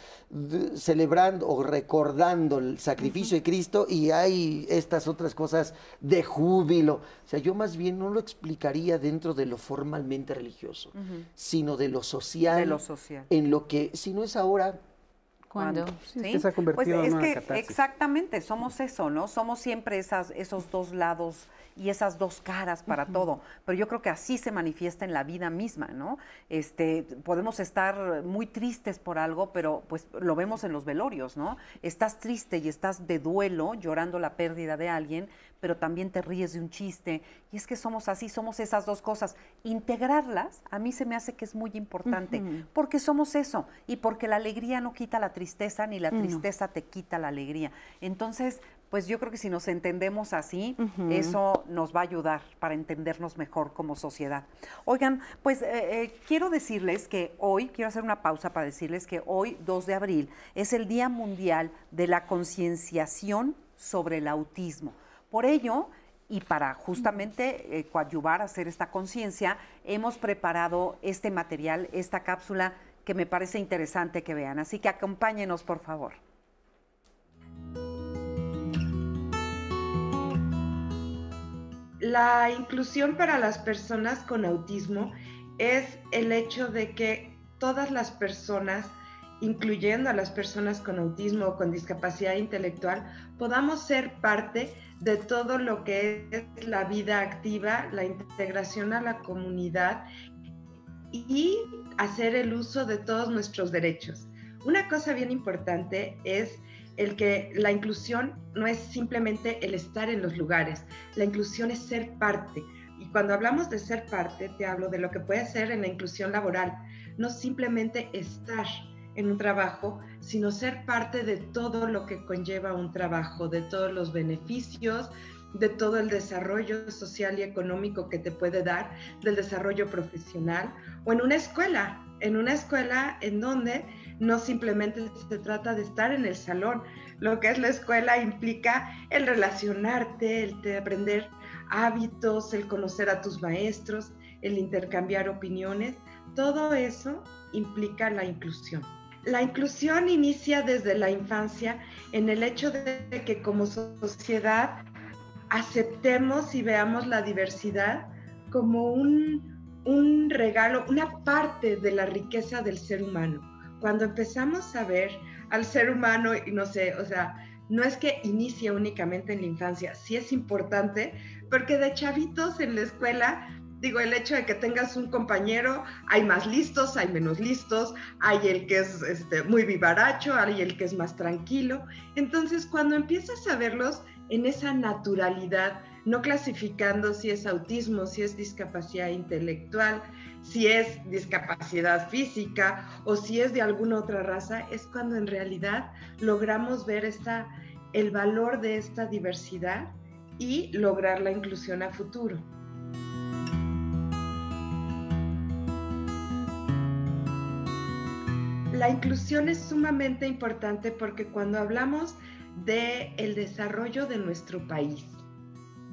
celebrando o recordando el sacrificio de Cristo y hay estas otras cosas de júbilo. O sea, yo más bien no lo explicaría dentro de lo formalmente religioso, sino de lo social. De lo social. En lo que, si no es ahora, cuando ¿Sí? se ha convertido pues en que exactamente somos eso, ¿no? Somos siempre esas, esos dos lados y esas dos caras para todo. Pero yo creo que así se manifiesta en la vida misma, ¿no? Este, podemos estar muy tristes por algo, pero pues lo vemos en los velorios, ¿no? Estás triste y estás de duelo, llorando la pérdida de alguien, pero también te ríes de un chiste. Y es que somos así, somos esas dos cosas. Integrarlas a mí se me hace que es muy importante, porque somos eso y porque la alegría no quita la tristeza, ni la tristeza te quita la alegría. Entonces, pues yo creo que si nos entendemos así, eso nos va a ayudar para entendernos mejor como sociedad. Oigan, pues eh, eh, quiero decirles que hoy, quiero hacer una pausa para decirles que hoy, 2 de abril, es el Día Mundial de la Concienciación sobre el Autismo. Por ello, y para justamente eh, coadyuvar a hacer esta conciencia, hemos preparado este material, esta cápsula que me parece interesante que vean. Así que acompáñenos, por favor. la inclusión para las personas con autismo es el hecho de que todas las personas, incluyendo a las personas con autismo o con discapacidad intelectual, podamos ser parte de todo lo que es la vida activa, la integración a la comunidad y hacer el uso de todos nuestros derechos. Una cosa bien importante es el que la inclusión no es simplemente el estar en los lugares, la inclusión es ser parte. Y cuando hablamos de ser parte, te hablo de lo que puede ser en la inclusión laboral, no simplemente estar en un trabajo, sino ser parte de todo lo que conlleva un trabajo, de todos los beneficios, de todo el desarrollo social y económico que te puede dar, del desarrollo profesional o en una escuela, en una escuela en donde no simplemente se trata de estar en el salón. Lo que es la escuela implica el relacionarte, el aprender hábitos, el conocer a tus maestros, el intercambiar opiniones. Todo eso implica la inclusión. La inclusión inicia desde la infancia en el hecho de que como sociedad aceptemos y veamos la diversidad como un, un regalo, una parte de la riqueza del ser humano. Cuando empezamos a ver al ser humano, y no sé, o sea, no es que inicie únicamente en la infancia, sí es importante, porque de chavitos en la escuela, digo, el hecho de que tengas un compañero, hay más listos, hay menos listos, hay el que es este, muy vivaracho, hay el que es más tranquilo. Entonces, cuando empiezas a verlos en esa naturalidad, no clasificando si es autismo, si es discapacidad intelectual, si es discapacidad física o si es de alguna otra raza, es cuando en realidad logramos ver el valor de esta diversidad y lograr la inclusión a futuro. La inclusión es sumamente importante porque cuando hablamos de el desarrollo de nuestro país,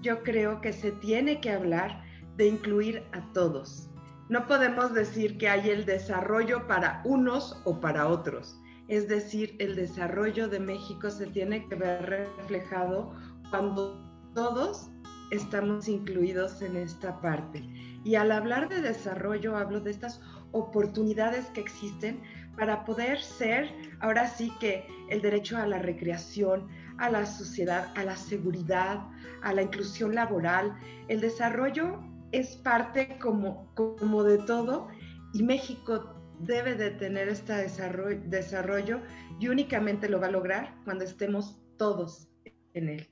yo creo que se tiene que hablar de incluir a todos, no podemos decir que hay el desarrollo para unos o para otros. Es decir, el desarrollo de México se tiene que ver reflejado cuando todos estamos incluidos en esta parte. Y al hablar de desarrollo hablo de estas oportunidades que existen para poder ser, ahora sí que el derecho a la recreación, a la sociedad, a la seguridad, a la inclusión laboral, el desarrollo es parte como, como de todo y México debe de tener este desarrollo, desarrollo y únicamente lo va a lograr cuando estemos todos en él.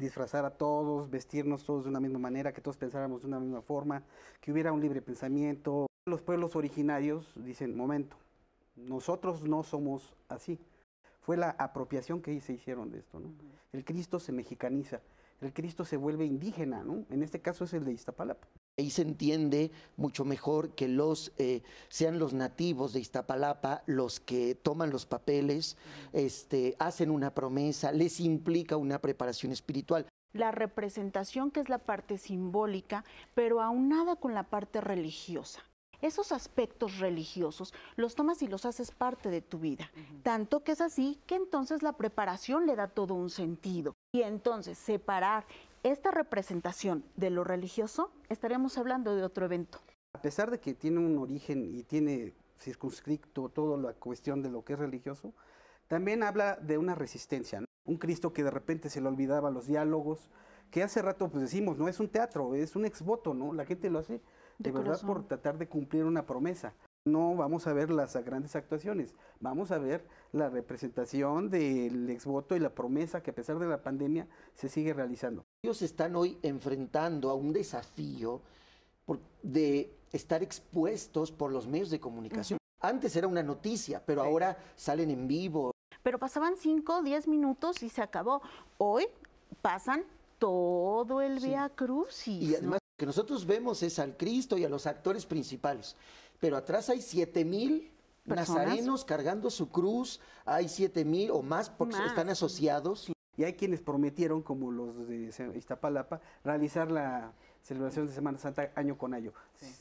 Disfrazar a todos, vestirnos todos de una misma manera, que todos pensáramos de una misma forma, que hubiera un libre pensamiento. Los pueblos originarios dicen, momento, nosotros no somos así fue la apropiación que se hicieron de esto. ¿no? El Cristo se mexicaniza, el Cristo se vuelve indígena, ¿no? en este caso es el de Iztapalapa. Ahí se entiende mucho mejor que los eh, sean los nativos de Iztapalapa los que toman los papeles, este, hacen una promesa, les implica una preparación espiritual. La representación que es la parte simbólica, pero aunada con la parte religiosa esos aspectos religiosos los tomas y los haces parte de tu vida. Tanto que es así que entonces la preparación le da todo un sentido. Y entonces separar esta representación de lo religioso, estaríamos hablando de otro evento. A pesar de que tiene un origen y tiene circunscrito toda la cuestión de lo que es religioso, también habla de una resistencia, un Cristo que de repente se le olvidaba los diálogos, que hace rato pues decimos, no es un teatro, es un exvoto, ¿no? La gente lo hace de, verdad por tratar de cumplir una promesa. No vamos a ver las grandes actuaciones, vamos a ver la representación del exvoto y la promesa que a pesar de la pandemia se sigue realizando. Ellos están hoy enfrentando a un desafío de estar expuestos por los medios de comunicación. Antes era una noticia, pero ahora salen en vivo. Pero pasaban 5, 10 minutos y se acabó. Hoy pasan todo el Via Crucis. Y además que nosotros vemos es al Cristo y a los actores principales, pero atrás hay siete mil nazarenos cargando su cruz, hay siete mil o más porque están asociados. Y hay quienes prometieron, como los de Iztapalapa, realizar la celebración de Semana Santa año con año,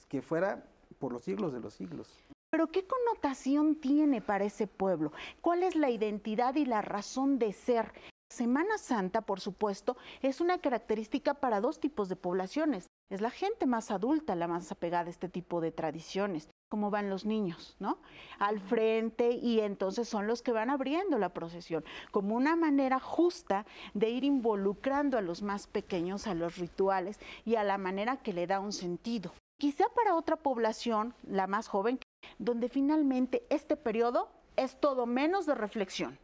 que fuera por los siglos de los siglos. Pero ¿qué connotación tiene para ese pueblo? ¿Cuál es la identidad y la razón de ser? Semana Santa, por supuesto, es una característica para dos tipos de poblaciones. Es la gente más adulta la más apegada a este tipo de tradiciones, como van los niños, ¿no? Al frente y entonces son los que van abriendo la procesión, como una manera justa de ir involucrando a los más pequeños a los rituales y a la manera que le da un sentido. Quizá para otra población, la más joven, donde finalmente este periodo es todo menos de reflexión.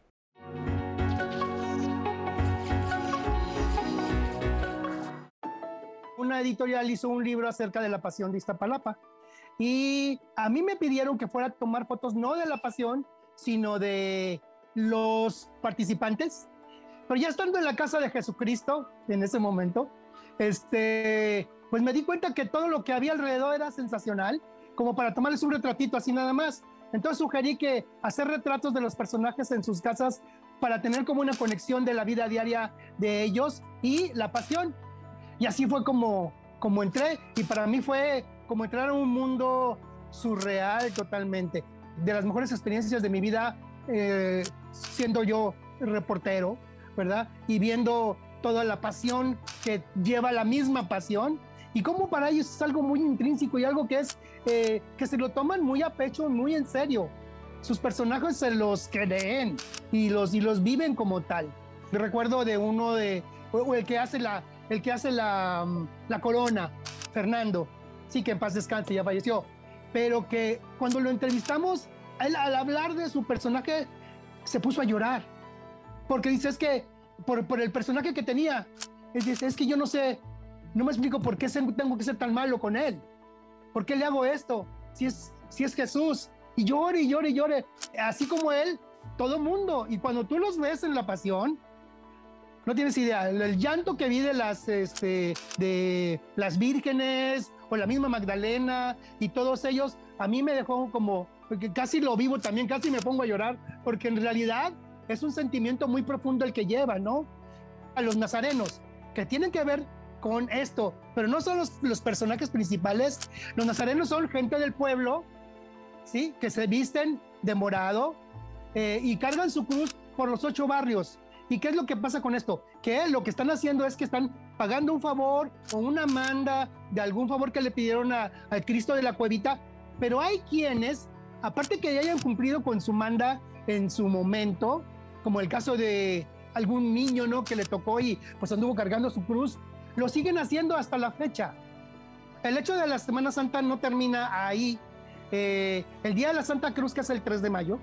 una editorial hizo un libro acerca de la pasión de Iztapalapa. Y a mí me pidieron que fuera a tomar fotos no de la pasión, sino de los participantes. Pero ya estando en la casa de Jesucristo, en ese momento, este, pues me di cuenta que todo lo que había alrededor era sensacional, como para tomarles un retratito así nada más. Entonces sugerí que hacer retratos de los personajes en sus casas para tener como una conexión de la vida diaria de ellos y la pasión. Y así fue como, como entré y para mí fue como entrar a un mundo surreal totalmente. De las mejores experiencias de mi vida eh, siendo yo reportero, ¿verdad? Y viendo toda la pasión que lleva la misma pasión y cómo para ellos es algo muy intrínseco y algo que es eh, que se lo toman muy a pecho, muy en serio. Sus personajes se los creen y los, y los viven como tal. Recuerdo de uno de, el que hace la, el que hace la, mm, la corona, Fernando, sí que en paz descanse, ya falleció, pero que cuando lo entrevistamos, él al hablar de su personaje se puso a llorar, porque dice, es que por, por el personaje que tenía, dice, es que yo no sé, no me explico por qué tengo que ser tan malo con él, por qué le hago esto, si es, si es Jesús, y llore y llore y llore, así como él, todo mundo, y cuando tú los ves en la pasión, no tienes idea, el, llanto que vi de las, este, de las vírgenes o la misma Magdalena y todos ellos, a mí me dejó como, porque casi lo vivo también, casi me pongo a llorar, porque en realidad es un sentimiento muy profundo el que lleva, ¿no? A los nazarenos, que tienen que ver con esto, pero no son los, personajes principales, los nazarenos son gente del pueblo, ¿sí? Que se visten de morado eh, y cargan su cruz por los ocho barrios ¿Y qué es lo que pasa con esto? Que lo que están haciendo es que están pagando un favor o una manda de algún favor que le pidieron a, Cristo de la cuevita, pero hay quienes, aparte que ya hayan cumplido con su manda en su momento, como el caso de algún niño, ¿no? Que le tocó y pues anduvo cargando su cruz, lo siguen haciendo hasta la fecha. El hecho de la Semana Santa no termina ahí. Eh, el día de la Santa Cruz, que es el 3 de mayo,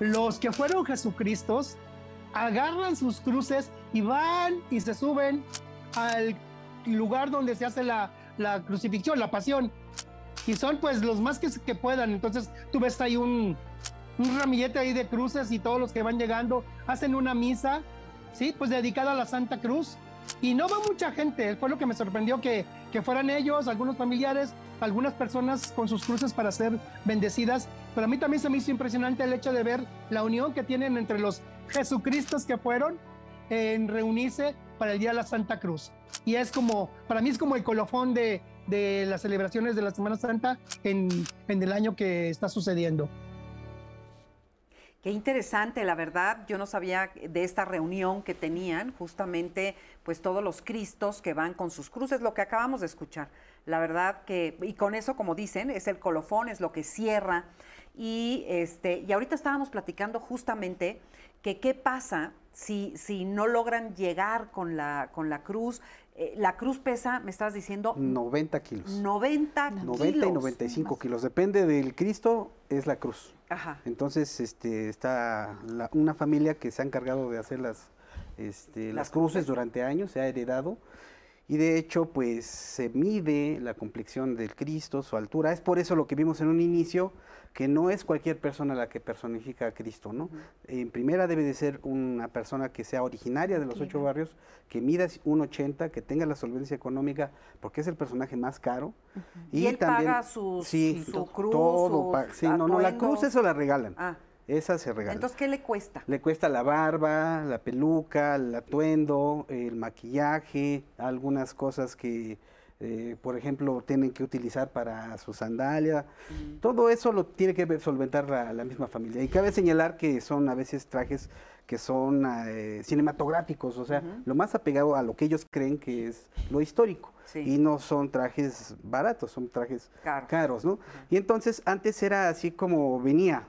los que fueron Jesucristos agarran sus cruces y van y se suben al lugar donde se hace la, crucifixión, la pasión. Y son pues los más que, que puedan. Entonces tú ves ahí un, un ramillete ahí de cruces y todos los que van llegando hacen una misa, ¿sí? Pues dedicada a la Santa Cruz. Y no va mucha gente, fue lo que me sorprendió que, que fueran ellos, algunos familiares, algunas personas con sus cruces para ser bendecidas, pero a mí también se me hizo impresionante el hecho de ver la unión que tienen entre los Jesucristos que fueron en reunirse para el Día de la Santa Cruz. Y es como, para mí es como el colofón de, de las celebraciones de la Semana Santa en, en el año que está sucediendo. Qué interesante, la verdad, yo no sabía de esta reunión que tenían justamente pues todos los cristos que van con sus cruces, lo que acabamos de escuchar. La verdad que, y con eso, como dicen, es el colofón, es lo que cierra. Y, este, y ahorita estábamos platicando justamente que qué pasa si, si no logran llegar con la, con la cruz. Eh, la cruz pesa, me estás diciendo, 90 kilos. 90 kilos. 90 y 95 kilos. Depende del Cristo, es la cruz. Ajá. Entonces, este, está la- una familia que se ha encargado de hacer las, este, las, cruces durante años, se ha heredado. Y de hecho, pues se mide la complexión del Cristo, su altura. Es por eso lo que vimos en un inicio, que no es cualquier persona la que personifica a Cristo, ¿no? En primera debe de ser una persona que sea originaria de los ocho barrios, que mida 1,80, que tenga la solvencia económica, porque es el personaje más caro. Y él paga sus- sí, su cruz, todo sus sí, no, no, la cruz eso la regalan. Ah. Esa se regala. Entonces, ¿qué le cuesta? Le cuesta la barba, la peluca, el atuendo, el maquillaje, algunas cosas que, eh, por ejemplo, tienen que utilizar para su sandalia. Todo eso lo tiene que solventar la, la misma familia. Y cabe señalar que son a veces trajes que son eh, cinematográficos, o sea, lo más apegado a lo que ellos creen que es lo histórico. Sí. Y no son trajes baratos, son trajes Caros. caros, ¿no? Y entonces antes era así como venía.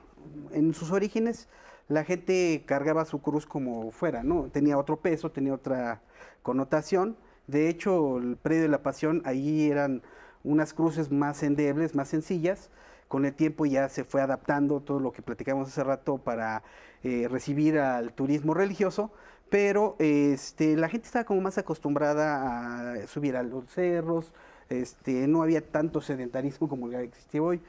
En sus orígenes la gente cargaba su cruz como fuera, ¿no? Tenía otro peso, tenía otra connotación. De hecho, el predio de la pasión, ahí eran unas cruces más endebles, más sencillas. Con el tiempo ya se fue adaptando todo lo que platicamos hace rato para eh, recibir al turismo religioso, pero este, la gente estaba como más acostumbrada a subir a los cerros, este, no había tanto sedentarismo como existe hoy.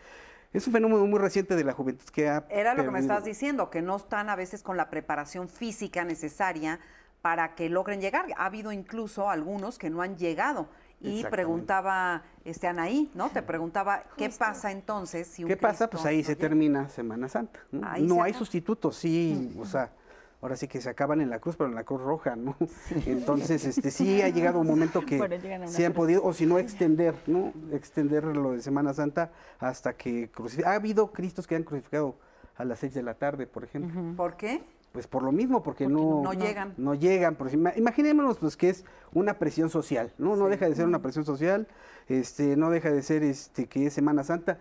Es un fenómeno muy reciente de la juventud que ha Era lo que me estás diciendo, que no están a veces con la preparación física necesaria para que logren llegar. Ha habido incluso algunos que no han llegado. Y preguntaba este Anaí, ¿no? Te preguntaba, ¿qué pasa entonces si un ¿Qué pasa? Pues ahí no se llega? termina Semana Santa. No, Ahí No se hay sustitutos, sí, o sea, ahora sí que se acaban en la cruz, pero en la cruz roja, ¿no? Entonces, este, sí ha llegado un momento que se han cruz. podido, o si no, extender, ¿no? Extender lo de Semana Santa hasta que crucifi- Ha habido cristos que han crucificado a las seis de la tarde, por ejemplo. ¿Por qué? Pues por lo mismo, porque, no, no llegan. No llegan. Por, ima- imaginémonos pues que es una presión social, ¿no? No deja de ser una presión social, este, no deja de ser este que es Semana Santa.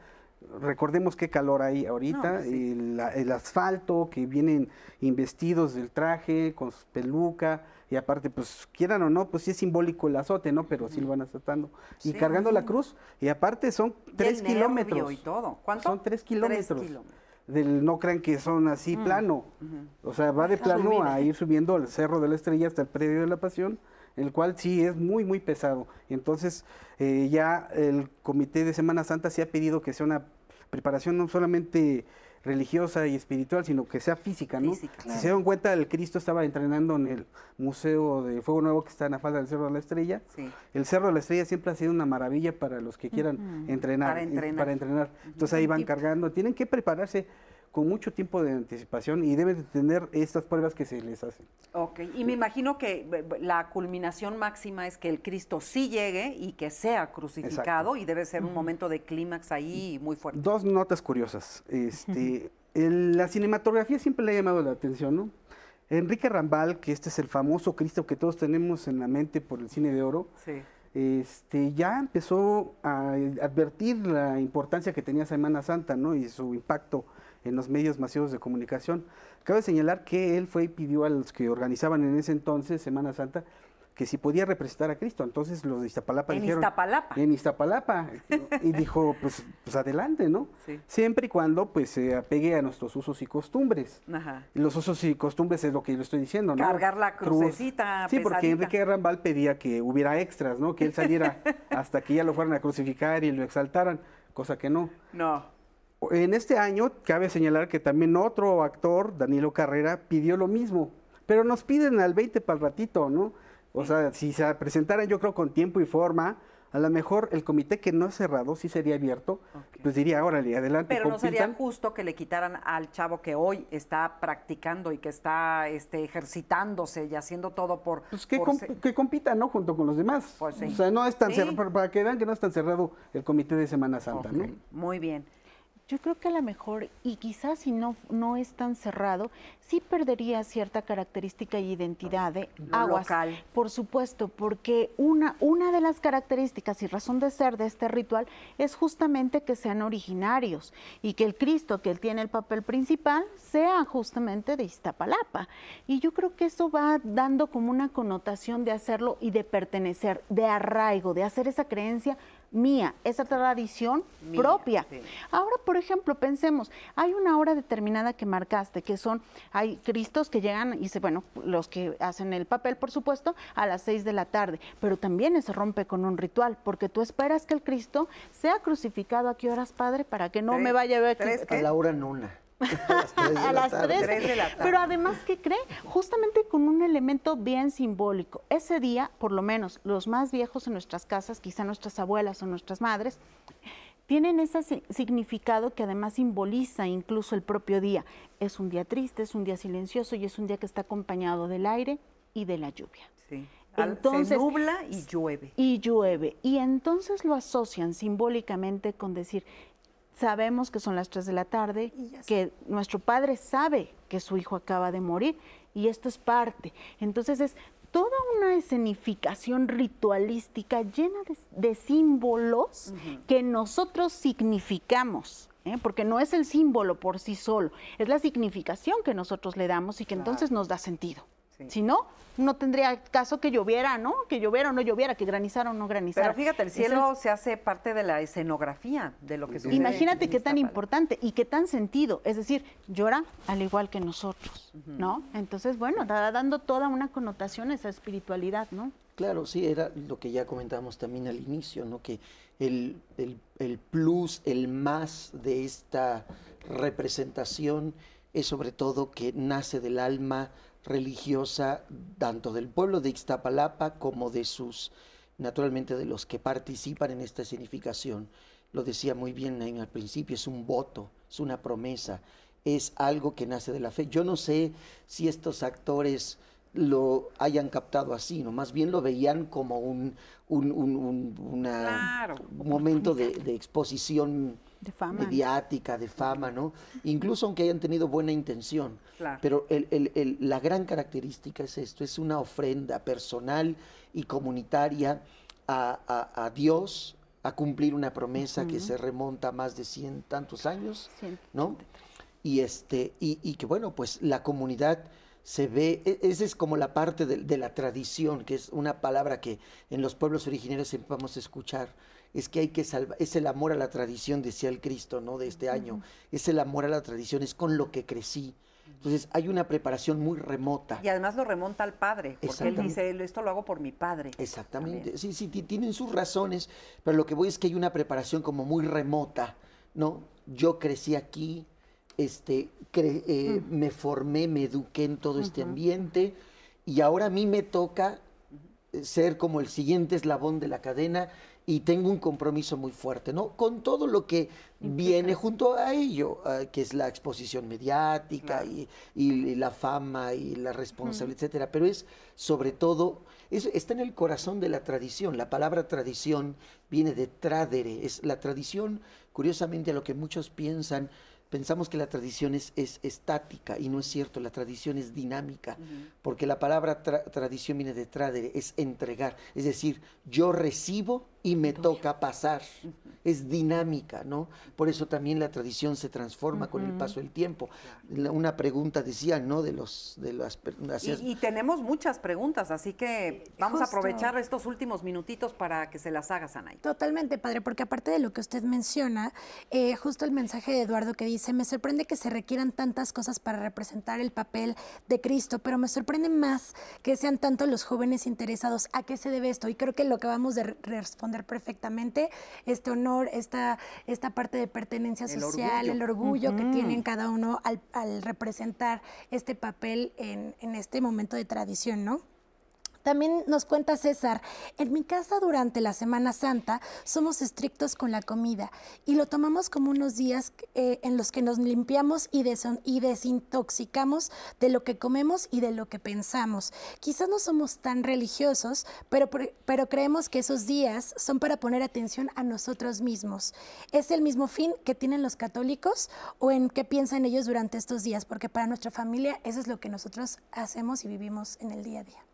Recordemos qué calor hay ahorita, No, pues sí. el, el asfalto, que vienen investidos del traje, con su peluca, y aparte, pues quieran o no, pues sí es simbólico el azote, ¿no? Pero sí lo van azotando. Y cargando la cruz, y aparte son Y el tres nervio kilómetros. y todo. ¿Cuánto? Son tres kilómetros. kilómetros. Del, no crean que son así plano. O sea, va de plano a ir subiendo al Cerro de la Estrella hasta el Predio de la Pasión, el cual sí es muy, muy pesado. Y entonces eh, ya el Comité de Semana Santa se ha pedido que sea una preparación no solamente religiosa y espiritual, sino que sea física, ¿no? Física, Si se dieron cuenta, el Cristo estaba entrenando en el Museo de Fuego Nuevo que está en la falda del Cerro de la Estrella. Sí. El Cerro de la Estrella siempre ha sido una maravilla para los que quieran. Para entrenar. para entrenar. Entonces ahí van cargando. Tienen que prepararse con mucho tiempo de anticipación y deben de tener estas pruebas que se les hacen. Ok, y me imagino que b- b- la culminación máxima es que el Cristo sí llegue y que sea crucificado y debe ser un momento de clímax ahí muy fuerte. Dos notas curiosas. Este, el- la cinematografía siempre le ha llamado la atención, ¿no? Enrique Rambal, que este es el famoso Cristo que todos tenemos en la mente por el cine de oro, Sí. este, ya empezó a advertir la importancia que tenía Semana Santa, ¿no? Y su impacto en los medios masivos de comunicación. Cabe señalar que él fue y pidió a los que organizaban en ese entonces Semana Santa que si podía representar a Cristo. Entonces los de Iztapalapa En dijeron... Iztapalapa. En Iztapalapa. y dijo, pues, pues adelante, ¿no? Sí. Siempre y cuando pues se apegue a nuestros usos y costumbres. Ajá. Los usos y costumbres es lo que yo estoy diciendo, ¿no? Cargar la Cruz. crucecita Sí, porque pesadita. Enrique Rambal pedía que hubiera extras, ¿no? Que él saliera hasta que ya lo fueran a crucificar y lo exaltaran, cosa que no. No. En este año cabe señalar que también otro actor, Danilo Carrera, pidió lo mismo, pero nos piden al 20 para el ratito, ¿no? O sea, si se presentaran yo creo con tiempo y forma, a lo mejor el comité que no es cerrado, sí sería abierto, pues diría, órale, adelante. Pero no sería justo que le quitaran al chavo que hoy está practicando y que está este, ejercitándose y haciendo todo por... Pues que, por que compita, ¿no? Junto con los demás. Pues sí. O sea, no es tan Sí. cerrado, para- para que vean que no es tan cerrado el comité de Semana Santa, ¿no? Muy bien. Yo creo que a lo mejor, y quizás si no, no es tan cerrado, sí perdería cierta característica y identidad de aguas. local. Por supuesto, porque una, una de las características y razón de ser de este ritual es justamente que sean originarios y que el Cristo, que él tiene el papel principal, sea justamente de Iztapalapa. Y yo creo que eso va dando como una connotación de hacerlo y de pertenecer, de arraigo, de hacer esa creencia mía, esa tradición Mía, propia. sí. Ahora, por ejemplo, pensemos, hay una hora determinada que marcaste, que son, hay cristos que llegan y se, bueno, los que hacen el papel, por supuesto, a las seis de la tarde, pero también se rompe con un ritual, porque tú esperas que el Cristo sea crucificado a qué horas, Padre, para que no Tres- me vaya a ver tres A la hora nona. A las tres de a la las tarde. 3. Pero además, ¿qué cree? Justamente con un elemento bien simbólico. Ese día, por lo menos los más viejos en nuestras casas, quizá nuestras abuelas o nuestras madres, tienen ese si- significado que además simboliza incluso el propio día. Es un día triste, es un día silencioso y es un día que está acompañado del aire y de la lluvia. Sí. Entonces, se nubla y llueve. y llueve. Y entonces lo asocian simbólicamente con decir, sabemos que son las 3 de la tarde, que nuestro padre sabe que su hijo acaba de morir y esto es parte. Entonces es toda una escenificación ritualística llena de, de símbolos que nosotros significamos. ¿eh? Porque no es el símbolo por sí solo, es la significación que nosotros le damos y que entonces nos da sentido. Si no, no tendría caso que lloviera, ¿no? Que lloviera o no lloviera, que granizara o no granizara. Pero fíjate, el es- cielo se hace parte de la escenografía de lo que sucede. Imagínate qué tan importante y qué tan sentido. Es decir, llora al igual que nosotros, ¿no? Entonces, bueno, da dando toda una connotación a esa espiritualidad, ¿no? Claro, sí, era lo que ya comentábamos también al inicio, ¿no? Que el, el- el plus, el más de esta representación es sobre todo que nace del alma religiosa, tanto del pueblo de Ixtapalapa como de sus, naturalmente, de los que participan en esta significación. Lo decía muy bien Naim al principio, es un voto, es una promesa, es algo que nace de la fe. Yo no sé si estos actores lo hayan captado así, ¿no? Más bien lo veían como un, un, un- un- una- Claro, un momento de, de exposición De fama. mediática, de fama, ¿no? Incluso aunque hayan tenido buena intención. Claro. Pero el- el- el- la gran característica es esto, es una ofrenda personal y comunitaria a, a- a Dios, a cumplir una promesa que Ujú. se remonta a más de cien tantos años, Cien- ¿no? Y, este, y, y que bueno, pues la comunidad se ve, e- esa es como la parte de, de la tradición, que es una palabra que en los pueblos originarios siempre vamos a escuchar, es que hay que salvar, es el amor a la tradición, decía el Cristo, ¿no? De este año, es el amor a la tradición, es con lo que crecí. Entonces hay una preparación muy remota. Y además lo remonta al padre, porque él dice, esto lo hago por mi padre. Exactamente, sí, sí, ti- tienen sus razones, pero lo que voy es que hay una preparación como muy remota, ¿no? Yo crecí aquí, este, cre- eh, me formé, me eduqué en todo este ambiente y ahora a mí me toca eh, ser como el siguiente eslabón de la cadena y tengo un compromiso muy fuerte, ¿no? Con todo lo que viene junto a ello, ah, que es la exposición mediática y, y la fama y la responsabilidad, etcétera. Pero es sobre todo, es- está en el corazón de la tradición. La palabra tradición viene de tradere, es la tradición, curiosamente a lo que muchos piensan, pensamos que la tradición es, es estática y no es cierto, la tradición es dinámica, porque la palabra tra- tradición viene de tradere, es entregar, es decir, yo recibo y me toca pasar, es dinámica, ¿no? Por eso también la tradición se transforma con el paso del tiempo. La- Una pregunta decía, ¿no? De los, de las, Y, y tenemos muchas preguntas, así que vamos a aprovechar estos últimos minutitos para que se las hagas, Anay. Totalmente, padre, porque aparte de lo que usted menciona, eh, justo el mensaje de Eduardo que dice, me sorprende que se requieran tantas cosas para representar el papel de Cristo, pero me sorprende más que sean tanto los jóvenes interesados. ¿A qué se debe esto? Y creo que lo acabamos de re- responder perfectamente, este honor, esta, esta parte de pertenencia El social, orgullo. el orgullo que tienen cada uno al, al representar este papel en, en este momento de tradición, ¿no? También nos cuenta César, en mi casa durante la Semana Santa somos estrictos con la comida y lo tomamos como unos días eh, en los que nos limpiamos y, desintoxicamos de lo que comemos y de lo que pensamos. Quizás no somos tan religiosos, pero, pero creemos que esos días son para poner atención a nosotros mismos. ¿Es el mismo fin que tienen los católicos o en qué piensan ellos durante estos días? Porque para nuestra familia eso es lo que nosotros hacemos y vivimos en el día a día.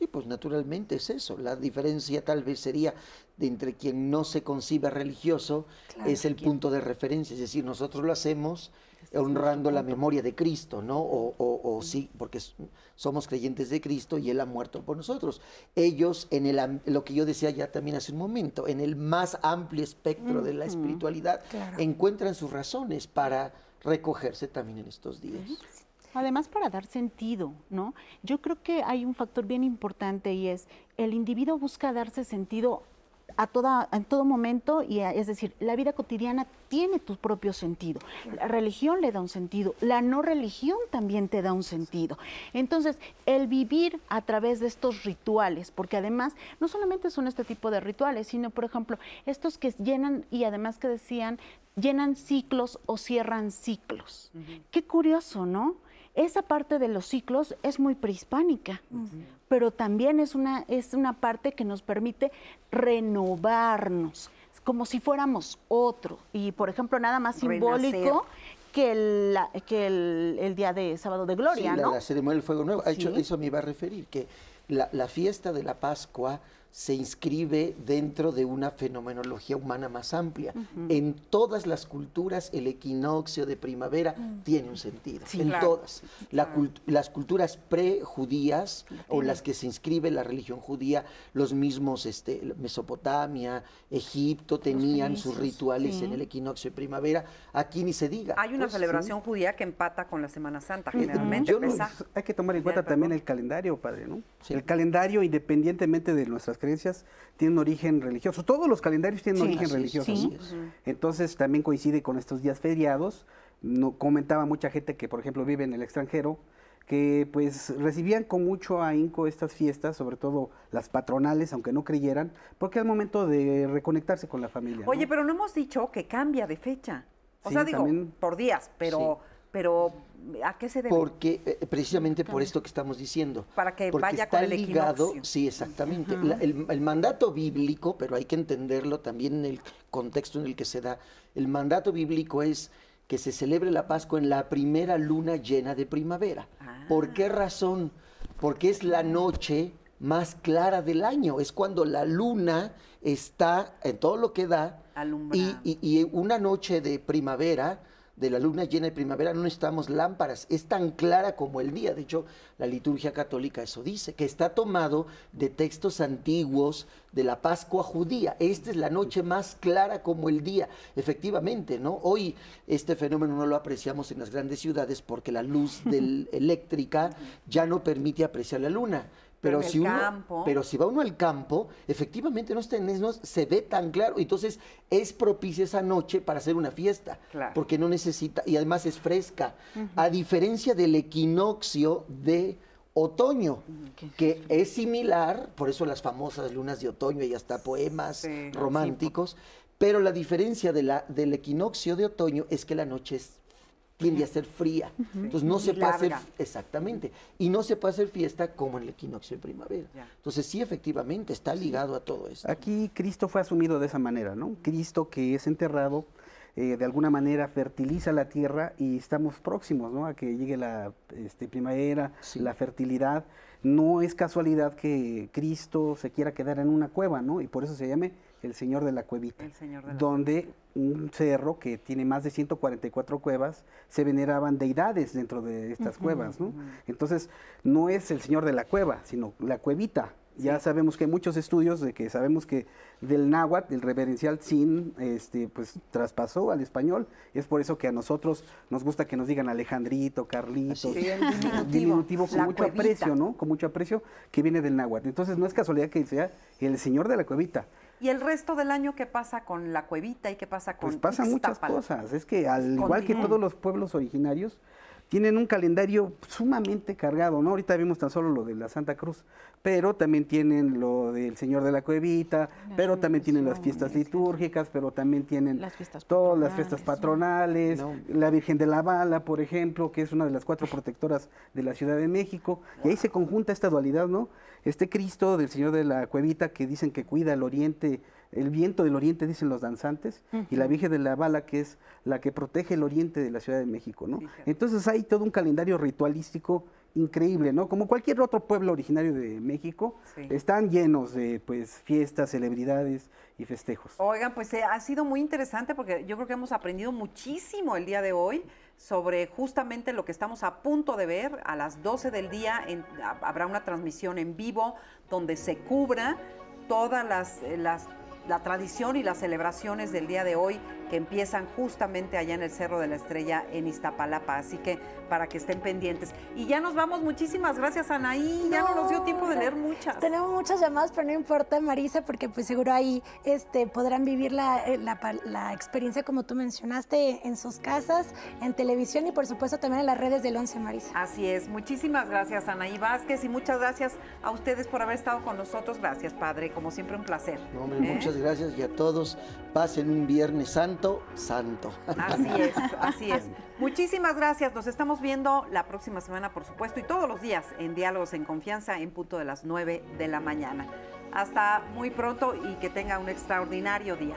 Sí, pues naturalmente es eso. La diferencia tal vez sería de entre quien no se concibe religioso es el punto de referencia. Es decir, nosotros lo hacemos honrando la memoria de Cristo, ¿no? O, o, sí, porque somos creyentes de Cristo y Él ha muerto por nosotros. Ellos, en el, lo que yo decía ya también hace un momento, en el más amplio espectro de la espiritualidad, encuentran sus razones para recogerse también en estos días. Además, para dar sentido, ¿no? Yo creo que hay un factor bien importante y es el individuo busca darse sentido a toda, en todo momento, y es decir, la vida cotidiana tiene tu propio sentido. La religión le da un sentido, la no religión también te da un sentido. Entonces, el vivir a través de estos rituales, porque además no solamente son este tipo de rituales, sino, por ejemplo, estos que llenan, y además que decían, llenan ciclos o cierran ciclos. Qué curioso, ¿no? Esa parte de los ciclos es muy prehispánica, pero también es una, es una parte que nos permite renovarnos, como si fuéramos otro. Y, por ejemplo, nada más simbólico que el, que el, día de sábado de gloria, sí, ¿no? La, ceremonia del fuego nuevo. Hecho, eso me iba a referir, que la, la fiesta de la Pascua se inscribe dentro de una fenomenología humana más amplia. En todas las culturas el equinoccio de primavera mm. tiene un sentido, en todas. las culturas prejudías o las que se inscribe la religión judía, los mismos este, Mesopotamia, Egipto tenían sus rituales en el equinoccio de primavera. Aquí ni se diga. Hay una pues, celebración judía que empata con la Semana Santa, generalmente. hay que tomar en cuenta también el calendario, padre, ¿no? El calendario, independientemente de nuestras creencias tienen origen religioso. Todos los calendarios tienen origen religioso. Entonces también coincide con estos días feriados. No, comentaba mucha gente que, por ejemplo, vive en el extranjero, que pues recibían con mucho ahínco estas fiestas, sobre todo las patronales, aunque no creyeran, porque es el momento de reconectarse con la familia. Oye, pero no hemos dicho que cambia de fecha. O sea, digo, por días, pero pero ¿a qué se debe? Porque eh, precisamente por esto que estamos diciendo. Para que porque vaya está con el ligado, sí, exactamente. el, mandato bíblico, pero hay que entenderlo también en el contexto en el que se da. El mandato bíblico es que se celebre la Pascua en la primera luna llena de primavera. ¿Por qué ah. razón? Porque es la noche más clara del año, es cuando la luna está en todo lo que da y, y, una noche de primavera de la luna llena de primavera no necesitamos lámparas, es tan clara como el día. De hecho, la liturgia católica eso dice, que está tomado de textos antiguos de la Pascua judía. Esta es la noche más clara como el día. Efectivamente, ¿no? Hoy este fenómeno no lo apreciamos en las grandes ciudades porque la luz del, eléctrica ya no permite apreciar la luna pero, si uno, pero si va uno al campo, efectivamente no, está, no se ve tan claro. Entonces es propicia esa noche para hacer una fiesta, porque no necesita, y además es fresca, a diferencia del equinoccio de otoño, que es similar, por eso las famosas lunas de otoño y hasta poemas románticos, pero la diferencia de la, del equinoccio de otoño es que la noche es tiende a ser fría. Entonces no se puede hacer exactamente y no se puede hacer fiesta como en el equinoccio de primavera. Entonces sí efectivamente está ligado a todo esto. Aquí Cristo fue asumido de esa manera, ¿no? Cristo que es enterrado eh, de alguna manera fertiliza la tierra y estamos próximos, ¿no? A que llegue la este, primavera, la fertilidad. No es casualidad que Cristo se quiera quedar en una cueva, ¿no? Y por eso se llame el Señor de la Cuevita, donde un cerro que tiene más de 144 cuevas, se veneraban deidades dentro de estas cuevas, ¿no? Entonces, no es el Señor de la Cueva, sino la cuevita. Ya sabemos que hay muchos estudios de que sabemos que del náhuatl, el reverencial sin, este, pues traspasó al español. Es por eso que a nosotros nos gusta que nos digan Alejandrito, Carlitos, diminutivo, con mucho aprecio, ¿no? Con mucho aprecio que viene del náhuatl. Entonces no es casualidad que sea el señor de la cuevita. ¿Y el resto del año qué pasa con la cuevita y qué pasa con Pues pasan muchas cosas. Es que al igual que todos los pueblos originarios, tienen un calendario sumamente cargado, ¿no? Ahorita vimos tan solo lo de la Santa Cruz, pero también tienen lo del Señor de la Cuevita, pero también tienen las fiestas litúrgicas, pero también tienen Las fiestas todas las fiestas patronales, la Virgen de la Bala, por ejemplo, que es una de las cuatro protectoras de la Ciudad de México, y ahí se conjunta esta dualidad, ¿no? Este Cristo del Señor de la Cuevita que dicen que cuida el oriente, el viento del oriente, dicen los danzantes, y la Virgen de la Bala, que es la que protege el oriente de la Ciudad de México, ¿no? Entonces hay todo un calendario ritualístico increíble, ¿no? Como cualquier otro pueblo originario de México, Sí. están llenos de pues fiestas, celebridades y festejos. Oigan, pues eh, ha sido muy interesante porque yo creo que hemos aprendido muchísimo el día de hoy sobre justamente lo que estamos a punto de ver. A las 12 del día en- habrá una transmisión en vivo donde se cubra todas las, eh, las- la tradición y las celebraciones del día de hoy que empiezan justamente allá en el Cerro de la Estrella en Iztapalapa. Así que para que estén pendientes. Y ya nos vamos. Muchísimas gracias, Anaí. Ya no, nos dio tiempo de leer muchas. Tenemos muchas llamadas, pero no importa, Marisa, porque pues seguro ahí este, podrán vivir la, eh, la experiencia como tú mencionaste en sus casas, en televisión y por supuesto también en las redes del 11, Marisa. Así es. Muchísimas gracias, Anaí Vázquez, y muchas gracias a ustedes por haber estado con nosotros. Gracias, Padre. Como siempre, un placer. No, hombre, ¿Eh? Muchas gracias y a todos pasen un Viernes Santo, santo. Así es, así es. Muchísimas gracias. Nos estamos viendo la próxima semana, por supuesto, y todos los días en Diálogos en Confianza en punto de las 9 de la mañana. Hasta muy pronto y que tenga un extraordinario día.